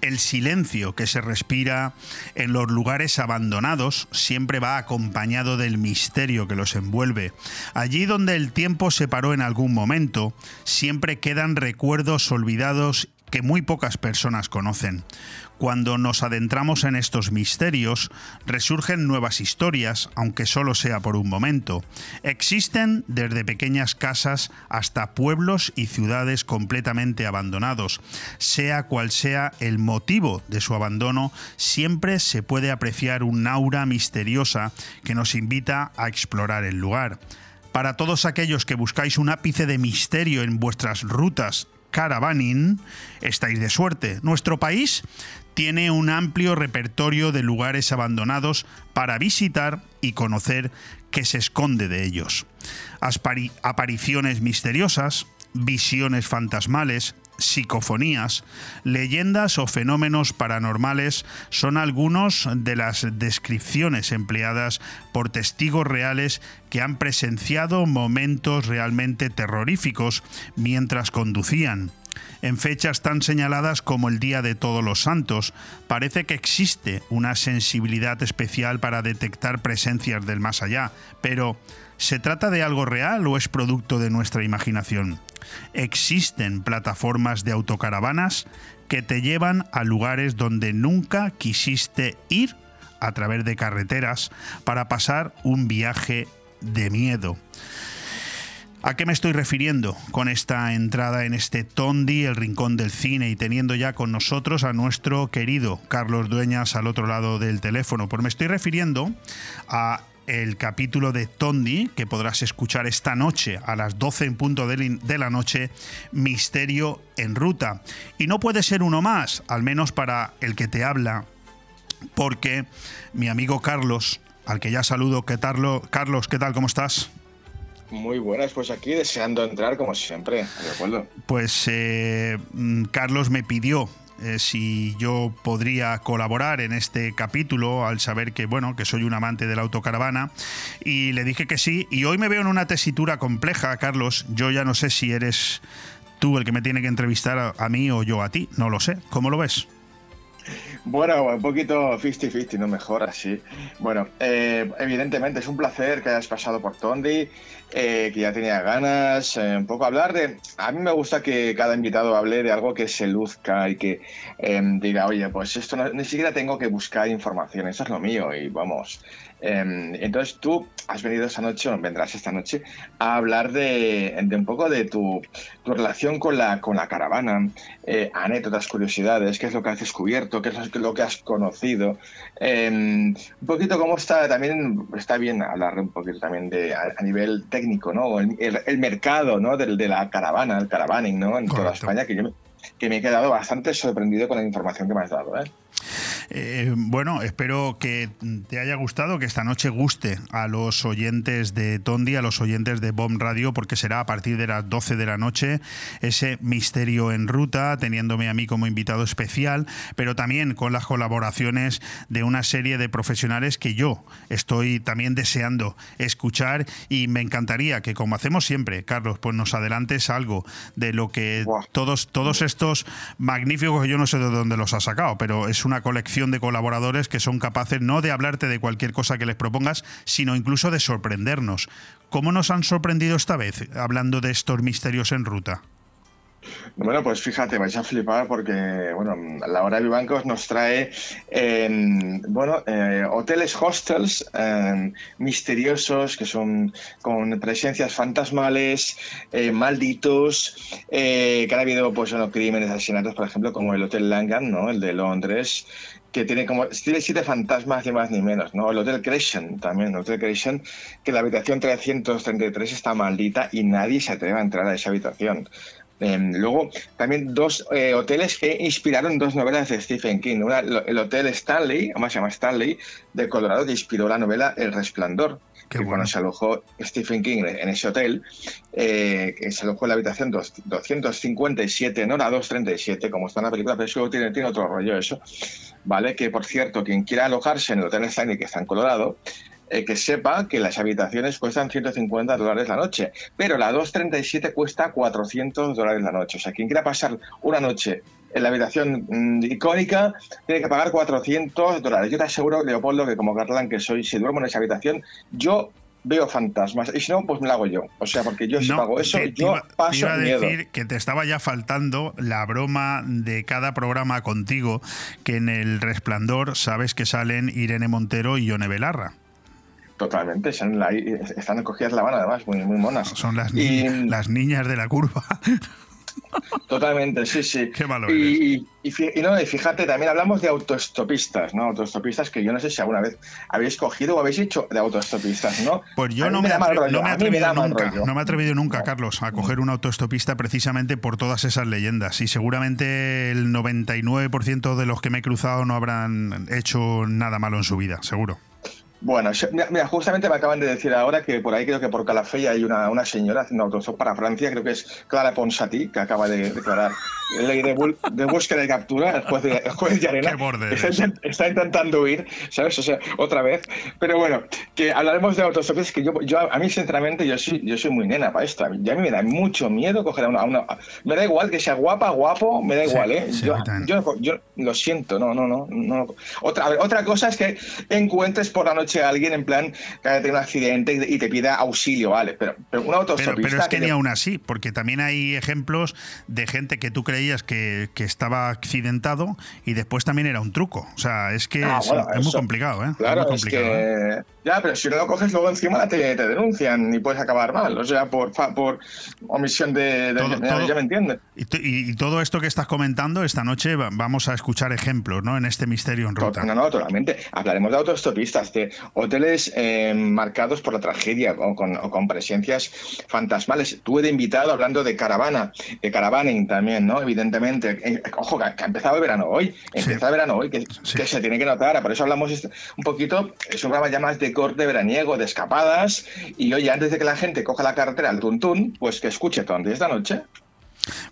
el silencio que se respira en los lugares abandonados siempre va acompañado del misterio que los envuelve. Allí donde el tiempo se paró en algún momento, siempre quedan recuerdos olvidados que muy pocas personas conocen. Cuando nos adentramos en estos misterios, resurgen nuevas historias, aunque solo sea por un momento. Existen desde pequeñas casas hasta pueblos y ciudades completamente abandonados. Sea cual sea el motivo de su abandono, siempre se puede apreciar un aura misteriosa que nos invita a explorar el lugar. Para todos aquellos que buscáis un ápice de misterio en vuestras rutas caravaning, estáis de suerte. Nuestro país tiene un amplio repertorio de lugares abandonados para visitar y conocer qué se esconde de ellos. Apariciones misteriosas, visiones fantasmales, psicofonías, leyendas o fenómenos paranormales son algunos de las descripciones empleadas por testigos reales que han presenciado momentos realmente terroríficos mientras conducían. En fechas tan señaladas como el Día de Todos los Santos, parece que existe una sensibilidad especial para detectar presencias del más allá, pero ¿se trata de algo real o es producto de nuestra imaginación? Existen plataformas de autocaravanas que te llevan a lugares donde nunca quisiste ir a través de carreteras para pasar un viaje de miedo. ¿A qué me estoy refiriendo con esta entrada en este Tondi, el rincón del cine, y teniendo ya con nosotros a nuestro querido Carlos Dueñas al otro lado del teléfono? Pues me estoy refiriendo a el capítulo de Tondi que podrás escuchar esta noche a las 12 en punto de la noche, Misterio en Ruta. Y no puede ser uno más, al menos para el que te habla, porque mi amigo Carlos, al que ya saludo, ¿qué tal? Carlos, ¿qué tal? ¿Cómo estás? Muy buenas, pues aquí deseando entrar como siempre, de acuerdo. Pues eh, mm, Carlos me pidió eh, si yo podría colaborar en este capítulo al saber que bueno que soy un amante de la autocaravana y le dije que sí y hoy me veo en una tesitura compleja Carlos yo ya no sé si eres tú el que me tiene que entrevistar a, a mí o yo a ti no lo sé cómo lo ves Bueno, un poquito 50-50, no mejor así. Bueno, eh, evidentemente es un placer que hayas pasado por Tondi, eh, que ya tenía ganas, eh, un poco hablar de... A mí me gusta que cada invitado hable de algo que se luzca y que eh, diga, oye, pues esto no- ni siquiera tengo que buscar información, eso es lo mío y vamos. Eh, entonces tú has venido esta noche, o vendrás esta noche, a hablar de, de un poco de tu, tu relación con la, con la caravana, eh, anécdotas, curiosidades, qué es lo que has descubierto, qué es lo, lo que has conocido. Eh, un poquito cómo está también, está bien hablar un poquito también de a, a nivel técnico, ¿no? El, el- el mercado, ¿no? Del- De, la caravana, el caravaning, ¿no? En toda. España, que yo me, que me he quedado bastante sorprendido con la información que me has dado, ¿eh? Eh, bueno, espero que te haya gustado, que esta noche guste a los oyentes de Tondi, a los oyentes de Bomb Radio, porque será a partir de las 12 de la noche ese misterio en ruta, teniéndome a mí como invitado especial, pero también con las colaboraciones de una serie de profesionales que yo estoy también deseando escuchar y me encantaría que, como hacemos siempre, Carlos, pues nos adelantes algo de lo que todos, todos estos magníficos, yo no sé de dónde los ha sacado, pero es una colección de colaboradores que son capaces no de hablarte de cualquier cosa que les propongas, sino incluso de sorprendernos. ¿Cómo nos han sorprendido esta vez hablando de estos misterios en ruta? Bueno, pues fíjate, vais a flipar porque, bueno, Laura Vivancos nos trae, eh, bueno, eh, hoteles, hostels eh, misteriosos que son con presencias fantasmales, eh, malditos, eh, que ha habido, pues, bueno, crímenes, asesinatos, por ejemplo, como el Hotel Langham, ¿no? El de Londres, que tiene como tiene siete fantasmas ni más ni menos, ¿no? El Hotel Crescent también, el Hotel Crescent, que la habitación 333 está maldita y nadie se atreve a entrar a esa habitación. Eh, luego, también dos eh, hoteles que inspiraron dos novelas de Stephen King. Una, el Hotel Stanley, además se llama Stanley, de Colorado, que inspiró la novela El Resplandor. que cuando se alojó Stephen King en ese hotel, eh, se alojó en la habitación dos- 257, no la 237, como está en la película, pero eso tiene, tiene otro rollo eso. ¿Vale? Que por cierto, quien quiera alojarse en el Hotel Stanley, que está en Colorado, eh, que sepa que las habitaciones cuestan 150 dólares la noche, pero la 237 cuesta 400 dólares la noche. O sea, quien quiera pasar una noche en la habitación mm, icónica tiene que pagar 400 dólares. Yo te aseguro, Leopoldo, que como Garland que soy, si duermo en esa habitación, yo veo fantasmas. Y si no, pues me la hago yo. O sea, porque yo si No, pago eso, te- yo iba- te paso iba a miedo. decir que te estaba ya faltando la broma de cada programa contigo, que en el resplandor sabes que salen Irene Montero y Yone Belarra. Totalmente, están, la- están cogidas la mano además, muy, muy monas. Son las, ni- las niñas de la curva. Totalmente, sí, sí. Qué malo y, y- y y no, y fíjate, también hablamos de autoestopistas, ¿no? Autoestopistas que yo no sé si alguna vez habéis cogido o habéis hecho de autoestopistas, ¿no? Pues yo no me, no me he atrevido nunca, no me he atrevido nunca, Carlos, a coger un autoestopista precisamente por todas esas leyendas. Y seguramente el 99% de los que me he cruzado no habrán hecho nada malo en su vida, seguro. Bueno, se- mira, justamente me acaban de decir ahora que por ahí creo que por Calafell hay una, una señora haciendo autostop para Francia, creo que es Clara Ponsatí, que acaba de declarar ley de, de búsqueda y captura, el juez de, el juez de Arena. Está, está intentando huir, ¿sabes? O sea, otra vez. Pero bueno, que hablaremos de autostopistas, que yo, yo a mí sinceramente yo soy, yo soy muy nena para esto. Y a mí me da mucho miedo coger a una, a una- Me da igual que sea guapa, guapo, me da Sí, igual, ¿eh? sí, yo, yo, yo lo siento, no, no, no. no. Otra, ver, otra cosa es que encuentres por la noche a alguien en plan que haya tenido un accidente y te pida auxilio, vale, pero, pero un Pero, autostopista... pero es que que- ni aún así, porque también hay ejemplos de gente que tú creías que, que estaba accidentado y después también era un truco. O sea, es que Ah, es, bueno, es muy complicado, ¿eh? Claro, es muy es complicado. ¿eh? que... Ya, pero si no lo coges luego encima te, te denuncian y puedes acabar mal, o sea, por, por omisión de... de- Todo- ya, todo- ya me entiendes. Y, t- y- y todo esto que estás comentando, esta noche va- vamos a escuchar ejemplos, ¿no? En este misterio en ruta. No, no, totalmente. Hablaremos de autostopistas, de hoteles eh, marcados por la tragedia o con, o con presencias fantasmales. Tuve de invitado hablando de caravana, de caravaning también, ¿no? Evidentemente. Eh, ojo, que, ha empezado el verano hoy. Empieza el verano hoy, que, que se tiene que notar. Por eso hablamos este- un poquito, es un programa ya más de corte veraniego, de escapadas. Y oye, antes de que la gente coja la carretera al tuntún, pues que escuche Tondi esta noche.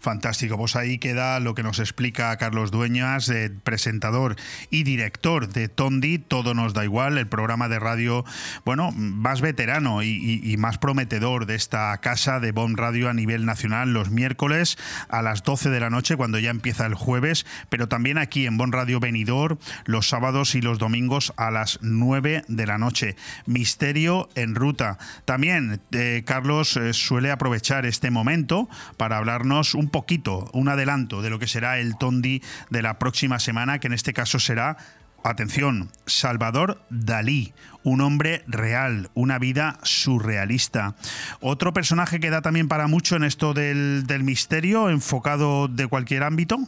Fantástico, pues ahí queda lo que nos explica Carlos Dueñas, eh, presentador y director de Tondi, Todo nos da igual, el programa de radio, bueno, más veterano y, más prometedor de esta casa de Bomb Radio a nivel nacional los miércoles a las 12 de la noche cuando ya empieza el jueves, pero también aquí en Bon Radio Venidor los sábados y los domingos a las 9 de la noche. Misterio en ruta. También eh, Carlos eh, suele aprovechar este momento para hablarnos un poquito, un adelanto de lo que será el Tondi de la próxima semana, que en este caso será Atención, Salvador Dalí, un hombre real, una vida surrealista. Otro personaje que da también para mucho en esto del, del misterio, enfocado de cualquier ámbito.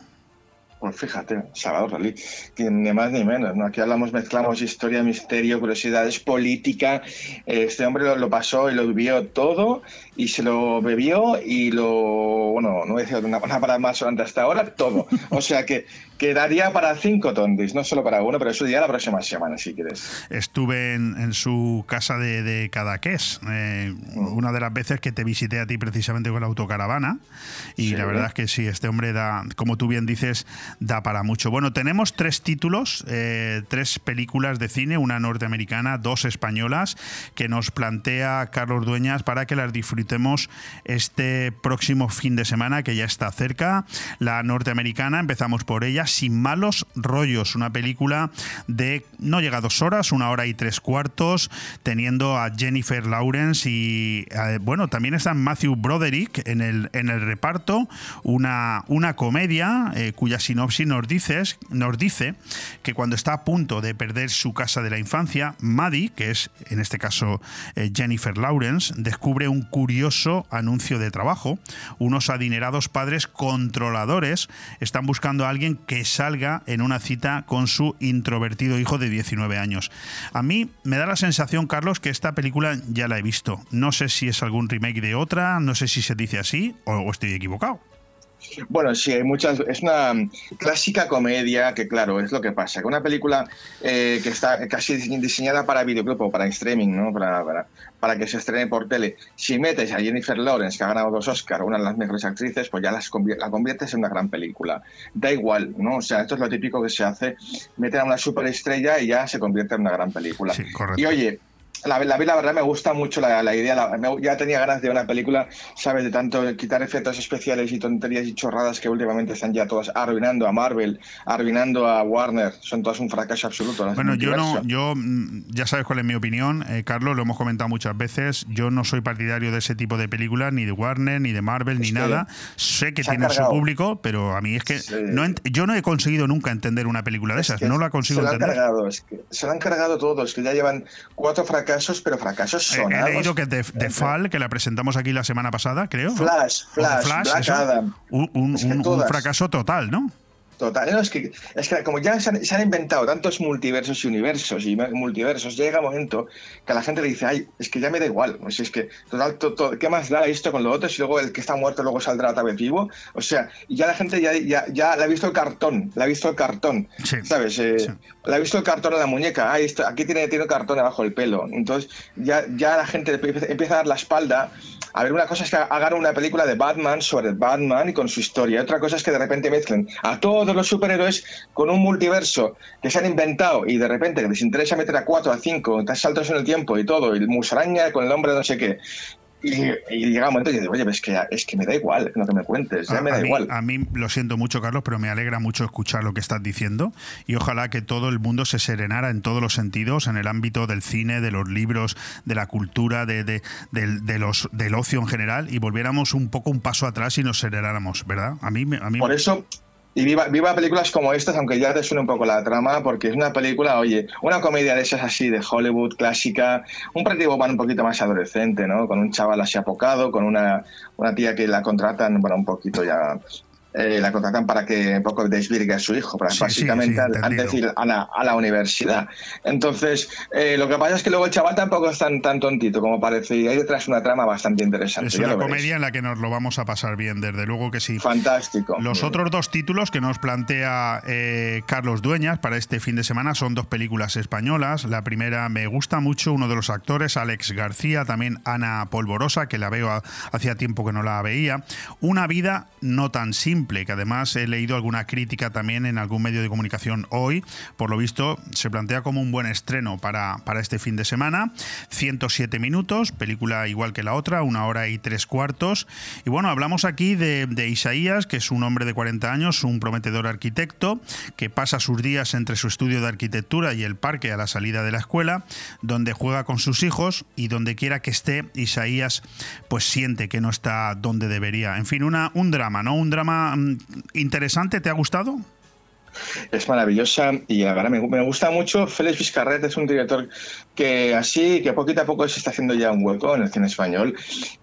Pues fíjate, Salvador Dalí, ni más ni menos, ¿no? Aquí hablamos, mezclamos historia, misterio, curiosidades, política. Este hombre lo, lo pasó y lo vivió todo y se lo bebió y lo, bueno, no voy a decir una, palabra más solamente hasta ahora, todo. O sea que quedaría para cinco tondis, no solo para uno, pero eso ya la próxima semana, si quieres. Estuve en, en su casa de, de Cadaqués, eh, una de las veces que te visité a ti precisamente con la autocaravana. Y Sí. la verdad es que sí, este hombre da, como tú bien dices, da para mucho. Bueno, tenemos tres títulos, eh, tres películas de cine, una norteamericana, dos españolas, que nos plantea Carlos Dueñas para que las disfrutemos este próximo fin de semana, que ya está cerca. La norteamericana, empezamos por ella, Sin malos rollos, una película de no llega dos horas, una hora y tres cuartos, teniendo a Jennifer Lawrence y, eh, bueno, también está Matthew Broderick en el, en el reparto, una, una comedia eh, cuya sinopsis sinopsis nos, dices, nos dice que cuando está a punto de perder su casa de la infancia, Maddie, que es en este caso eh, Jennifer Lawrence, descubre un curioso anuncio de trabajo. Unos adinerados padres controladores están buscando a alguien que salga en una cita con su introvertido hijo de 19 años. A mí me da la sensación, Carlos, que esta película ya la he visto. No sé si es algún remake de otra, no sé si se dice así o, o estoy equivocado. Bueno, sí, hay muchas. Es una clásica comedia que, claro, es lo que pasa. Que una película eh, que está casi diseñada para videoclub o para streaming, ¿no? Para, para, para que se estrene por tele. Si metes a Jennifer Lawrence, que ha ganado dos Oscars, una de las mejores actrices, pues ya las la conviertes en una gran película. Da igual, ¿no? O sea, esto es lo típico que se hace. Meter a una superestrella y ya se convierte en una gran película. Sí, correcto. Y oye, la, la, la verdad me gusta mucho la, la idea. la- me- ya tenía ganas de una película, ¿sabes? De tanto quitar efectos especiales y tonterías y chorradas que últimamente están ya todas arruinando a Marvel, arruinando a Warner. Son todas un fracaso absoluto. Bueno, yo no, yo mm, ya sabes cuál es mi opinión, eh, Carlos, lo hemos comentado muchas veces. Yo no soy partidario de ese tipo de películas, ni de Warner, ni de Marvel, ni que nada. Sé que tienen su público, pero a mí es que no yo no he conseguido nunca entender una película de esas. que no la consigo se han entender. cargado, es que se lo han cargado todos, que ya llevan cuatro fracasos, pero fracasos sonados. he leído que The, The Fall, que la presentamos aquí la semana pasada, creo. Flash, The Flash, Black Adam. Un, un- Es que un- un fracaso total, ¿no? Total, no, es que, es que como ya se han, se han inventado tantos multiversos y universos y multiversos, ya llega un momento que a la gente dice, ay, es que ya me da igual, o sea, es que, total, to- to- ¿qué más da esto con lo otro? Si luego el que está muerto luego saldrá otra vez vivo, o sea, y ya la gente ya, ya, ya le ha visto el cartón, le ha visto el cartón, ¿sabes? Eh, Le ha visto el cartón en la muñeca, ay, esto, aquí tiene, tiene el cartón debajo del pelo, entonces ya, ya la gente empieza empieza a dar la espalda. A ver, una cosa es que hagan una película de Batman sobre Batman y con su historia. Otra cosa es que de repente mezclen a todos los superhéroes con un multiverso que se han inventado y de repente les interesa meter a cuatro, a cinco, saltos en el tiempo y todo, y el musaraña con el hombre de no sé qué. Y, y llega un momento y digo, oye, es que, es que me da igual lo que me cuentes, ya A- me a da mí, igual. A mí lo siento mucho, Carlos, pero me alegra mucho escuchar lo que estás diciendo y ojalá que todo el mundo se serenara en todos los sentidos, en el ámbito del cine, de los libros, de la cultura, de, de- del, de los, del ocio en general y volviéramos un poco un paso atrás y nos serenáramos, ¿verdad? A mí, a mí Por eso, y viva, viva películas como estas, aunque ya te suene un poco la trama, porque es una película, oye, una comedia de esas así de Hollywood clásica, un partido un poquito más adolescente, ¿no? Con un chaval así apocado, con una, una tía que la contratan, bueno, un poquito ya. Eh, la contratan para que un poco desvirgue a su hijo, para Sí, sí, básicamente sí, entendido. antes de ir a la, a la universidad. Entonces, eh, lo que pasa es que luego el chaval tampoco es tan, tan tontito como parece, y hay detrás una trama bastante interesante. es una veréis. comedia en la que nos lo vamos a pasar bien, desde luego que sí. Fantástico. Los otros dos títulos que nos plantea eh, Carlos Dueñas para este fin de semana son dos películas españolas. La primera me gusta mucho, uno de los actores, Alex García, también Ana Polvorosa, que la veo a- hacía tiempo que no la veía. Una vida no tan simple, que además he leído alguna crítica también en algún medio de comunicación hoy. Por lo visto, se plantea como un buen estreno para, para este fin de semana. 107 minutos, película igual que la otra, una hora y tres cuartos. Y bueno, hablamos aquí de, de Isaías, que es un hombre de 40 años, un prometedor arquitecto, que pasa sus días entre su estudio de arquitectura y el parque a la salida de la escuela, donde juega con sus hijos y donde quiera que esté, Isaías pues siente que no está donde debería. En fin, una, un drama, ¿no? Un drama interesante, ¿te ha gustado? Es maravillosa y la verdad me, me gusta mucho. Félix Vizcarret es un director que así, que poquito a poco se está haciendo ya un hueco en el cine español.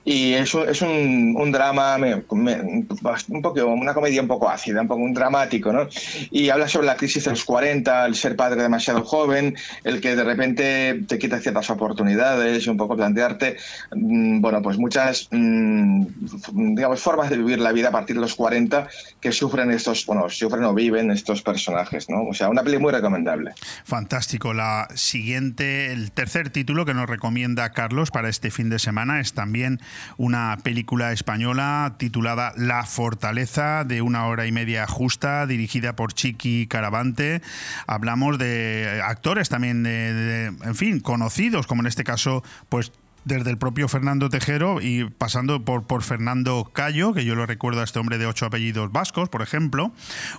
Y es un, es un, un drama, me- me- un poco, una comedia un poco ácida, un poco un dramático, ¿no? Y habla sobre la crisis de los 40, el ser padre demasiado joven, el que de repente te quita ciertas oportunidades y un poco plantearte, mm, bueno, pues muchas, mm, f- digamos, formas de vivir la vida a partir de los 40 que sufren estos, bueno, sufren o viven estos personajes, ¿no? O sea, una peli muy recomendable. Fantástico. La siguiente, el tercer título que nos recomienda Carlos para este fin de semana es también una película española titulada La Fortaleza, de una hora y media justa, dirigida por Chiqui Caravante. Hablamos de actores también, de, de- en fin, conocidos, como en este caso, pues desde el propio Fernando Tejero y pasando por, Fernando Cayo, que yo lo recuerdo a este hombre de ocho apellidos vascos, por ejemplo,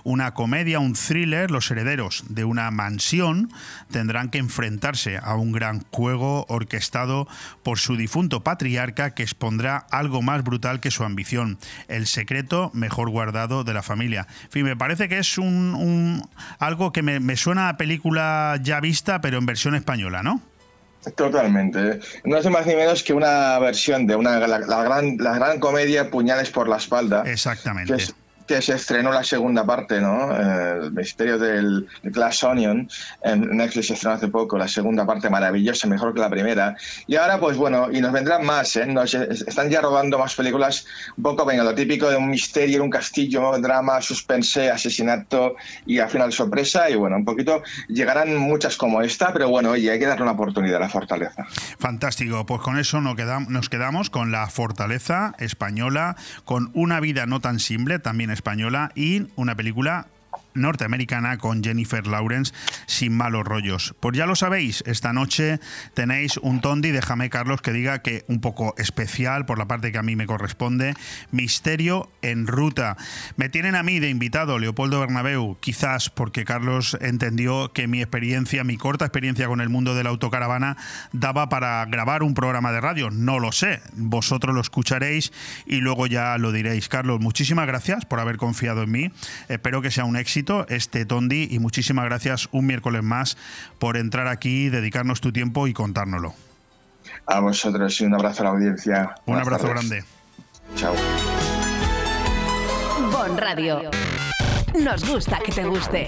una comedia, un thriller, los herederos de una mansión tendrán que enfrentarse a un gran juego orquestado por su difunto patriarca que expondrá algo más brutal que su ambición, el secreto mejor guardado de la familia. En fin, me parece que es un, un- algo que me, me suena a película ya vista, pero en versión española, ¿no? Totalmente. No es más ni menos que una versión de una, la, la gran, la gran comedia Puñales por la espalda. Exactamente. Que, es- que se estrenó la segunda parte, ¿no? Eh, El misterio del Glass Onion. En Netflix se estrenó hace poco la segunda parte maravillosa, mejor que la primera. Y ahora, pues bueno, y nos vendrán más, ¿eh? Nos es- están ya rodando más películas, un poco, venga, lo típico de un misterio un castillo, drama, suspense, asesinato y al final sorpresa. Y bueno, un poquito, llegarán muchas como esta, pero bueno, oye, hay que darle una oportunidad a la fortaleza. Fantástico, pues con eso nos quedam- nos quedamos con la fortaleza española, con una vida no tan simple, también española, y una película norteamericana con Jennifer Lawrence sin malos rollos. Pues ya lo sabéis, esta noche tenéis un tondi, déjame Carlos que diga que un poco especial por la parte que a mí me corresponde, Misterio en ruta. Me tienen a mí de invitado Leopoldo Bernabeu, quizás porque Carlos entendió que mi experiencia, mi corta experiencia con el mundo de la autocaravana daba para grabar un programa de radio, no lo sé, vosotros lo escucharéis y luego ya lo diréis. Carlos, muchísimas gracias por haber confiado en mí, espero que sea un éxito este Tondi y muchísimas gracias un miércoles más por entrar aquí, dedicarnos tu tiempo y contárnoslo. A vosotros y un abrazo a la audiencia. Un Buenas abrazo tardes. grande. Chao. Bon Radio. Nos gusta que te guste.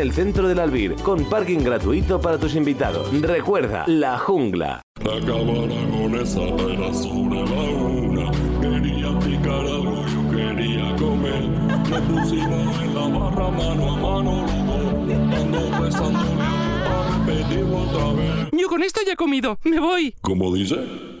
el centro del Albir, con parking gratuito para tus invitados. Recuerda, La Jungla. Acabara con esa pera sobre la una. Quería picar algo, yo quería comer. Me pusimos en la barra mano a mano los. Ando besándole a repetirlo otra vez. Yo con esto ya he comido. Me voy. ¿Cómo dice?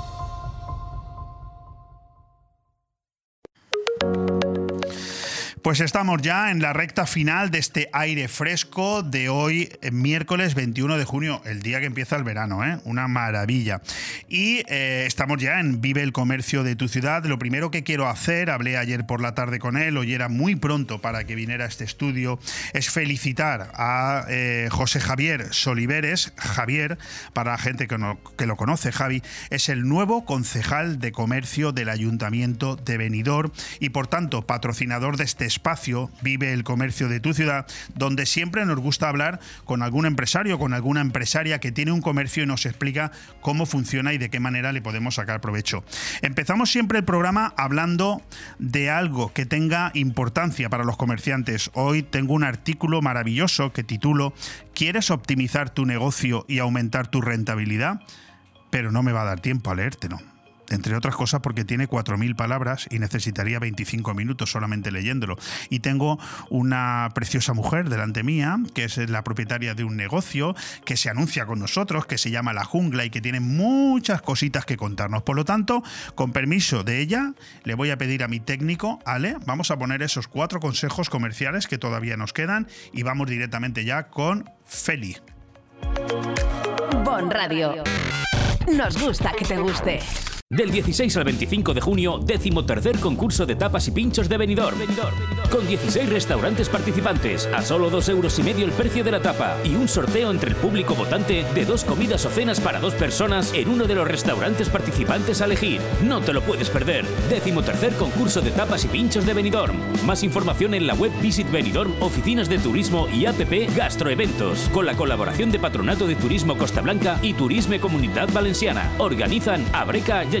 Pues estamos ya en la recta final de este aire fresco de hoy, eh, miércoles 21 de junio, el día que empieza el verano, ¿eh? Una maravilla. Y eh, estamos ya en Vive el Comercio de tu ciudad. Lo primero que quiero hacer, hablé ayer por la tarde con él, hoy era muy pronto para que viniera a este estudio, es felicitar a eh, José Javier Soliveres. Javier, para la gente que, no- que lo conoce, Javi, es el nuevo concejal de comercio del Ayuntamiento de Benidorm y por tanto patrocinador de este espacio, Vive el Comercio de tu ciudad, donde siempre nos gusta hablar con algún empresario, con alguna empresaria que tiene un comercio y nos explica cómo funciona y de qué manera le podemos sacar provecho. Empezamos siempre el programa hablando de algo que tenga importancia para los comerciantes. Hoy tengo un artículo maravilloso que titulo ¿Quieres optimizar tu negocio y aumentar tu rentabilidad? Pero no me va a dar tiempo a leértelo. Entre otras cosas porque tiene 4.000 palabras y necesitaría 25 minutos solamente leyéndolo. Y tengo una preciosa mujer delante mía, que es la propietaria de un negocio, que se anuncia con nosotros, que se llama La Jungla y que tiene muchas cositas que contarnos. Por lo tanto, con permiso de ella, le voy a pedir a mi técnico, Ale, vamos a poner esos cuatro consejos comerciales que todavía nos quedan y vamos directamente ya con Feli. Bon Radio. Nos gusta que te guste. Del 16 al 25 de junio, décimo tercer concurso de tapas y pinchos de Benidorm. Con 16 restaurantes participantes, a solo 2 euros y medio el precio de la tapa y un sorteo entre el público votante de dos comidas o cenas para dos personas en uno de los restaurantes participantes a elegir. No te lo puedes perder. Décimo tercer concurso de tapas y pinchos de Benidorm. Más información en la web Visit Benidorm, oficinas de turismo y APP Gastroeventos, con la colaboración de Patronato de Turismo Costa Blanca y Turisme Comunidad Valenciana. Organizan Abreca y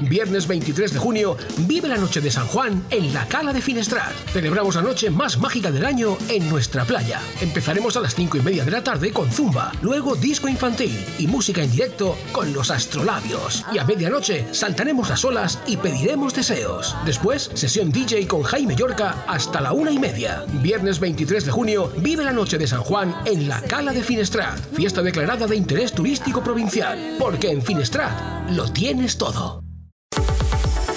Viernes 23 de junio, vive la noche de San Juan en la Cala de Finestrat. Celebramos la noche más mágica del año en nuestra playa. Empezaremos a las 5 y media de la tarde con Zumba, luego disco infantil y música en directo con los astrolabios. Y a medianoche saltaremos las olas y pediremos deseos. Después, sesión DJ con Jaime Yorca hasta la una y media. Viernes 23 de junio, vive la noche de San Juan en la Cala de Finestrat. Fiesta declarada de interés turístico provincial. Porque en Finestrat lo tienes todo.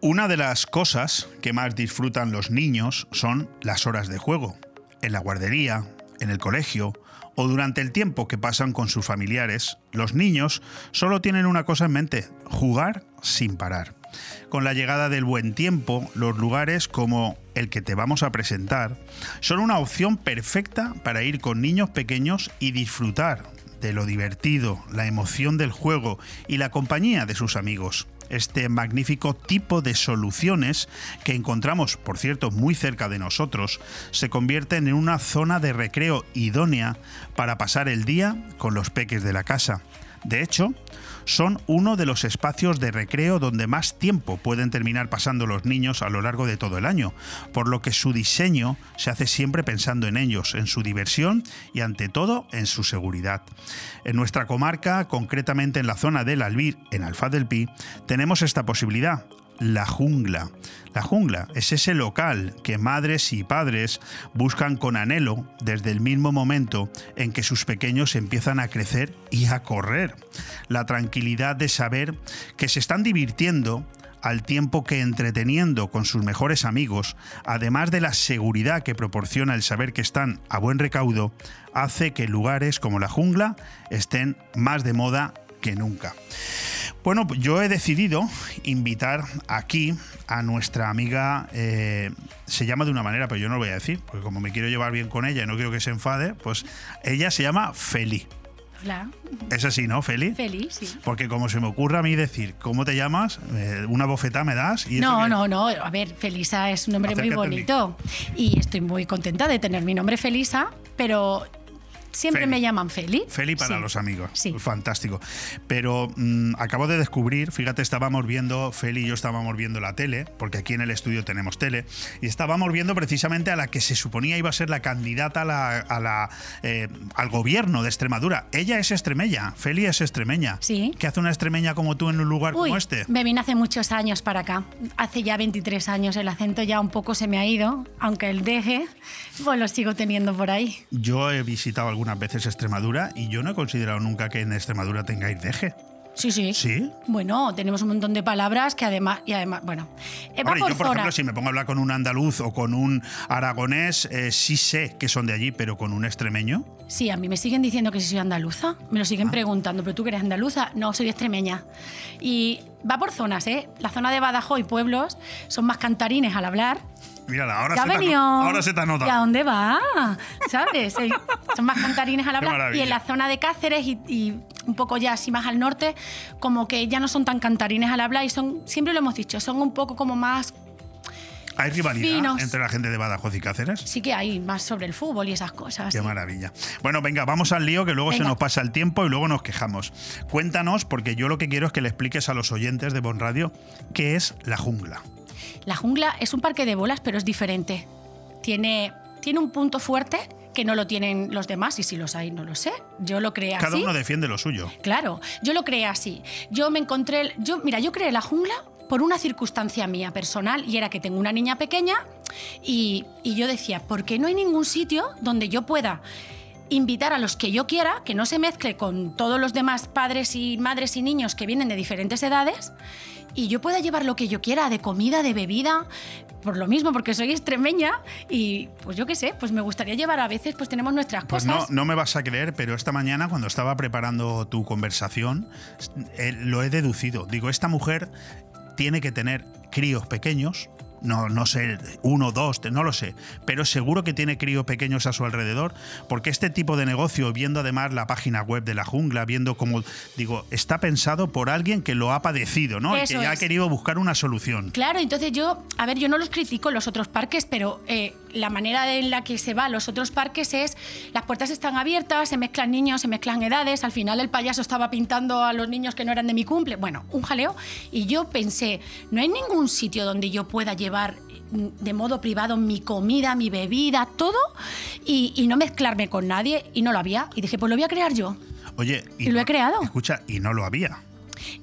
Una de las cosas que más disfrutan los niños son las horas de juego. En la guardería, en el colegio o durante el tiempo que pasan con sus familiares, los niños solo tienen una cosa en mente, jugar sin parar. Con la llegada del buen tiempo, los lugares como el que te vamos a presentar son una opción perfecta para ir con niños pequeños y disfrutar de lo divertido, la emoción del juego y la compañía de sus amigos este magnífico tipo de soluciones que encontramos, por cierto, muy cerca de nosotros, se convierten en una zona de recreo idónea para pasar el día con los peques de la casa. De hecho, son uno de los espacios de recreo donde más tiempo pueden terminar pasando los niños a lo largo de todo el año, por lo que su diseño se hace siempre pensando en ellos, en su diversión y ante todo en su seguridad. En nuestra comarca, concretamente en la zona del Albir, en Alfa del Pi, tenemos esta posibilidad. La Jungla. La Jungla es ese local que madres y padres buscan con anhelo desde el mismo momento en que sus pequeños empiezan a crecer y a correr. La tranquilidad de saber que se están divirtiendo al tiempo que entreteniendo con sus mejores amigos, además de la seguridad que proporciona el saber que están a buen recaudo, hace que lugares como la jungla estén más de moda que nunca. Bueno, pues yo he decidido invitar aquí a nuestra amiga, eh, se llama de una manera, pero yo no lo voy a decir, porque como me quiero llevar bien con ella y no quiero que se enfade, pues ella se llama Feli. Hola. Es así, ¿no, Feli? Feliz, sí. Porque como se me ocurre a mí decir, ¿cómo te llamas? Eh, una bofetada me das y No, que- no, no. A ver, Felisa es un nombre muy Acércate bonito. Y estoy muy contenta de tener mi nombre Felisa, pero siempre Feli. me llaman Feli. Feli para Sí. los amigos. Fantástico. Pero mm, acabo de descubrir, fíjate, estábamos viendo, Feli y yo estábamos viendo la tele, porque aquí en el estudio tenemos tele, y estábamos viendo precisamente a la que se suponía iba a ser la candidata a la, a la, eh, al gobierno de Extremadura. Ella es extremeña, Feli es extremeña. Sí. ¿Qué hace una extremeña como tú en un lugar Uy, como este? me vine hace muchos años para acá. Hace ya 23 años. El acento ya un poco se me ha ido, aunque el deje, pues lo sigo teniendo por ahí. Yo he visitado algunas veces Extremadura y yo no he considerado nunca que en Extremadura tengáis deje. Sí, sí. ¿Sí? Bueno, tenemos un montón de palabras que además, y además, bueno, eh, Hombre, por yo, por zona. ejemplo, si me pongo a hablar con un andaluz o con un aragonés, eh, sí sé que son de allí, pero con un extremeño. Sí, a mí me siguen diciendo que si soy andaluza. Me lo Ah. siguen preguntando, ¿pero tú que eres andaluza? No, soy extremeña. Y va por zonas, ¿eh? La zona de Badajoz y pueblos son más cantarines al hablar. Mírala, ahora Ya se, te, ahora se te anota. ¿Y a dónde va? ¿Sabes? Eh, Son más cantarines al hablar. Y en la zona de Cáceres y, y un poco ya así más al norte, como que ya no son tan cantarines al hablar y son, siempre lo hemos dicho, son un poco como más, ¿Hay rivalidad Finos. entre la gente de Badajoz y Cáceres? sí que hay más sobre el fútbol y esas cosas. Qué sí. maravilla. Bueno, venga, vamos al lío que luego se nos pasa el tiempo y luego nos quejamos. Cuéntanos, porque yo lo que quiero es que le expliques a los oyentes de Bon Radio qué es la jungla. La jungla es un parque de bolas, pero es diferente. Tiene, tiene un punto fuerte que no lo tienen los demás, y si los hay, no lo sé. Yo lo creé Cada así. uno defiende lo suyo. Claro, yo lo creé así. Yo me encontré, yo, mira, yo creé la jungla por una circunstancia mía personal y era que tengo una niña pequeña y, y yo decía, ¿por qué no hay ningún sitio donde yo pueda invitar a los que yo quiera, que no se mezcle con todos los demás padres y madres y niños que vienen de diferentes edades y yo pueda llevar lo que yo quiera de comida, de bebida, por lo mismo, porque soy extremeña y pues yo qué sé, pues me gustaría llevar a veces, pues tenemos nuestras Pues no, cosas. no me vas a creer, pero esta mañana cuando estaba preparando tu conversación, eh, lo he deducido. Digo, esta mujer tiene que tener críos pequeños. No, no sé, uno, dos, no lo sé, pero seguro que tiene críos pequeños a su alrededor, porque este tipo de negocio, viendo además la página web de la jungla, viendo cómo, digo, está pensado por alguien que lo ha padecido, ¿no? Y que ya ha querido buscar una solución. Claro, entonces yo, a ver, yo no los critico los otros parques, pero eh, la manera en la que se va a los otros parques es, las puertas están abiertas, se mezclan niños, se mezclan edades, al final el payaso estaba pintando a los niños que no eran de mi cumple, bueno, un jaleo, y yo pensé, no hay ningún sitio donde yo pueda llevar mm, de modo privado mi comida, mi bebida, todo, y, y no mezclarme con nadie, y no lo había, y dije, pues lo voy a crear yo. Oye, Y lo he creado. Escucha, y no lo había.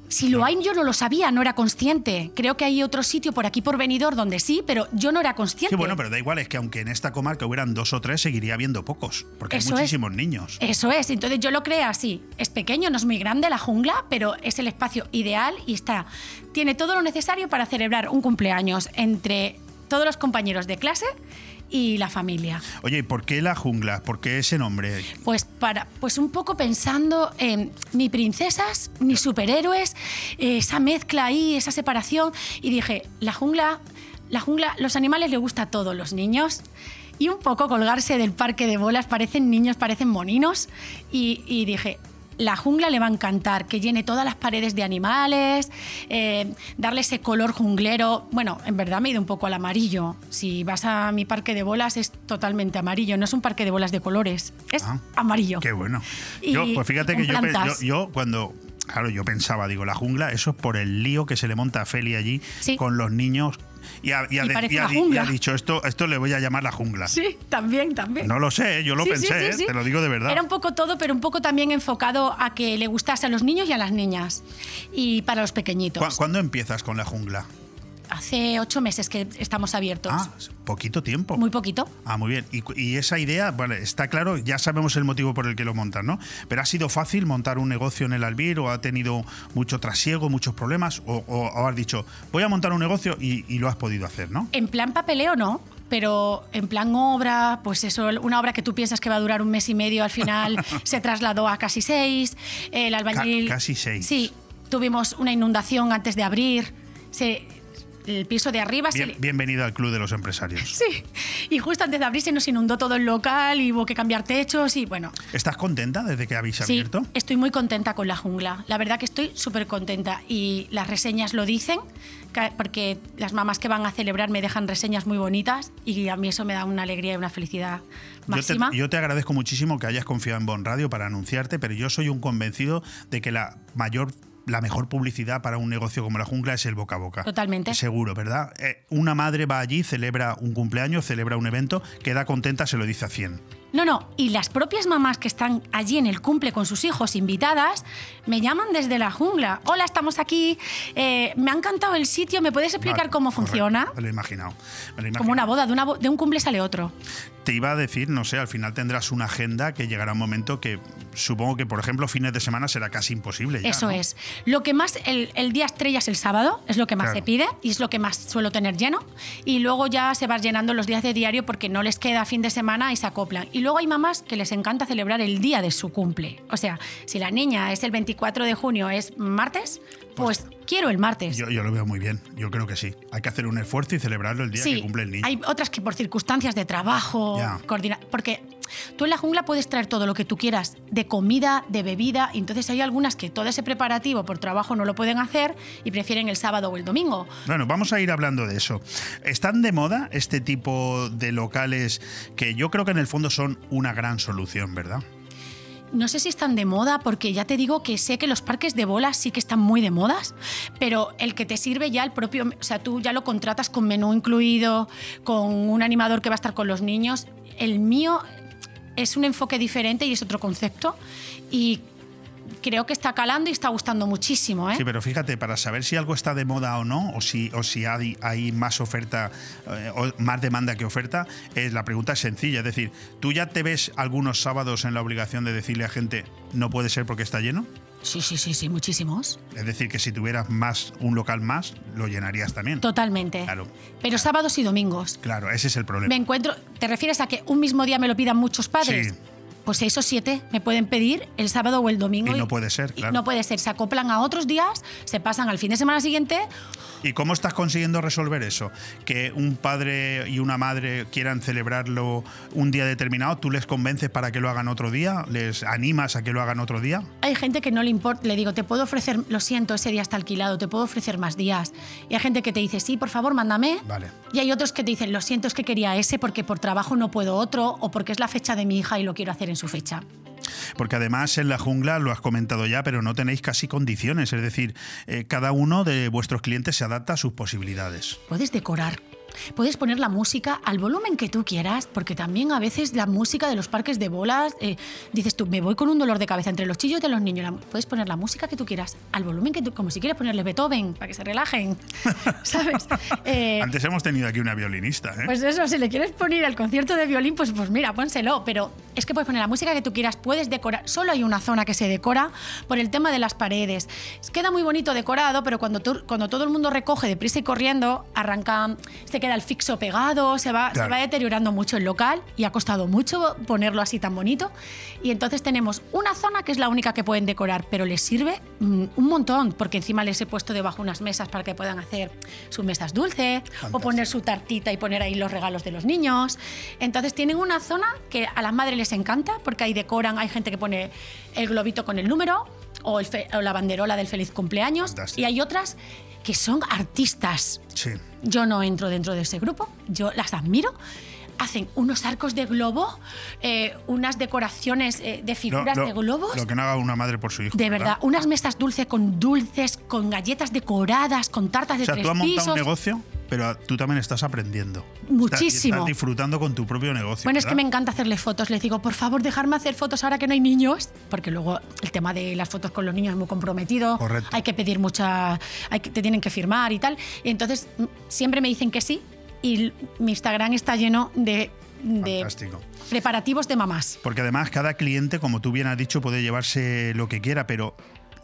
Si lo hay, yo no lo sabía, no era consciente. Creo que hay otro sitio por aquí, por venidor, donde sí, pero yo no era consciente. Sí, bueno, pero da igual, es que aunque en esta comarca hubieran dos o tres, seguiría habiendo pocos, porque Eso hay es. muchísimos niños. Eso es, entonces yo lo creé así. Es pequeño, no es muy grande la jungla, pero es el espacio ideal y está. Tiene todo lo necesario para celebrar un cumpleaños entre todos los compañeros de clase y la familia. Oye, ¿y por qué la jungla? ¿Por qué ese nombre? Pues para, pues un poco pensando en ni princesas, ni superhéroes, eh, esa mezcla ahí, esa separación. Y dije, la jungla, la jungla, los animales les gusta a todos los niños. Y un poco colgarse del parque de bolas, parecen niños, parecen moninos. Y, y dije, la jungla le va a encantar, que llene todas las paredes de animales, eh, darle ese color junglero. Bueno, en verdad me he ido un poco al amarillo. Si vas a mi parque de bolas es totalmente amarillo, no es un parque de bolas de colores, es amarillo. Ah, Qué bueno. Y Yo, pues fíjate que yo cuando. Claro, yo pensaba, digo, la jungla, eso es por el lío que se le monta a Feli allí con los niños. Y ha, y ha Y de- parece y ha una di- y ha jungla. dicho, esto, esto le voy a llamar la jungla. Sí, también, también. No lo sé, yo lo Sí, pensé, sí, sí, ¿eh? te lo digo de verdad. Era un poco todo, pero un poco también enfocado a que le gustase a los niños y a las niñas. Y para los pequeñitos. ¿Cu- ¿Cuándo empiezas con la jungla? Hace ocho meses que estamos abiertos. Ah, poquito tiempo. Muy poquito. Ah, muy bien. Y, esa idea, vale, está claro, ya sabemos el motivo por el que lo montan, ¿no? Pero ha sido fácil montar un negocio en el Albir o ha tenido mucho trasiego, muchos problemas, o, o- o has dicho, voy a montar un negocio y, y lo has podido hacer, ¿no? En plan papeleo no, pero en plan obra, pues eso, una obra que tú piensas que va a durar un mes y medio, al final se trasladó a casi seis. El albañil. Ca- casi seis. Sí, tuvimos una inundación antes de abrir. Se, el piso de arriba Bien- le- bienvenido al Club de los Empresarios. Sí, y justo antes de abrir se nos inundó todo el local y hubo que cambiar techos y bueno. ¿Estás contenta desde que habéis Sí, abierto? estoy muy contenta con la jungla. La verdad que estoy súper contenta y las reseñas lo dicen, porque las mamás que van a celebrar me dejan reseñas muy bonitas y a mí eso me da una alegría y una felicidad Yo te, máxima. yo te agradezco muchísimo que hayas confiado en Bon Radio para anunciarte, pero yo soy un convencido de que la mayor la mejor publicidad para un negocio como la jungla es el boca a boca. Totalmente. Seguro, ¿verdad? Eh, una madre va allí, celebra un cumpleaños, celebra un evento, queda contenta, se lo dice a 100. No, no, y las propias mamás que están allí en el cumple con sus hijos invitadas me llaman desde la jungla. Hola, estamos aquí. eh, me ha encantado el sitio. ¿Me puedes explicar Vale, cómo correcto, funciona? Me lo he imaginado. me lo he Como una boda, de, una de un cumple sale otro. Te iba a decir, no sé, al final tendrás una agenda que llegará un momento que supongo que, por ejemplo, fines de semana será casi imposible. ya, Eso ¿no? es. Lo que más, el, el día estrella es el sábado, es lo que más Claro. se pide y es lo que más suelo tener lleno. Y luego ya se va llenando los días de diario porque no les queda fin de semana y se acoplan. Y luego hay mamás que les encanta celebrar el día de su cumple. O sea, si la niña es el 24 de junio, es martes, pues, quiero el martes. Yo, yo lo veo muy bien, yo creo que sí. Hay que hacer un esfuerzo y celebrarlo el día sí, que cumple el niño. hay otras que por circunstancias de trabajo, Ya. coordina- porque tú en la jungla puedes traer todo lo que tú quieras, de comida, de bebida, y entonces hay algunas que todo ese preparativo por trabajo no lo pueden hacer y prefieren el sábado o el domingo. Bueno, vamos a ir hablando de eso. ¿Están de moda este tipo de locales que yo creo que en el fondo son una gran solución, verdad? No sé si están de moda, porque ya te digo que sé que los parques de bolas sí que están muy de modas, pero el que te sirve ya el propio, o sea, tú ya lo contratas con menú incluido, con un animador que va a estar con los niños. El mío es un enfoque diferente y es otro concepto y creo que está calando y está gustando muchísimo, ¿eh? Sí, pero fíjate, para saber si algo está de moda o no, o si, o si hay, hay más oferta, eh, o más demanda que oferta, es, la pregunta es sencilla. Es decir, ¿tú ya te ves algunos sábados en la obligación de decirle a gente no puede ser porque está lleno? Sí, sí, sí, sí, muchísimos. Es decir, que si tuvieras más, un local más, lo llenarías también. Totalmente. Claro, Pero sábados y domingos. claro, ese es el problema. Me encuentro, ¿te refieres a que un mismo día me lo pidan muchos padres? Sí. Pues seis o siete me pueden pedir el sábado o el domingo. Y no puede ser, claro. No puede ser, se acoplan a otros días, se pasan al fin de semana siguiente. ¿Y cómo estás consiguiendo resolver eso? Que un padre y una madre quieran celebrarlo un día determinado, ¿tú les convences para que lo hagan otro día? ¿Les animas a que lo hagan otro día? Hay gente que no le importa, le digo, te puedo ofrecer, lo siento, ese día está alquilado, te puedo ofrecer más días. Y hay gente que te dice, sí, por favor, mándame. Vale. Y hay otros que te dicen, lo siento, es que quería ese porque por trabajo no puedo otro o porque es la fecha de mi hija y lo quiero hacer en su fecha. Porque además en la jungla, lo has comentado ya, pero no tenéis casi condiciones. Es decir, eh, cada uno de vuestros clientes se adapta a sus posibilidades. Puedes decorar. Puedes poner la música al volumen que tú quieras, porque también a veces la música de los parques de bolas, eh, dices tú, me voy con un dolor de cabeza entre los chillos de los niños. la puedes poner la música que tú quieras, al volumen que tú, como si quieres ponerle Beethoven, para que se relajen, ¿sabes? Eh, Antes hemos tenido aquí una violinista, ¿eh? pues eso, si le quieres poner al concierto de violín, pues, pues mira, pónselo. Pero es que puedes poner la música que tú quieras, puedes decorar. Solo hay una zona que se decora por el tema de las paredes. Queda muy bonito decorado, pero cuando, tú- cuando todo el mundo recoge deprisa y corriendo, arranca, se queda el fixo pegado, se va, se va deteriorando mucho el local y ha costado mucho ponerlo así tan bonito. Y entonces tenemos una zona que es la única que pueden decorar, pero les sirve mm, un montón, porque encima les he puesto debajo unas mesas para que puedan hacer sus mesas dulces o poner su tartita y poner ahí los regalos de los niños. Entonces tienen una zona que a las madres les encanta porque ahí decoran, hay gente que pone el globito con el número o, el fe- o la banderola del feliz cumpleaños Fantástico. y hay otras que son artistas. Sí. Yo no entro dentro de ese grupo, yo las admiro. Hacen unos arcos de globo, eh, unas decoraciones eh, de figuras de globos. lo que no haga una madre por su hijo. De verdad, unas mesas dulces con dulces, con galletas decoradas, con tartas de O sea, tres tú has montado pisos. un negocio, pero tú también estás aprendiendo. Muchísimo. Estás disfrutando con tu propio negocio. Bueno, es que me encanta hacerle fotos. Les digo, por favor, dejarme hacer fotos ahora que no hay niños, porque luego el tema de las fotos con los niños es muy comprometido. Correcto. Hay que pedir mucha, hay que, te tienen que firmar y tal. Y entonces mm, siempre me dicen que sí. Y mi Instagram está lleno de, de Fantástico. preparativos de mamás. Porque además cada cliente, como tú bien has dicho, puede llevarse lo que quiera, pero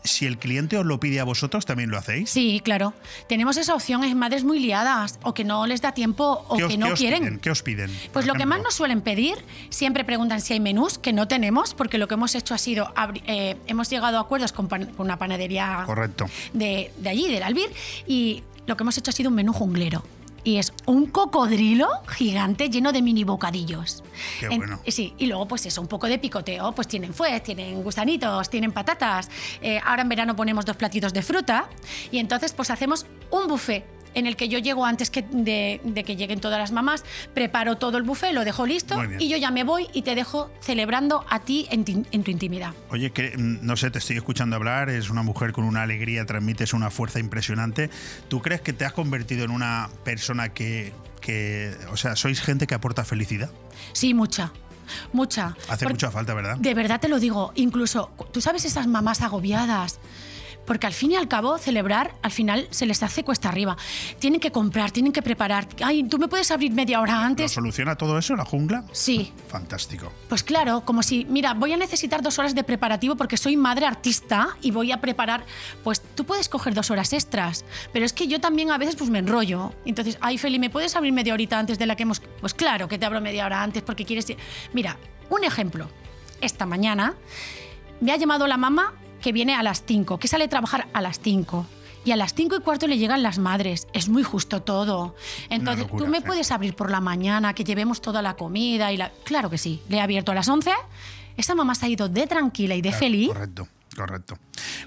si el cliente os lo pide a vosotros, ¿también lo hacéis? Sí, claro. Tenemos esa opción, es madres muy liadas, o que no les da tiempo, o ¿Qué os- que no qué quieren. piden? ¿Qué os piden? Pues lo que más nos suelen pedir, siempre preguntan si hay menús, que no tenemos, porque lo que hemos hecho ha sido, eh, hemos llegado a acuerdos con, pan- con una panadería Correcto. de, de allí, del Albir, y lo que hemos hecho ha sido un menú junglero. Y es un cocodrilo gigante lleno de mini bocadillos. Qué En- bueno. sí, y luego pues eso, un poco de picoteo, pues tienen fuet, tienen gusanitos, tienen patatas. Eh, ahora en verano ponemos dos platitos de fruta y entonces pues hacemos un buffet en el que yo llego antes que de, de que lleguen todas las mamás, preparo todo el buffet, lo dejo listo y yo ya me voy y te dejo celebrando a ti en, ti- en tu intimidad. Oye, que mm, no sé, te estoy escuchando hablar, es una mujer con una alegría, transmites una fuerza impresionante. ¿Tú crees que te has convertido en una persona que, que o sea, sois gente que aporta felicidad? Sí, mucha, mucha. Hace Porque- mucha falta, ¿verdad? De verdad te lo digo, incluso, tú sabes esas mamás agobiadas. Porque al fin y al cabo, celebrar, al final se les hace cuesta arriba. Tienen que comprar, tienen que preparar. Ay, ¿tú me puedes abrir media hora ¿Lo antes? soluciona todo eso la jungla? Sí. Fantástico. Pues claro, como si, mira, voy a necesitar dos horas de preparativo porque soy madre artista y voy a preparar. Pues tú puedes coger dos horas extras, pero es que yo también a veces pues me enrollo. Entonces, ay, Feli, ¿me puedes abrir media horita antes de la que hemos.? Pues claro que te abro media hora antes porque quieres. Mira, un ejemplo. Esta mañana me ha llamado la mamá que viene a las 5, que sale a trabajar a las 5. Y a las 5 y cuarto le llegan las madres. Es muy justo todo. Entonces, locura, tú me puedes abrir por la mañana, que llevemos toda la comida y la... Claro que sí. Le he abierto a las 11. Esa mamá se ha ido de tranquila y de Claro, feliz. Correcto, correcto.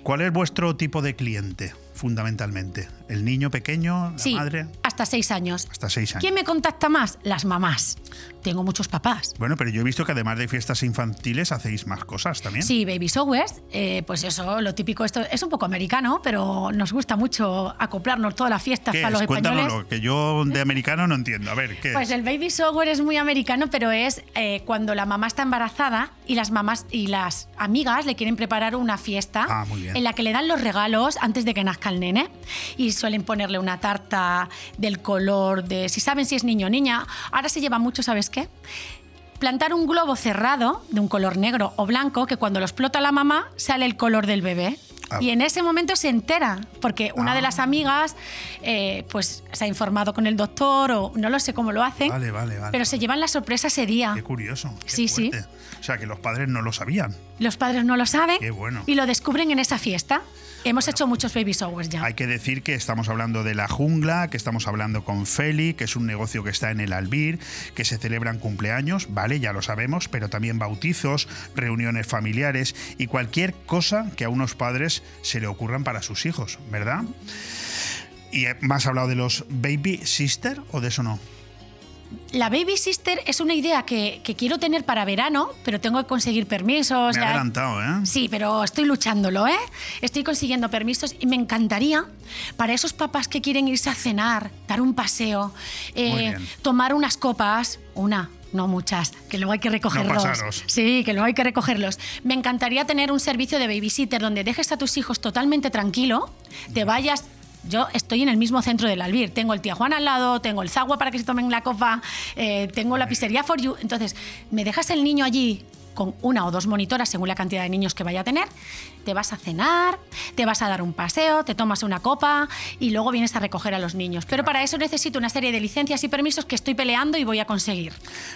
¿Cuál es vuestro tipo de cliente, fundamentalmente? ¿El niño pequeño, la Sí, madre? hasta 6 años. Hasta seis años. ¿Quién me contacta más? Las mamás. Tengo muchos papás. Bueno, pero yo he visto que además de fiestas infantiles hacéis más cosas también. Sí, baby showers, eh, pues eso, lo típico, esto es un poco americano, pero nos gusta mucho acoplarnos todas las fiestas ¿Qué para es? los españoles. Cuéntanoslo, que yo de americano no entiendo. A ver, ¿qué Pues es? el baby shower es muy americano, pero es eh, cuando la mamá está embarazada y las mamás y las amigas le quieren preparar una fiesta Ah, en la que le dan los regalos antes de que nazca el nene y suelen ponerle una tarta del color de si saben si es niño o niña. Ahora se lleva mucho, ¿sabes Plantar un globo cerrado de un color negro o blanco que cuando lo explota la mamá sale el color del bebé. Ah. Y en ese momento se entera, porque una de las amigas eh, pues se ha informado con el doctor o no lo sé cómo lo hacen, Vale, vale, vale. pero se llevan la sorpresa ese día. Qué curioso. qué Sí, sí. fuerte. Sea, que los padres no lo sabían. Los padres no lo saben Qué bueno. y lo descubren en esa fiesta. Hemos hecho muchos baby showers ya. Hay que decir que estamos hablando de la jungla, que estamos hablando con Feli, que es un negocio que está en el Albir, que se celebran cumpleaños, vale, ya lo sabemos, pero también bautizos, reuniones familiares y cualquier cosa que a unos padres se le ocurran para sus hijos, ¿verdad? ¿Y más hablado de los baby sister o de eso no? La baby sister es una idea que, que quiero tener para verano, pero tengo que conseguir permisos. Me he adelantado, ¿eh? Sí, pero estoy luchándolo, ¿eh? Estoy consiguiendo permisos y me encantaría para esos papás que quieren irse a cenar, dar un paseo, eh, tomar unas copas, una, no muchas, que luego hay que recogerlos. sí, que luego hay que recogerlos. Me encantaría tener un servicio de babysitter donde dejes a tus hijos totalmente tranquilo, te vayas. Yo estoy en el mismo centro del Albir. Tengo el tía Juan al lado, tengo el Zagua para que se tomen la copa, eh, tengo la pizzería For You. Entonces, me dejas el niño allí con una o dos monitoras según la cantidad de niños que vaya a tener, te vas a cenar, te vas a dar un paseo, te tomas una copa y luego vienes a recoger a los niños. Pero para eso necesito una serie de licencias y permisos que estoy peleando y voy a conseguir.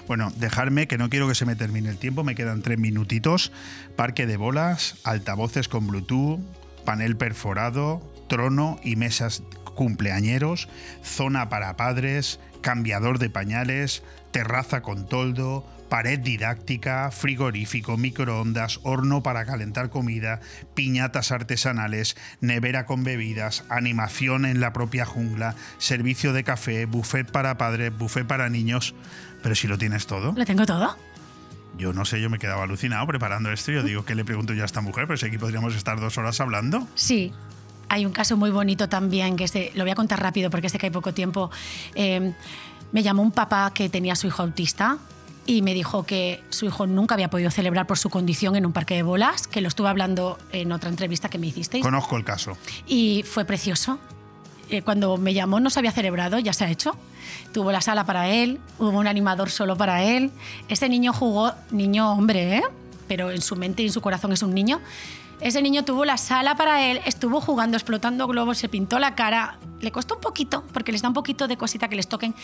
Bueno, dejarme que no quiero que se me termine el tiempo, me quedan tres minutitos. Parque de bolas, altavoces con Bluetooth, panel perforado, trono y mesas cumpleañeros, zona para padres, cambiador de pañales, terraza con toldo, pared didáctica, frigorífico, microondas, horno para calentar comida, piñatas artesanales, nevera con bebidas, animación en la propia jungla, servicio de café, buffet para padres, buffet para niños. Pero si lo tienes todo. ¿Lo tengo todo? Yo no sé, yo me quedaba alucinado preparando esto. Yo digo, ¿qué le pregunto yo a esta mujer? Pero si aquí podríamos estar dos horas hablando. Sí. Hay un caso muy bonito también, que es de- lo voy a contar rápido porque sé que hay poco tiempo. Eh, me llamó un papá que tenía a su hijo autista y me dijo que su hijo nunca había podido celebrar por su condición en un parque de bolas, que lo estuve hablando en otra entrevista que me hicisteis. Conozco el caso. Y fue precioso. Eh, cuando me llamó no se había celebrado, ya se ha hecho. Tuvo la sala para él, hubo un animador solo para él. Ese niño jugó, niño hombre, ¿eh? pero en su mente y en su corazón es un niño. Ese niño tuvo la sala para él, estuvo jugando, explotando globos, se pintó la cara. Le costó un poquito, porque les da un poquito de cosita que les toquen,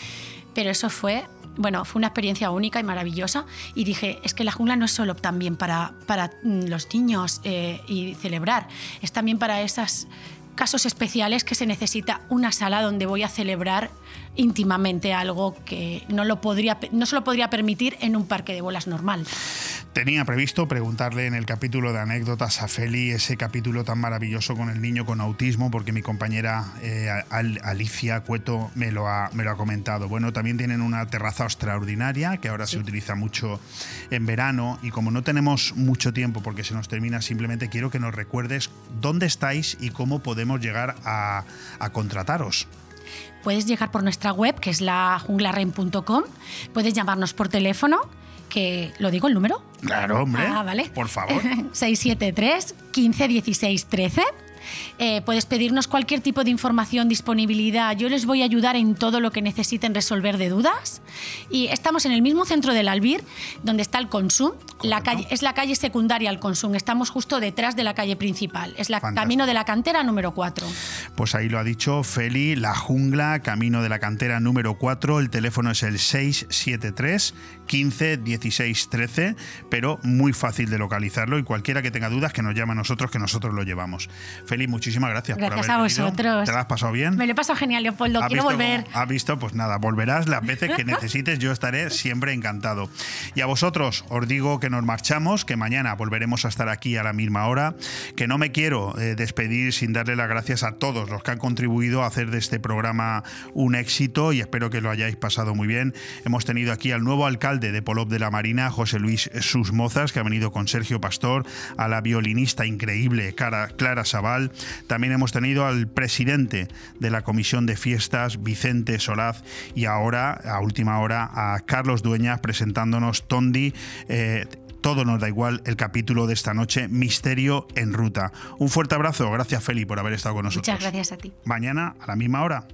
pero eso fue, bueno, fue una experiencia única y maravillosa. Y dije, es que la jungla no es solo también para, para mm, los niños eh, y celebrar, es también para esos casos especiales que se necesita una sala donde voy a celebrar íntimamente algo que no, lo podría, no se lo podría permitir en un parque de bolas normal. Tenía previsto preguntarle en el capítulo de anécdotas a Feli ese capítulo tan maravilloso con el niño con autismo, porque mi compañera eh, Al- Alicia Cueto me lo, ha, me lo ha comentado. Bueno, también tienen una terraza extraordinaria que ahora se utiliza mucho en verano y como no tenemos mucho tiempo porque se nos termina, simplemente quiero que nos recuerdes dónde estáis y cómo podemos llegar a, a contrataros. Puedes llegar por nuestra web, que es la junglarren.com. Puedes llamarnos por teléfono, que lo digo el número. Claro, hombre. Ah, vale. Por favor. 673 15 16 13. Eh, puedes pedirnos cualquier tipo de información, disponibilidad. Yo les voy a ayudar en todo lo que necesiten resolver de dudas. Y estamos en el mismo centro del Albir, donde está el Consum. La calle, es la calle secundaria al Consum. Estamos justo detrás de la calle principal. Es la Fantástico. camino de la cantera número 4. Pues ahí lo ha dicho Feli, La Jungla, Camino de la Cantera número 4. El teléfono es el 673 15 16 13, pero muy fácil de localizarlo y cualquiera que tenga dudas que nos llame a nosotros, que nosotros lo llevamos. Feli, muchísimas gracias, por Gracias haber a venido. vosotros. ¿Te lo has pasado bien? Me lo he pasado genial, Leopoldo. ¿Has Quiero visto volver. ¿Has visto? Pues nada, volverás las veces que necesites, yo estaré siempre encantado. Y a vosotros os digo que nos marchamos, que mañana volveremos a estar aquí a la misma hora, que no me quiero eh, despedir sin darle las gracias a todos los que han contribuido a hacer de este programa un éxito y espero que lo hayáis pasado muy bien. Hemos tenido aquí al nuevo alcalde de Polop de la Marina, José Luis Susmozas, que ha venido con Sergio Pastor, a la violinista increíble Cara- Clara Sabal, también hemos tenido al presidente de la Comisión de Fiestas, Vicente Solaz, y ahora, a última hora, a Carlos Dueñas presentándonos Tondi. eh, todo nos da igual el capítulo de esta noche, Misterio en Ruta. Un fuerte abrazo, gracias Feli por haber estado con nosotros. Muchas gracias a ti. Mañana a la misma hora.